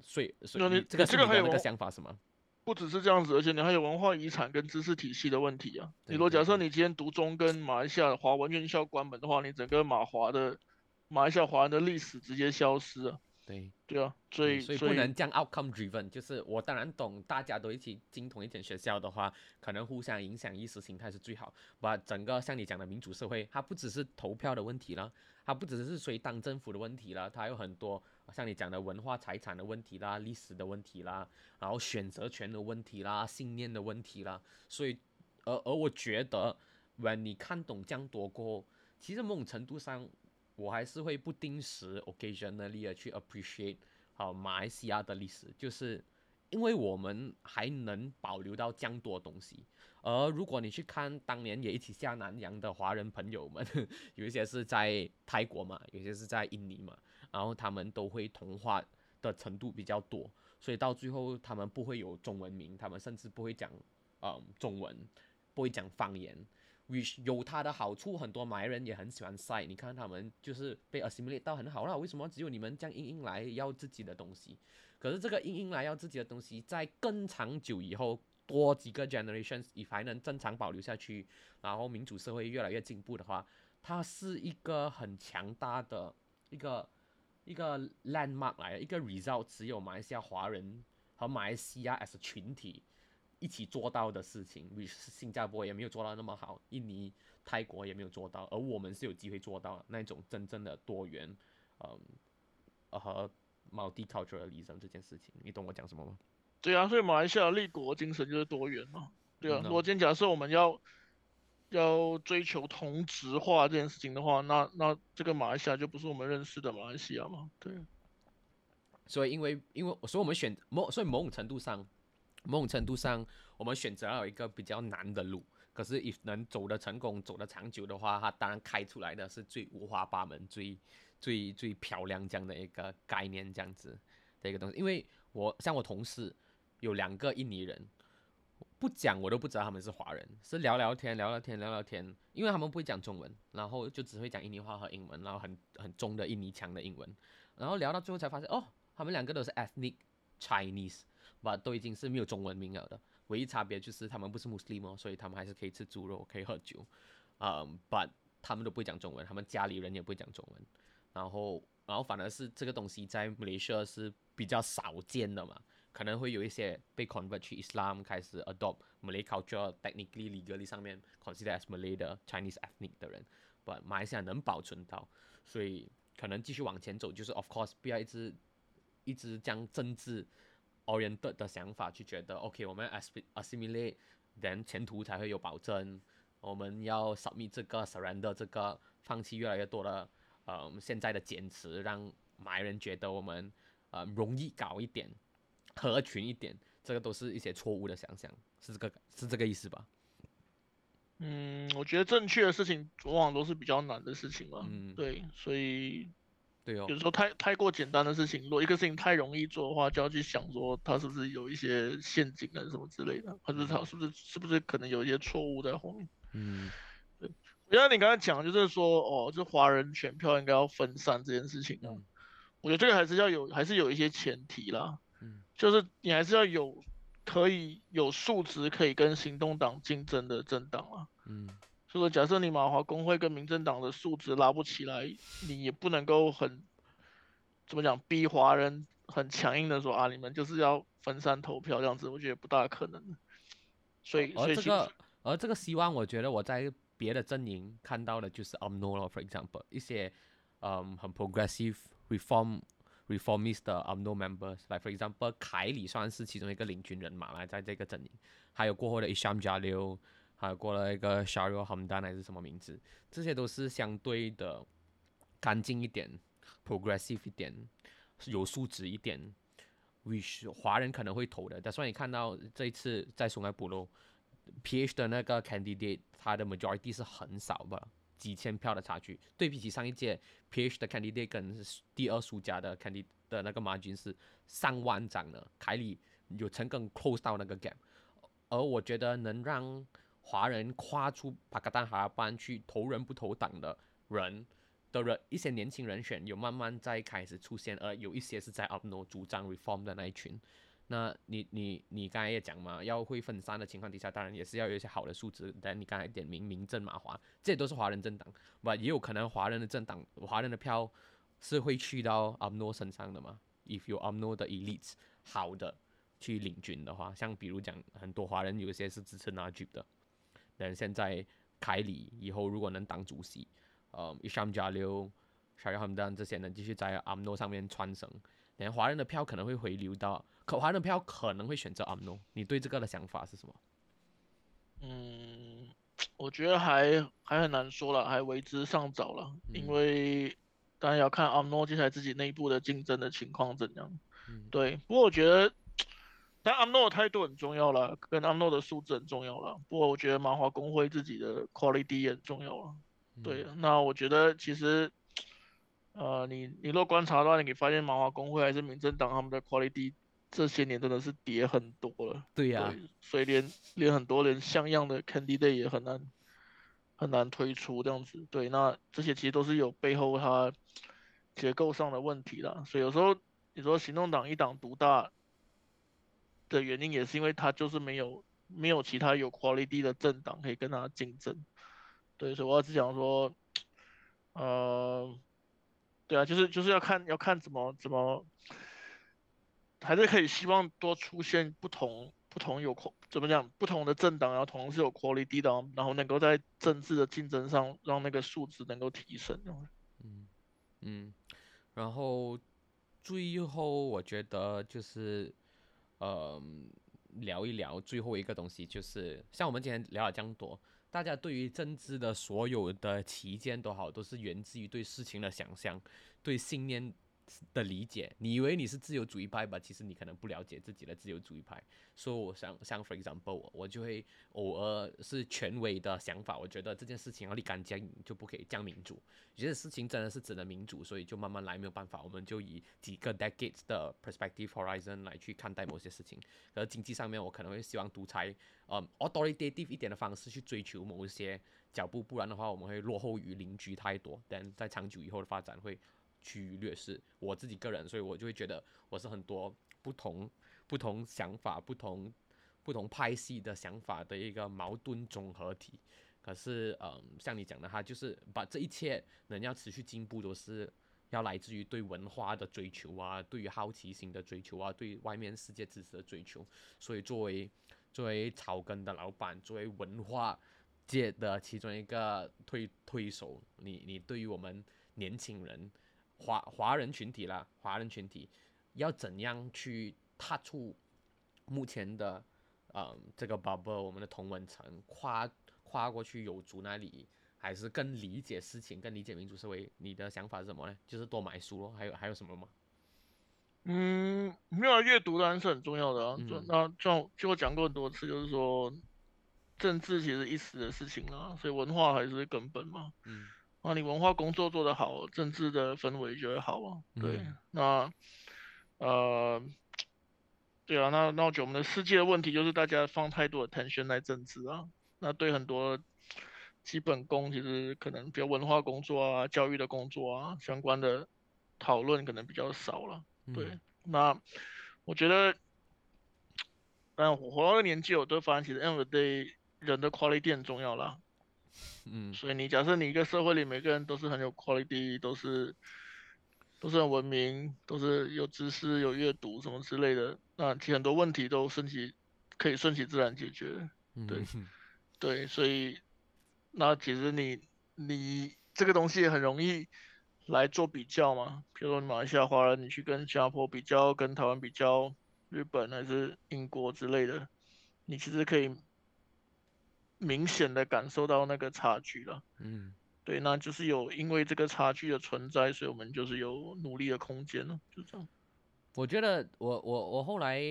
所以所以这个这个还有那个想法什么？不只是这样子，而且你还有文化遗产跟知识体系的问题啊。你如果假设你今天读中跟马来西亚华文院校关门的话，你整个马华的马来西亚华人的历史直接消失啊。对对啊，所以所以不能这样 outcome driven，就是我当然懂，大家都一起进同一间学校的话，可能互相影响意识形态是最好。把整个像你讲的民主社会，它不只是投票的问题了，它不只是谁当政府的问题了，它有很多像你讲的文化财产的问题啦、历史的问题啦，然后选择权的问题啦、信念的问题啦。所以，而而我觉得，when 你看懂这样多过后，其实某种程度上。我还是会不定时 occasionally 去 appreciate 好马来西亚的历史，就是因为我们还能保留到这样多东西。而如果你去看当年也一起下南洋的华人朋友们，有一些是在泰国嘛，有些是在印尼嘛，然后他们都会同化的程度比较多，所以到最后他们不会有中文名，他们甚至不会讲嗯中文，不会讲方言。Which 有它的好处，很多马来人也很喜欢晒。你看他们就是被 assimilate 到很好了，为什么只有你们这样硬硬来要自己的东西？可是这个硬硬来要自己的东西，在更长久以后，多几个 generations，也还能正常保留下去，然后民主社会越来越进步的话，它是一个很强大的一个一个 landmark 来，一个 result，只有马来西亚华人和马来西亚 as 群体。一起做到的事情，比如新加坡也没有做到那么好，印尼、泰国也没有做到，而我们是有机会做到那种真正的多元，嗯，和 multiculturalism 这件事情，你懂我讲什么吗？对啊，所以马来西亚立国精神就是多元嘛。对啊，如果今天假设我们要要追求同质化这件事情的话，那那这个马来西亚就不是我们认识的马来西亚嘛？对。所以因为因为所以我们选某所以某种程度上。某种程度上，我们选择了一个比较难的路，可是，if 能走得成功、走得长久的话，它当然开出来的是最五花八门、最最最漂亮这样的一个概念，这样子的一个东西。因为我像我同事有两个印尼人，不讲我都不知道他们是华人，是聊聊天、聊聊天、聊聊天，因为他们不会讲中文，然后就只会讲印尼话和英文，然后很很中的印尼腔的英文，然后聊到最后才发现，哦，他们两个都是 ethnic Chinese。But，都已经是没有中文名了的，唯一差别就是他们不是穆斯林哦，所以他们还是可以吃猪肉，可以喝酒，嗯，but 他们都不会讲中文，他们家里人也不会讲中文，然后，然后反而是这个东西在马来西亚是比较少见的嘛，可能会有一些被 convert 去 Islam 开始 adopt Malay culture，technically legally 上面 consider as Malay 的 Chinese ethnic 的人，but 马来西亚能保存到，所以可能继续往前走，就是 of course 不要一直一直将政治。Oriented 的想法去觉得，OK，我们 assimilate，then 前途才会有保证我们要 submit 这个 surrender 这个放弃越来越多的呃现在的坚持，让马来人觉得我们呃容易搞一点，合群一点，这个都是一些错误的想象，是这个是这个意思吧？嗯，我觉得正确的事情往往都是比较难的事情嘛。嗯，对，所以对哦有，时候太太过简单的事情，如果一个事情太容易做的话，就要去想说它是不是有一些陷阱啊什么之类的，或者它是不是是不是可能有一些错误在后面。嗯我觉得你刚才讲就是说，哦，就华人选票应该要分散这件事情啊，嗯我觉得这个还是要有，还是有一些前提啦，嗯就是你还是要有可以有素质可以跟行动党竞争的政党啊。嗯所以说，假设你马华工会跟民政党的素质拉不起来，你也不能够很怎么讲逼华人很强硬的说啊，你们就是要分散投票这样子，我觉得不大可能。所以，所以这个而这个希望，我觉得我在别的阵营看到的就是 UMNO 咯，for example 一些嗯很 progressive reform reformist 的 UMNO members，like for example 凯里算是其中一个领军人马来在这个阵营，还有过后的 Isham Jalil，啊过了一个 Shahrul Hamdan 还是什么名字，这些都是相对的干净一点，progressive 一点，有素质一点。which 华人可能会投的，但是你看到这一次在松埃普罗 PH 的那个 candidate，他的 majority 是很少吧，几千票的差距。对比起上一届 PH 的 candidate 跟第二输家的 candidate 的那个 margin 是上万张的，凯里有成功 close 到那个 gap。而我觉得能让华人跨出帕卡丹哈班去投人不投党的人的人，一些年轻人选有慢慢在开始出现，而有一些是在 UPNO 主张 reform 的那一群。那你你你刚才也讲嘛，要会分散的情况底下，当然也是要有一些好的素质。但你刚才点名民政马华，这都是华人政党，不也有可能华人的政党，华人的票是会去到 UMNO 身上的嘛？If 有 UMNO 的 elites 好的去领军的话，像比如讲很多华人有一些是支持 Najib 的，但现在凯里以后如果能当主席，呃，Isham Jalil、Shahid Hamdan 这些人继续在 UMNO 上面传承，连华人的票可能会回流到，可华人的票可能会选择 UMNO。你对这个的想法是什么？嗯，我觉得还还很难说了，还为之尚早了，因嗯为当然要看 UMNO 接下来自己内部的竞争的情况怎样。嗯对，不过我觉得，但 UMNO 的态度很重要了，跟 UMNO 的素质很重要了。不过我觉得麻华工会自己的 quality 也很重要了。对，那我觉得其实，呃，你你若观察的话，你可以发现麻华工会还是民政党他们的 quality 这些年真的是跌很多了。对呀、对，所以连连很多人像样的 candidate 也很难很难推出这样子。对，那这些其实都是有背后它结构上的问题啦。所以有时候你说行动党一党独大的原因，也是因为他就是没有没有其他有 quality 的政党可以跟他竞争。对，所以我要只讲说，呃，对啊，就是就是要看要看怎么怎么，还是可以希望多出现不同不同有怎么讲不同的政党，然后同时有 quality 的，然后能够在政治的竞争上让那个素质能够提升。嗯嗯，然后最后我觉得就是，呃，聊一聊最后一个东西，就是像我们今天聊了这样多，大家对于政治的所有的期间都好，都是源自于对事情的想象，对信念的理解。你以为你是自由主义派吧？其实你可能不了解自己的自由主义派。所以我想，像 for example，我就会偶尔是权威的想法，我觉得这件事情要立竿见影，就不可以降民主。有些事情真的是只能民主，所以就慢慢来，没有办法，我们就以几个 decades 的 perspective horizon 来去看待某些事情。而经济上面，我可能会希望独裁，呃，authoritative 一点的方式去追求某一些脚步，不然的话，我们会落后于邻居太多。但在长久以后的发展会趋于劣势。我自己个人，所以我就会觉得我是很多不同不同想法、不同不同派系的想法的一个矛盾综合体。可是，嗯，像你讲的，哈就是把这一切能要持续进步，都是要来自于对文化的追求啊，对于好奇心的追求啊，对外面世界知识的追求。所以，作为作为草根的老板，作为文化界的其中一个推推手，你你对于我们年轻人华华人群体啦，华人群体要怎样去踏出目前的嗯这个 bubble，我们的同文层跨跨过去有族那里，还是更理解事情，更理解民主社会？你的想法是什么呢？就是多买书咯，还有还有什么吗？嗯，没有啊，阅读当然是很重要的啊。就嗯那就就我讲过很多次，就是说政治其实一时的事情啊，所以文化还是根本嘛。嗯那你文化工作做得好，政治的氛围就会好啊。对，嗯那呃，对啊，那那我觉得我们的世界的问题就是大家放太多的 attention 在政治啊，那对很多基本功，其实可能比如文化工作啊、教育的工作啊相关的讨论可能比较少了。对，嗯那我觉得，但我活到这个年纪，我都发现其实 end of the day 人的 quality 很重要啦。嗯所以你假设你一个社会里每个人都是很有 quality，都是都是很文明，都是有知识、有阅读什么之类的，那其实很多问题都顺其可以顺其自然解决。嗯，对对，所以那其实你你这个东西也很容易来做比较嘛，比如说你马来西亚华人，你去跟新加坡比较，跟台湾比较，日本还是英国之类的，你其实可以明显的感受到那个差距了。嗯对，那就是有因为这个差距的存在，所以我们就是有努力的空间了，就这样。我觉得我我我后来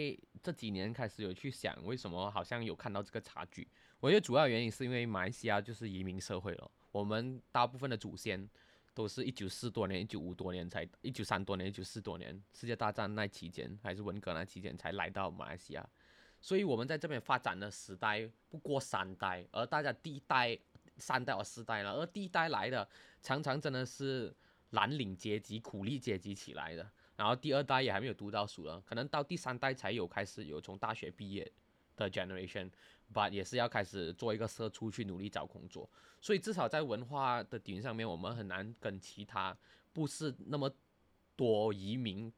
这几年开始有去想，为什么好像有看到这个差距？我觉得主要原因是因为马来西亚就是移民社会了，我们大部分的祖先都是一九四多年、一九五多年才、一九三多年、一九四多年世界大战那期间，还是文革那期间才来到马来西亚，所以我们在这边发展的时代不过三代，而大家第一代、三代和四代了，而第一代来的常常真的是蓝领阶级、苦力阶级起来的。然后第二代也还没有读到书了，可能到第三代才有开始有从大学毕业的 generation，but 也是要开始做一个社畜去努力找工作，所以至少在文化的底蕴上面，我们很难跟其他不是那么多移民、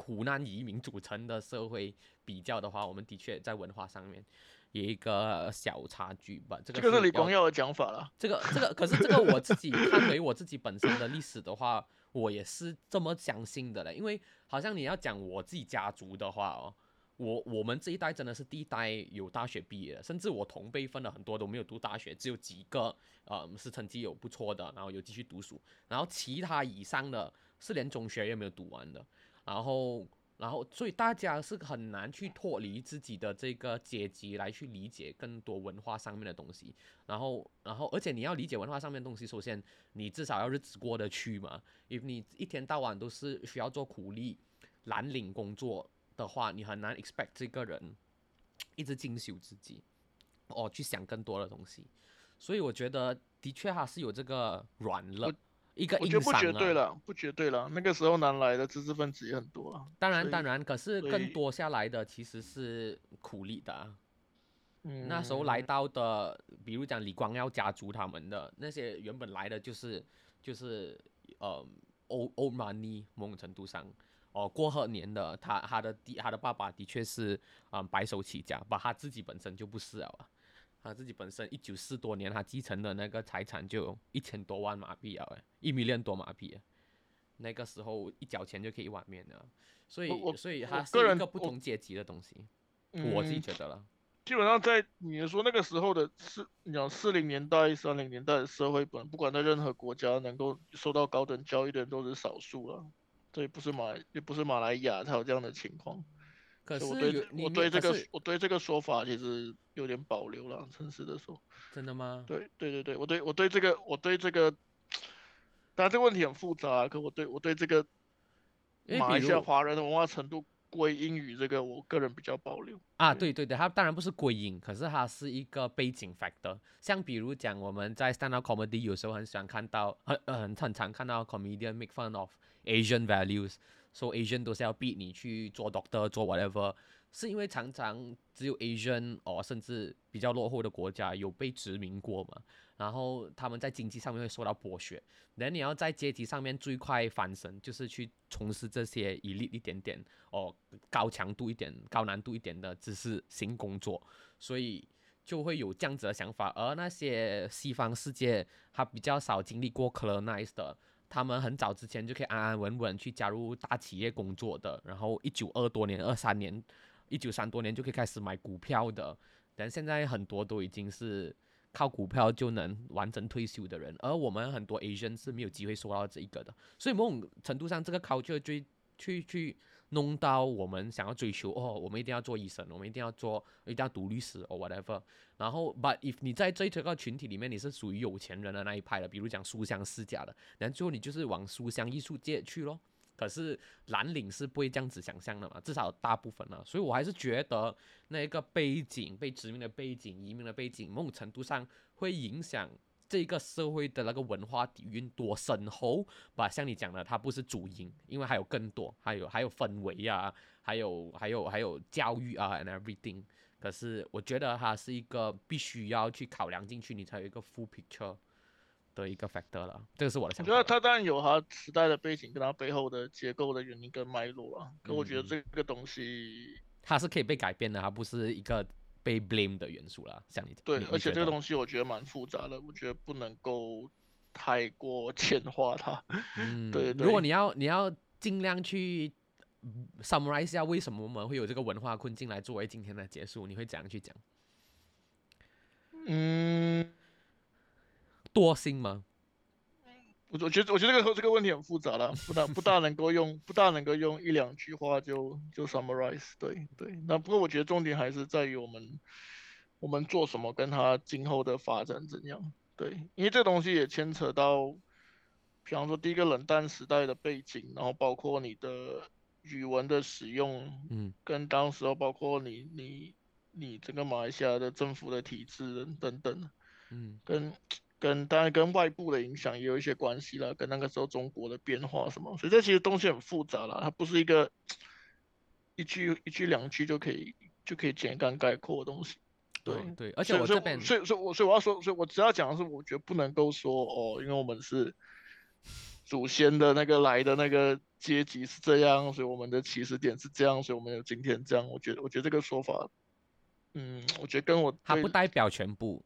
苦难移民组成的社会比较的话，我们的确在文化上面有一个小差距吧。这个这个是李要光耀的讲法了。这个这个，可是这个我自己看回我自己本身的历史的话，我也是这么相信的嘞。因为好像你要讲我自己家族的话哦，我我们这一代真的是第一代有大学毕业的，甚至我同辈分的很多都没有读大学，只有几个呃是成绩有不错的，然后有继续读书，然后其他以上的是连中学也没有读完的，然后。然后，所以大家是很难去脱离自己的这个阶级来去理解更多文化上面的东西。然后，然后，而且你要理解文化上面的东西，首先你至少要日子过得去嘛。因为你一天到晚都是需要做苦力、蓝领工作的话，你很难 expect 这个人一直进修自己，哦，去想更多的东西。所以我觉得，的确还是有这个软肋，一个我觉得不。绝对了，不绝对了。那个时候南来的知识分子也很多啊。当然，当然，可是更多下来的其实是苦力的啊、嗯，那时候来到的，比如讲李光耀家族他们的那些原本来的就是就是呃 old old money 某种程度上哦过贺年的他他的弟他的爸爸的确是嗯白手起家，把他自己本身就不是了啊，他自己本身一九四多年他继承的那个财产就有一千多万马币啊，一 million 多马币啊，那个时候一角钱就可以一碗面了，所以所以我它是一个不同阶级的东西，我自己嗯觉得了。基本上在你说那个时候的四，你讲四零年代、三零年代的社会本，不管在任何国家能够受到高等教育的人都是少数了。这也不是马来，也不是马来亚才有这样的情况。可是我对这我对这个我对这个说法其实有点保留了，诚实的说。真的吗？对对对对，我对我对这个我对这个，当然这个问题很复杂啊，可我对我对这个马来西亚华人的文化程度归因于这个，我个人比较保留。啊，对对对，它当然不是归因，可是它是一个背景 factor。像比如讲，我们在 stand up comedy 有时候很喜欢看到，很呃很很常看到 comedian make fun of Asian values，说 Asian 都是要逼你去做 doctor 做 whatever，是因为常常只有 Asian 哦，甚至比较落后的国家有被殖民过嘛，然后他们在经济上面会受到剥削，然后你要在阶级上面最快翻身，就是去从事这些一力一点点哦高强度一点、高难度一点的知识型工作，所以就会有这样子的想法。而那些西方世界他比较少经历过 colonize 的，他们很早之前就可以安安稳稳去加入大企业工作的，然后一九二多年、二三年、一九三多年就可以开始买股票的，但现在很多都已经是靠股票就能完成退休的人，而我们很多 Asian 是没有机会收到这一个的，所以某种程度上，这个 culture 追去去弄到我们想要追求哦，我们一定要做医生，我们一定要做，一定要读律师或 whatever。然后，but if 你在这这个群体里面，你是属于有钱人的那一派的，比如讲书香世家的，然后最后你就是往书香艺术界去咯。可是蓝领是不会这样子想象的嘛，至少大部分呢，所以我还是觉得那个背景被殖民的背景、移民的背景，某种程度上会影响这个社会的那个文化底蕴多深厚吧。像你讲的，它不是主因，因为还有更多，还有还有氛围啊，还有还有还有教育啊，and everything。可是我觉得它是一个必须要去考量进去，你才有一个 full picture。的一个 factor 了，这个是我的想法。我觉得它当然有它时代的背景，跟它背后的结构的原因跟脉络啊。可我觉得这个东西，它是可以被改变的，它不是一个被 blame 的元素啦。像你对，而且这个东西我觉得蛮复杂的，我觉得不能够太过浅化它。嗯，对。如果你要你要尽量去 summarize 一下为什么我们会有这个文化困境来作为今天的结束，你会怎样去讲？嗯。多心吗？我我觉得我觉得这个这个问题很复杂了，不大不大能够用不大能够用一两句话就就 summarize。对对，那不过我觉得重点还是在于我们我们做什么，跟他今后的发展怎样。对，因为这东西也牵扯到，比方说第一个冷淡时代的背景，然后包括你的语文的使用，嗯，跟当时候包括你你你整个马来西亚的政府的体制等等，嗯，跟。跟当然跟外部的影响也有一些关系了，跟那个时候中国的变化什么，所以这其实东西很复杂了，它不是一个一句一句两句就可以就可以简单概括的东西。对对，而且我这边，所以所以我所以我要说，所以我只要讲的是，我觉得不能够说哦，因为我们是祖先的那个来的那个阶级是这样，所以我们的起始点是这样，所以我们有今天这样。我觉得我觉得这个说法，嗯，我觉得跟我它不代表全部。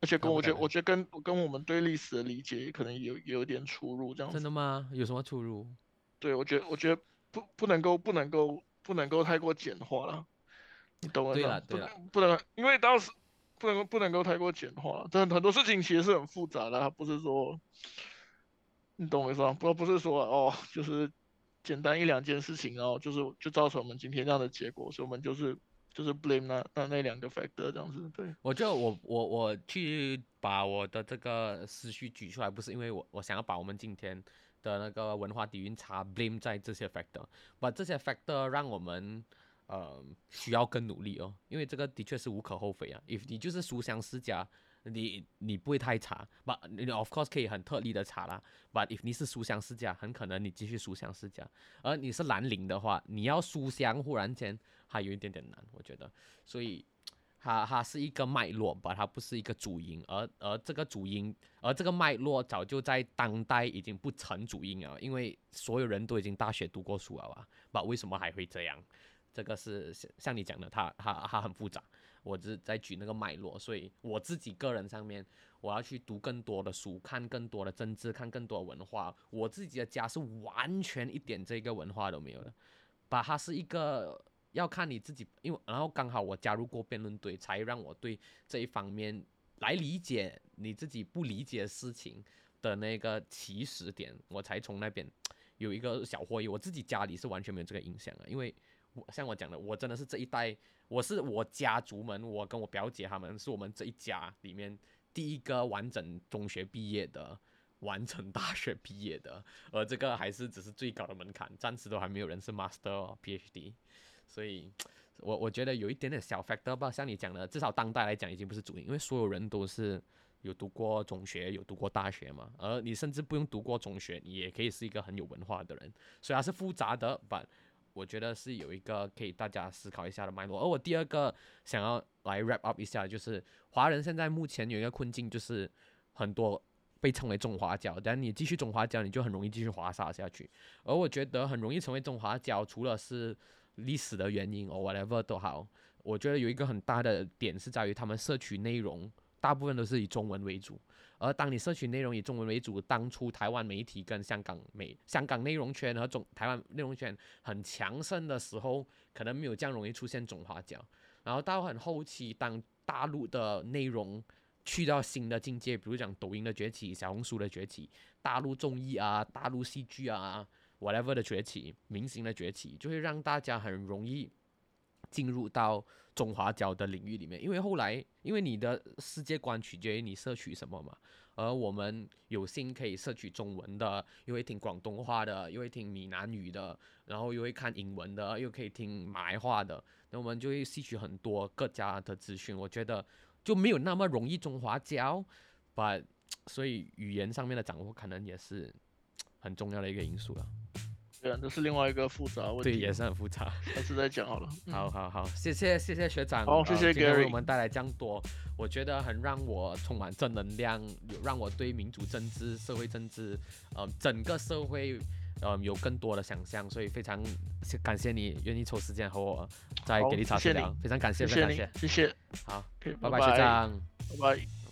而且跟我觉得，我觉得跟跟我们对历史的理解可能有有点出入，这样真的吗？有什么出入？对，我觉得我觉得不不能够不能够不能够太过简化了，你懂我对了对了，不能因为当时不能够不能够太过简化，但很多事情其实是很复杂的，它不是说你懂我意思吗？不不是说哦，就是简单一两件事情，然后就是就造成我们今天这样的结果，所以我们就是。就是 blame 那那那两个 factor 这样子，对。我就我我我去把我的这个思绪举出来，不是因为我我想要把我们今天的那个文化底蕴差 blame 在这些 factor，把这些 factor 让我们呃需要更努力哦，因为这个的确是无可厚非啊。if 你就是书香世家。你你不会太差，but of course 可以很特例的差啦。But if 你是书香世家，很可能你继续书香世家。而你是蓝领的话，你要书香，忽然间还有一点点难，我觉得。所以它它是一个脉络吧，它不是一个主因。而而这个主因，而这个脉络早就在当代已经不成主因了，因为所有人都已经大学读过书了啊。把为什么还会这样？这个是像像你讲的，它它它很复杂。我只是在举那个脉络，所以我自己个人上面，我要去读更多的书，看更多的政治，看更多的文化。我自己的家是完全一点这个文化都没有的，把它是一个要看你自己，因为然后刚好我加入过辩论队，才让我对这一方面来理解你自己不理解的事情的那个起始点，我才从那边有一个小获益。我自己家里是完全没有这个影响的，因为我像我讲的，我真的是这一代。我是我家族们，我跟我表姐他们是我们这一家里面第一个完整中学毕业的，完成大学毕业的，而这个还是只是最高的门槛，暂时都还没有人是 master PhD，所以，我我觉得有一点点小 factor 吧，像你讲的，至少当代来讲已经不是主因，因为所有人都是有读过中学，有读过大学嘛，而你甚至不用读过中学，你也可以是一个很有文化的人，所以它是复杂的，but。我觉得是有一个可以大家思考一下的脉络，而我第二个想要来 wrap up 一下，就是华人现在目前有一个困境，就是很多被称为中华教，但你继续中华教，你就很容易继续滑沙下去。而我觉得很容易成为中华教，除了是历史的原因，or whatever 都好，我觉得有一个很大的点是在于他们摄取内容大部分都是以中文为主。而当你社群内容以中文为主，当初台湾媒体跟香港媒、香港内容圈和中台湾内容圈很强盛的时候，可能没有这样容易出现中华角。然后到很后期，当大陆的内容去到新的境界，比如讲抖音的崛起、小红书的崛起、大陆综艺啊、大陆戏剧啊，whatever 的崛起、明星的崛起，就会让大家很容易进入到中华角的领域里面。因为后来，因为你的世界观取决于你摄取什么嘛。而我们有幸可以摄取中文的，又会听广东话的，又会听闽南语的，然后又会看英文的，又可以听马来话的，那我们就会吸取很多各家的资讯。我觉得就没有那么容易中华交，把所以语言上面的掌握可能也是很重要的一个因素了。对啊，这是另外一个复杂问题。对，也是很复杂。下次再讲好了。好好好，谢谢谢谢学长。好，谢谢 Gary 为我们带来这样多。我觉得很让我充满正能量，有让我对民主政治、社会政治，呃，整个社会，呃，有更多的想象。所以非常感谢你愿意抽时间和我在给力茶聊，非常感谢，非常感谢，谢谢。好，拜拜，学长，拜拜。